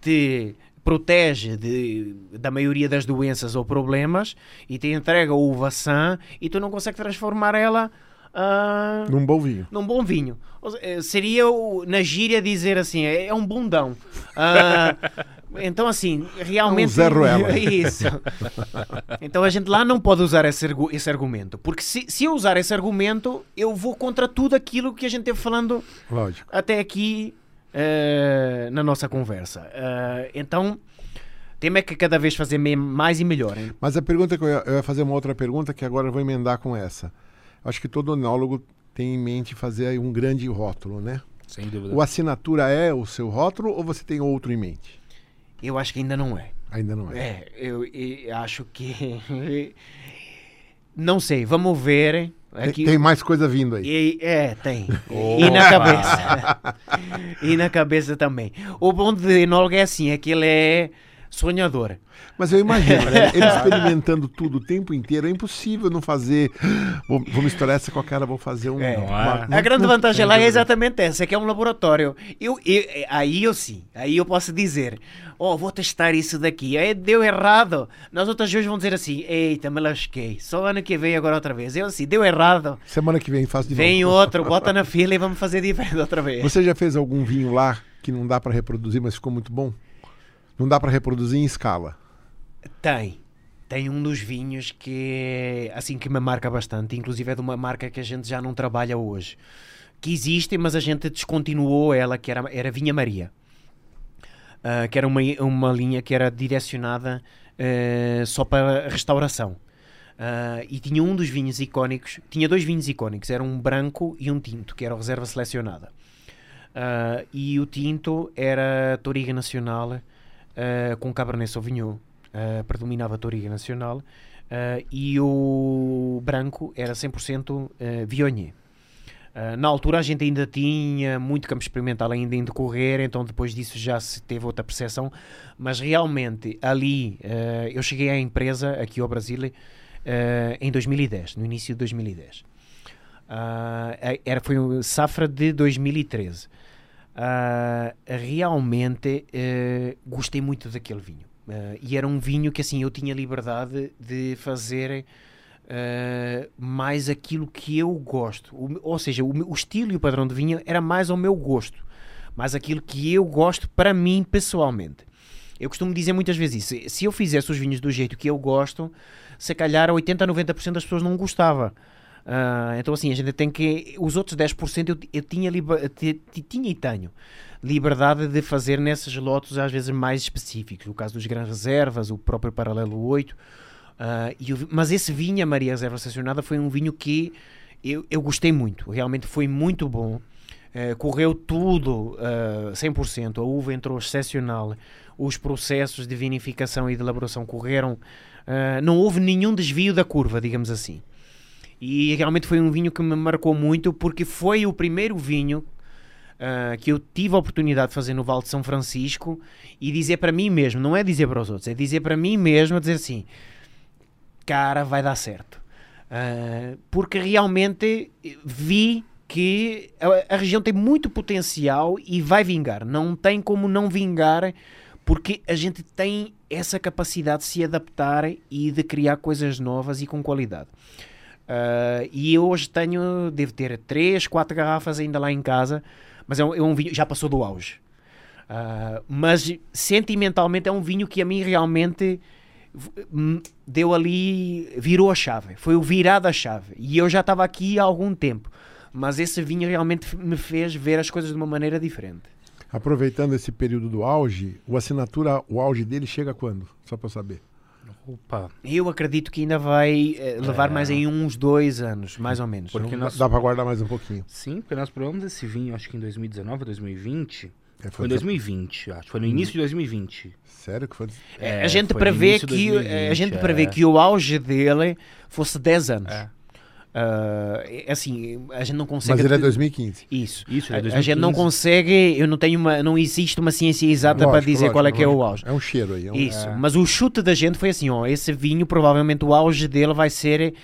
te protege de- da maioria das doenças ou problemas e te entrega uva sã e tu não consegue transformar ela ah, Num bom vinho. num bom vinho. Eh, seria o- na gíria dizer assim, é, é um bundão. Ah, então assim, realmente... Um Zé Ruela. Isso. Então a gente lá não pode usar esse, esse argumento. Porque se, se eu usar esse argumento, eu vou contra tudo aquilo que a gente teve falando Lógico. até aqui eh, na nossa conversa. Ah, então, temos é que cada vez fazer mais e melhor. hein? Mas a pergunta que eu ia, eu ia fazer uma outra pergunta que agora eu vou emendar com essa. Acho que todo enólogo tem em mente fazer um grande rótulo, né? Sem dúvida. O assinatura é o seu rótulo ou você tem outro em mente? Eu acho que ainda não é. Ainda não é. É, eu, eu acho que. Não sei, vamos ver. Tem, Aqui, tem mais coisa vindo aí. e- é, tem. E na cabeça. e na cabeça também. O bom de enólogo é assim, é que ele é sonhador. Mas eu imagino, né? Ele experimentando tudo o tempo inteiro, é impossível não fazer. Vou, vou misturar essa com aquela, vou fazer um. É. uma- A grande não vantagem lá é exatamente essa, é que é um laboratório. Eu, eu- aí eu sim, aí eu posso dizer, oh, vou testar isso daqui, aí deu errado. Nas outras vezes vão dizer assim, eita, me lasquei, só ano que vem agora outra vez. Eu assim, deu errado, Semana que vem faço de vem novo. outro, bota na fila e vamos fazer diferente outra vez. Você já fez algum vinho lá que não dá pra reproduzir, mas ficou muito bom? Não dá pra reproduzir em escala. Tem. Tem um dos vinhos que assim que me marca bastante, inclusive é de uma marca que a gente já não trabalha hoje. Que existe, mas a gente descontinuou ela, que era, era Vinha Maria. Ah, que era uma, uma linha que era direcionada eh, só para restauração. Ah, e tinha um dos vinhos icónicos, tinha dois vinhos icónicos, era um branco e um tinto, que era a reserva selecionada. E o tinto era Toriga Nacional ah, com Cabernet Sauvignon, ah, predominava Toriga Nacional, ah, e o branco era 100% uh, Viognier. Uh, na altura a gente ainda tinha muito campo experimental ainda em decorrer, então depois disso já se teve outra percepção, mas realmente ali uh, eu cheguei à empresa aqui ao Brasil uh, em 2010, no início de 2010. Uh, era, foi safra de 2013. Uh, realmente uh, gostei muito daquele vinho. Uh, e era um vinho que assim eu tinha liberdade de fazer mais aquilo que eu gosto. O, ou seja, o, o, estilo e o padrão de vinho era mais ao meu gosto, mais aquilo que eu gosto para mim pessoalmente. Eu costumo dizer muitas vezes isso. Se eu fizesse os vinhos do jeito que eu gosto, se calhar 80 a 90% das pessoas não gostava. Uh, então assim, a gente tem que... Os outros 10% eu, eu tinha, tinha e tenho liberdade de fazer nesses lotes às vezes mais específicos. O caso dos grandes reservas, o próprio paralelo 8. Uh, e o, mas esse vinho, a Maria Reserva Estacionada, foi um vinho que eu, eu gostei muito. Realmente foi muito bom. Uh, correu tudo uh, 100%. A uva entrou excepcional. Os processos de vinificação e de elaboração correram. Uh, não houve nenhum desvio da curva, digamos assim. E realmente foi um vinho que me marcou muito porque foi o primeiro vinho uh, que eu tive a oportunidade de fazer no Val de São Francisco e dizer para mim mesmo, não é dizer para os outros, é dizer para mim mesmo, dizer assim, cara, vai dar certo. Uh, porque realmente vi que a, a, região tem muito potencial e vai vingar. Não tem como não vingar porque a gente tem essa capacidade de se adaptar e de criar coisas novas e com qualidade. Uh, e eu hoje tenho, devo ter 3, 4 garrafas ainda lá em casa, mas é um, é um vinho, já passou do auge. Uh, mas sentimentalmente é um vinho que a mim realmente deu ali, virou a chave, foi o virar da chave. E eu já estava aqui há algum tempo, mas esse vinho realmente me fez ver as coisas de uma maneira diferente. Aproveitando esse período do auge, o assinatura, o auge dele chega quando? Só para saber. Opa. Eu acredito que ainda vai eh, levar É. mais aí uns dois anos, mais ou menos. Porque nós- Dá para guardar mais um pouquinho. Sim, porque nós provamos esse vinho, acho que em 2019, 2020. É, Foi em 2020, acho. Foi no início de Hum. 2020. Sério que foi? É, a gente prevê que 2020, a gente é. prevê que o auge dele fosse 10 anos. É. É assim, a gente não consegue. Mas ele é 2015. Isso. Isso, é a, a gente não 2015. consegue, eu não tenho uma, não existe uma ciência exata para Lógico, dizer qual é que é o lógico. auge. É um cheiro aí. É um... Isso, É. mas o chute da gente foi assim, ó, esse vinho provavelmente o auge dele vai ser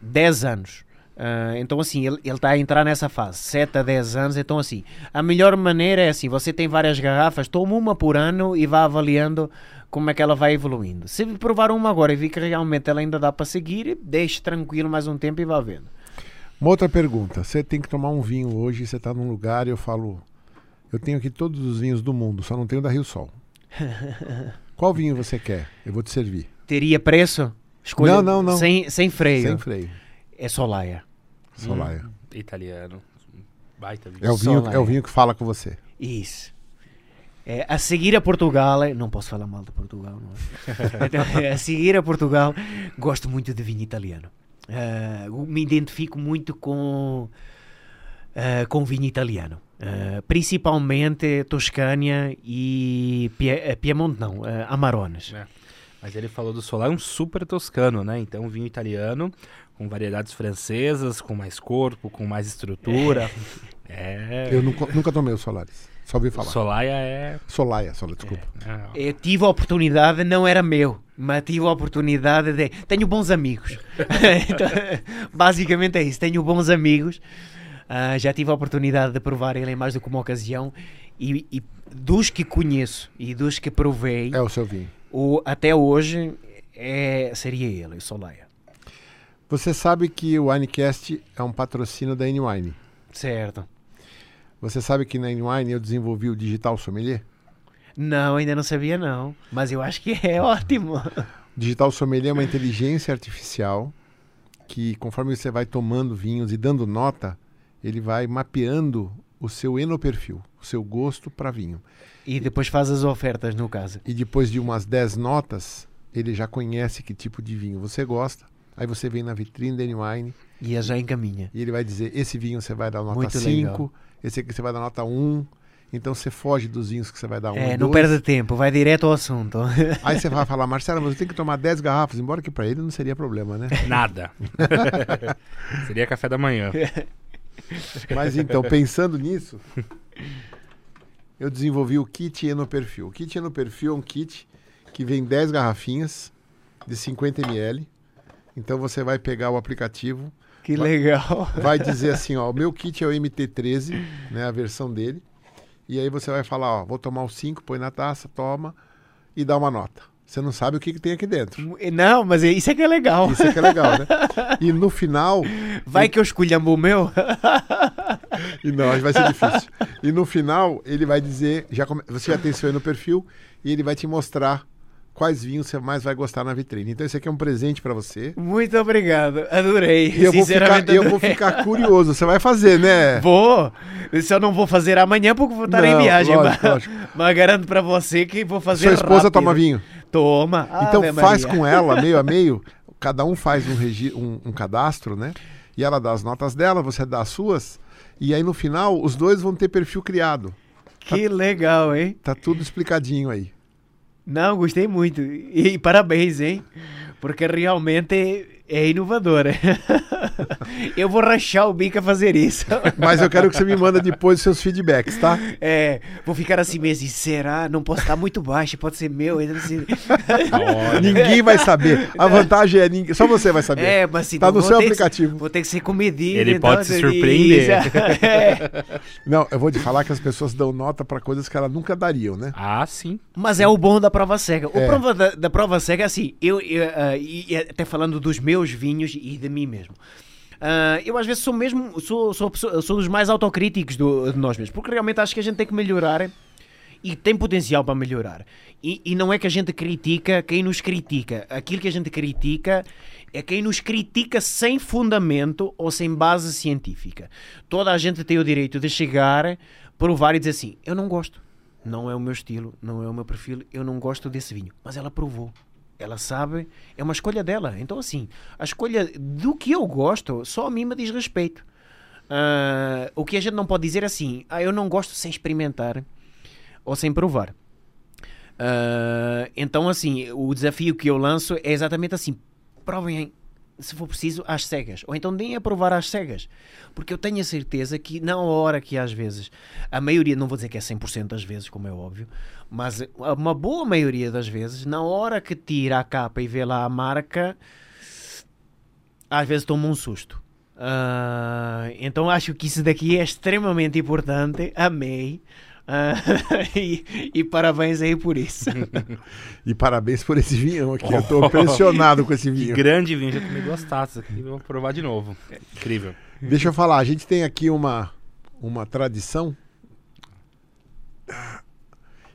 10 anos. Ah, então assim, ele está a entrar nessa fase, 7 a 10 anos, então assim, a melhor maneira é assim, você tem várias garrafas, toma uma por ano e vá avaliando como é que ela vai evoluindo. Se provar uma agora e vir que realmente ela ainda dá para seguir, deixe tranquilo mais um tempo e vá vendo. Uma outra pergunta. Você tem que tomar um vinho hoje, você está num lugar e eu falo, eu tenho aqui todos os vinhos do mundo, só não tenho da Rio Sol. Qual vinho você quer? Eu vou te servir. Teria preço? Escolha Não, não, não. Sem, sem freio. Sem freio. É Solaia. Solaia. Hum, italiano. Baita vinho. É, o vinho, Solaia. é o vinho que fala com você. Isso. É, a seguir a Portugal, não posso falar mal de Portugal, não é? Então, a seguir a Portugal, gosto muito de vinho italiano. Ah, me identifico muito com, ah, com vinho italiano. Ah, principalmente Toscânia e Pie, eh, Piemonte, não, Amarones. É. Mas ele falou do Solar, um super toscano, né? Então, vinho italiano, com variedades francesas, com mais corpo, com mais estrutura. É. Eu nunca, nunca tomei o Solaris. Só ouvi falar. Solaia é. Solaia, Sola, desculpa. é- Eu tive a oportunidade, não era meu, mas tive a oportunidade de. Tenho bons amigos. Então, basicamente é isso. Tenho bons amigos. Ah, já tive a oportunidade de provar ele em mais do que uma ocasião. E, e dos que conheço e dos que provei, É o seu vinho. o, até hoje é, seria ele, o Solaia. Você sabe que o Winecast é um patrocínio da N-Wine. Certo. Você sabe que na N-Wine eu desenvolvi o Digital Sommelier? Não, ainda não sabia não. Mas eu acho que é ótimo. Digital Sommelier é uma inteligência artificial que, conforme você vai tomando vinhos e dando nota, ele vai mapeando o seu enoperfil, o seu gosto para vinho. E depois faz as ofertas, no caso. E depois de umas 10 notas, ele já conhece que tipo de vinho você gosta. Aí você vem na vitrine da N-Wine E já encaminha. e ele vai dizer: esse vinho você vai dar nota Muito 5, legal. Esse aqui você vai dar nota 1. Então você foge dos vinhos que você vai dar 1 É, não 2. perde tempo, vai direto ao assunto. Aí você vai falar, Marcelo, mas eu tenho que tomar 10 garrafas, embora que para ele não seria problema, né? Nada. Seria café da manhã. Mas então, pensando nisso, eu desenvolvi o kit Enoperfil. O kit Enoperfil é um kit que vem 10 garrafinhas de 50 ml. Então você vai pegar o aplicativo, Que legal. vai dizer assim, ó, o meu kit é o MT13, né, a versão dele. E aí você vai falar, ó, vou tomar os 5, põe na taça, toma e dá uma nota. Você não sabe o que, que tem aqui dentro. Não, mas isso é que é legal. Isso é que é legal, né? E no final, Vai que eu escolhamo o meu. E não, vai ser difícil. E no final, ele vai dizer, já come- você já tem seu no perfil, e ele vai te mostrar quais vinhos você mais vai gostar na vitrine. Então esse aqui é um presente para você. Muito obrigado. Adorei. E eu vou, ficar, e eu vou adorei. ficar curioso. Você vai fazer, né? Vou. Isso eu não vou fazer amanhã porque vou estar em Não, viagem. lógico, mas, lógico. mas garanto pra você que vou fazer Sua esposa rápido. toma vinho. Toma. Então Ave faz Maria. com ela, meio a meio. Cada um faz um, regi- um- um cadastro, né? E ela dá as notas dela, você dá as suas. E aí no final, os dois vão ter perfil criado. Que legal, hein? Tá tudo explicadinho aí. Não, gostei muito. E, parabéns, hein? Porque realmente é inovadora. eu vou rachar o bico a fazer isso. Mas eu quero que você me manda depois os seus feedbacks, tá? É, vou ficar assim mesmo. e Será? Não posso estar muito baixo, pode ser meu. ainda assim. Ninguém vai saber. A vantagem é ninguém, só você vai saber. É, mas assim, Tá no vou seu ter que- aplicativo. vou ter que ser com medida. Ele então, pode se surpreender. É. Não, eu vou te falar que as pessoas dão nota pra coisas que elas nunca dariam, né? Ah, sim. Mas é o bom da prova cega. O É. prova da, da prova cega é assim, eu, eu, ah, até falando dos meus vinhos e de mim mesmo. Ah, eu às vezes sou mesmo, sou, sou, pessoa- sou dos mais autocríticos do- de nós mesmos, porque realmente acho que a gente tem que melhorar e tem potencial para melhorar. E, e não é que a gente critica quem nos critica. Aquilo que a gente critica é quem nos critica sem fundamento ou sem base científica. Toda a gente tem o direito de chegar, provar e dizer assim: eu não gosto. Não é o meu estilo, não é o meu perfil, eu não gosto desse vinho. Mas ela provou. Ela sabe, é uma escolha dela. Então, assim, a escolha do que eu gosto só a mim me diz respeito. Ah, o que a gente não pode dizer é assim: ah, eu não gosto sem experimentar ou sem provar. Ah, então, assim, o desafio que eu lanço é exatamente assim: provem, se for preciso, às cegas. Ou então deem a provar às cegas. Porque eu tenho a certeza que, na hora que às vezes, a maioria, não vou dizer que é 100% das vezes, como é óbvio, mas uma boa maioria das vezes, na hora que tira a capa e vê lá a marca, às vezes toma um susto. Ah, então acho que isso daqui é extremamente importante. Amei. Ah, e, e parabéns aí por isso. E parabéns por esse vinhão aqui. Eu tô impressionado com esse Que vinho. grande vinho. Já tomei duas taças aqui. Vou provar de novo. Incrível. Deixa eu falar, a gente tem aqui uma, uma tradição.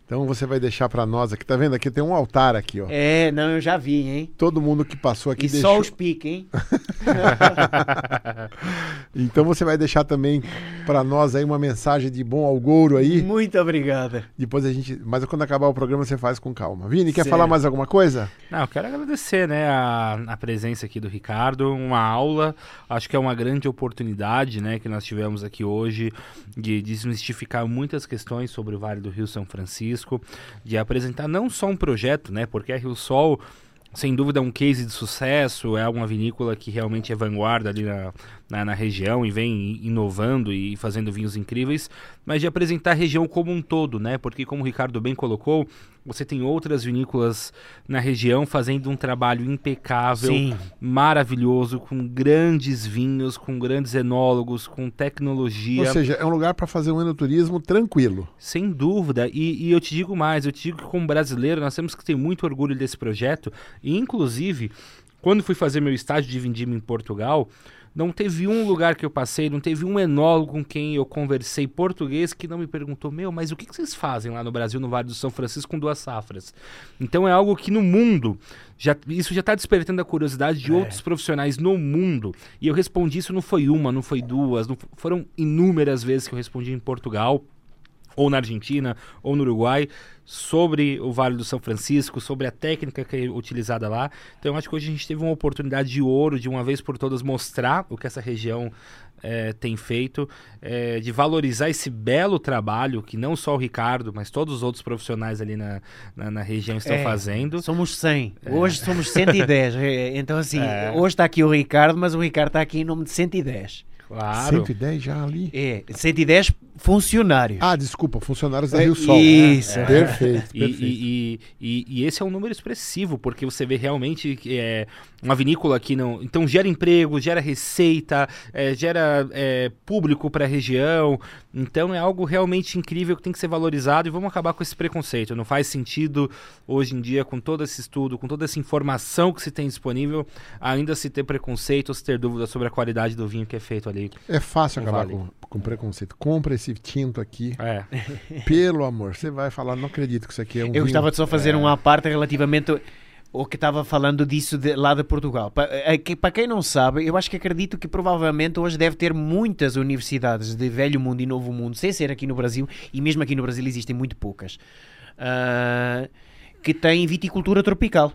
Então você vai deixar pra nós aqui, tá vendo? Aqui tem um altar aqui, ó. É, não, eu já vi, hein? Todo mundo que passou aqui E deixou. só os piques, hein? então você vai deixar também para nós aí uma mensagem de bom algouro aí. Muito obrigada. Depois a gente, mas quando acabar o programa você faz com calma. Vini, quer Certo. falar mais alguma coisa? Não, eu quero agradecer, né, a, a presença aqui do Ricardo, uma aula, acho que é uma grande oportunidade, né, que nós tivemos aqui hoje de desmistificar muitas questões sobre o Vale do Rio São Francisco, de apresentar não só um projeto, né, porque a Rio Sol sem dúvida é um case de sucesso, é uma vinícola que realmente é vanguarda ali na, na, na, região e vem inovando e fazendo vinhos incríveis, mas de apresentar a região como um todo, né? Porque como o Ricardo bem colocou, você tem outras vinícolas na região fazendo um trabalho impecável, Sim. maravilhoso, com grandes vinhos, com grandes enólogos, com tecnologia. Ou seja, é um lugar para fazer um enoturismo tranquilo. Sem dúvida, e, e, eu te digo mais, eu te digo que como brasileiro nós temos que ter muito orgulho desse projeto, e inclusive, quando fui fazer meu estágio de vindima em Portugal, não teve um lugar que eu passei, não teve um enólogo com quem eu conversei português que não me perguntou, meu, mas o que, que vocês fazem lá no Brasil, no Vale do São Francisco, com duas safras? Então é algo que no mundo, já, isso já está despertando a curiosidade de é. outros profissionais no mundo. E eu respondi isso não foi uma, não foi duas, não, foram inúmeras vezes que eu respondi em Portugal ou na Argentina, ou no Uruguai, sobre o Vale do São Francisco, sobre a técnica que é utilizada lá. Então, eu acho que hoje a gente teve uma oportunidade de ouro de uma vez por todas mostrar o que essa região é, tem feito, é, de valorizar esse belo trabalho que não só o Ricardo, mas todos os outros profissionais ali na, na, na região estão É, fazendo. Somos 100. Hoje somos 110. É, Então, assim, hoje está aqui o Ricardo, mas o Ricardo está aqui em nome de 110. Claro. 110 já ali. É, 110 funcionários. Ah, desculpa, funcionários da É, Rio Sol. isso. É. Perfeito, E, perfeito. e, e, e esse é um número expressivo, porque você vê realmente é uma vinícola que não. Então gera emprego, gera receita, é, gera é, público para a região. Então é algo realmente incrível que tem que ser valorizado e vamos acabar com esse preconceito. Não faz sentido hoje em dia, com todo esse estudo, com toda essa informação que se tem disponível, ainda se ter preconceito ou se ter dúvida sobre a qualidade do vinho que é feito ali. É fácil acabar vale. com, com preconceito. Compra esse tinto aqui. É. Pelo amor, você vai falar, não acredito que isso aqui é um Eu vinho. de só fazer uma parte relativamente ao que estava falando disso de, lá de Portugal. Eh, que- Para quem não sabe, eu acho que acredito que provavelmente hoje deve ter muitas universidades de Velho Mundo e Novo Mundo, sem ser aqui no Brasil, e mesmo aqui no Brasil existem muito poucas, ah, que têm viticultura tropical.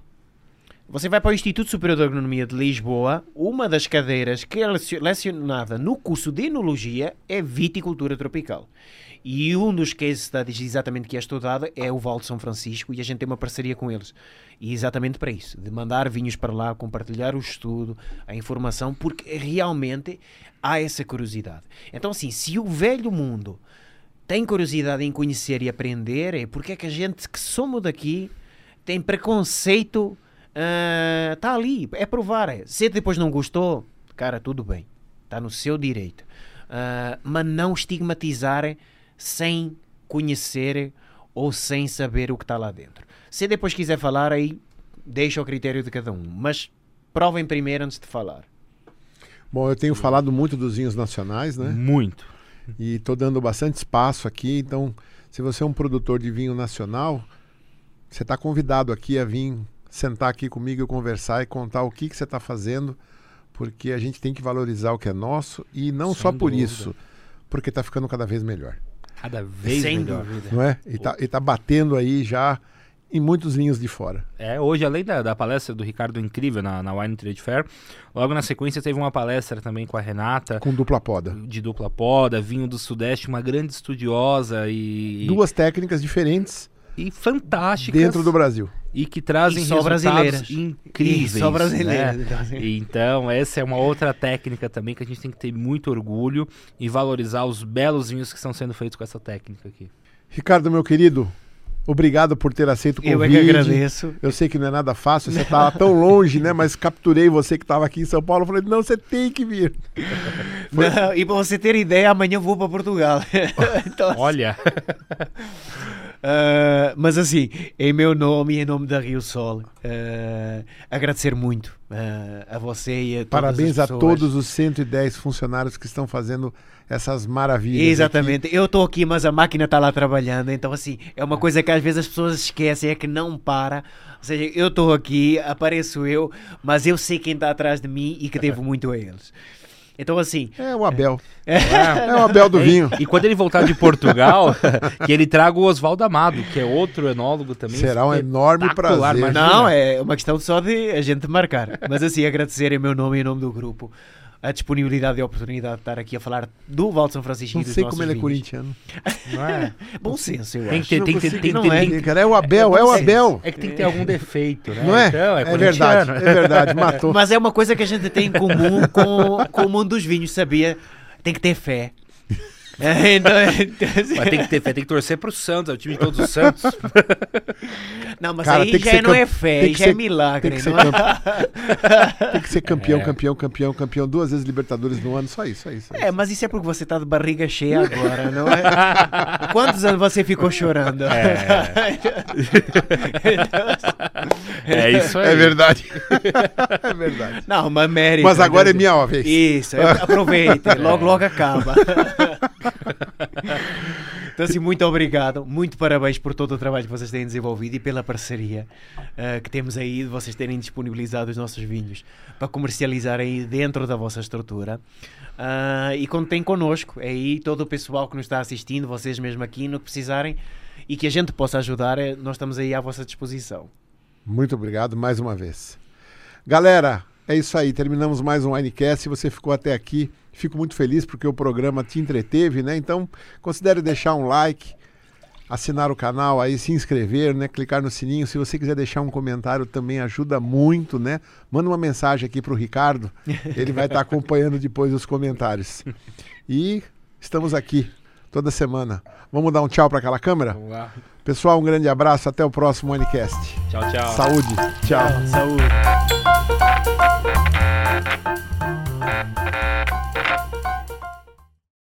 Você vai para o Instituto Superior de Agronomia de Lisboa, uma das cadeiras que é leci- lecionada no curso de Enologia é viticultura tropical. E um dos case studies exatamente que é estudado é o Val de São Francisco e a gente tem uma parceria com eles. E exatamente para isso, de mandar vinhos para lá, compartilhar o estudo, a informação, porque realmente há essa curiosidade. Então assim, se o velho mundo tem curiosidade em conhecer e aprender, é porque é que a gente que somos daqui tem preconceito, está ali, é provar. é. Se depois não gostou, cara, tudo bem, está no seu direito. Ah, mas não estigmatizar sem conhecer ou sem saber o que está lá dentro. Se depois quiser falar, aí deixa ao critério de cada um. Mas provem primeiro antes de falar. Bom, eu tenho falado muito dos vinhos nacionais, né? Muito. E estou dando bastante espaço aqui. Então, se você é um produtor de vinho nacional, você está convidado aqui a vir sentar aqui comigo e conversar e contar o que, que você está fazendo, porque a gente tem que valorizar o que é nosso e não Sem só por dúvida. isso, porque está ficando cada vez melhor, Cada vez sem melhor. dúvida. não é? E está tá batendo aí já em muitos vinhos de fora. É, hoje, além da, da palestra do Ricardo incrível na, na Wine Trade Fair, logo na sequência teve uma palestra também com a Renata, Com dupla poda. de dupla poda, vinho do Sudeste, uma grande estudiosa e, Duas técnicas diferentes e fantásticas. dentro do Brasil. E que trazem E só resultados brasileiras. incríveis. E só brasileiras, né? então, assim. Essa é uma outra técnica também que a gente tem que ter muito orgulho e valorizar os belos vinhos que estão sendo feitos com essa técnica aqui. Ricardo, meu querido, obrigado por ter aceito o convite. Eu é que agradeço. Eu sei que não é nada fácil, você estava tão longe, né? Mas capturei você que estava aqui em São Paulo. Falei, não, você tem que vir. Não, e para você ter ideia, amanhã eu vou para Portugal. então, Olha, Uh, mas assim, em meu nome e em nome da Rio Sol, uh, agradecer muito uh, a você e a todas Parabéns a todos os 110 funcionários que estão fazendo essas maravilhas. Exatamente. Eu estou aqui, mas a máquina está lá trabalhando. Então, assim, é uma coisa que às vezes as pessoas esquecem, é que não para. Ou seja, eu estou aqui, apareço eu, mas eu sei quem está atrás de mim e que devo muito a eles. Então, assim. É o Abel. É, é o Abel do vinho. E quando ele voltar de Portugal, que ele traga o Oswaldo Amado, que é outro enólogo também. Será um enorme prazer. imagina. Não, é uma questão só de a gente marcar. Mas, assim, agradecer em meu nome e em nome do grupo a disponibilidade e a oportunidade de estar aqui a falar do Val de São Francisco Não e dos sei como ele é corintiano. Não é? Bom senso, eu Tem acho. ter, Não tem que ter, tem, não é. tem- Cara, é o Abel, é o Abel. É que tem que ter algum defeito, né? Não é? Então, é corintiano. verdade, é verdade, matou. Mas é uma coisa que a gente tem em comum com, com o mundo dos vinhos, sabia? Tem que ter fé. É, então, então, assim, Mas tem que ter fé, tem que torcer pro Santos, é o time de todos os Santos. não, mas Cara, aí já ser não é fé, que já ser- é milagre. Tem que ser, não é? campe- tem que ser campeão, É. campeão, campeão, campeão, duas vezes Libertadores no ano, só isso, só isso. só É, isso. mas isso é porque você está de barriga cheia agora, não é? Quantos anos você ficou chorando? É isso aí. É verdade. é verdade. Não, mas mérito. Mas agora é minha vez. Isso, é, aproveite, logo, logo acaba. Então, assim, muito obrigado, muito parabéns por todo o trabalho que vocês têm desenvolvido e pela parceria eh, que temos aí de vocês terem disponibilizado os nossos vinhos para comercializar aí dentro da vossa estrutura. Ah, e contem connosco, é aí todo o pessoal que nos está assistindo, vocês mesmo aqui, no que precisarem e que a gente possa ajudar, eh, nós estamos aí à vossa disposição. Muito obrigado mais uma vez. Galera, é isso aí. Terminamos mais um Winecast. Se você ficou até aqui, fico muito feliz porque o programa te entreteve, né? Então, considere deixar um like, assinar o canal aí, se inscrever, né? Clicar no sininho. Se você quiser deixar um comentário, também ajuda muito, né? Manda uma mensagem aqui para o Ricardo. Ele vai estar acompanhando depois os comentários. E estamos aqui toda semana. Vamos dar um tchau para aquela câmera? Vamos lá. Pessoal, um grande abraço, até o próximo Onicast. Tchau, tchau. Saúde. Tchau. tchau saúde.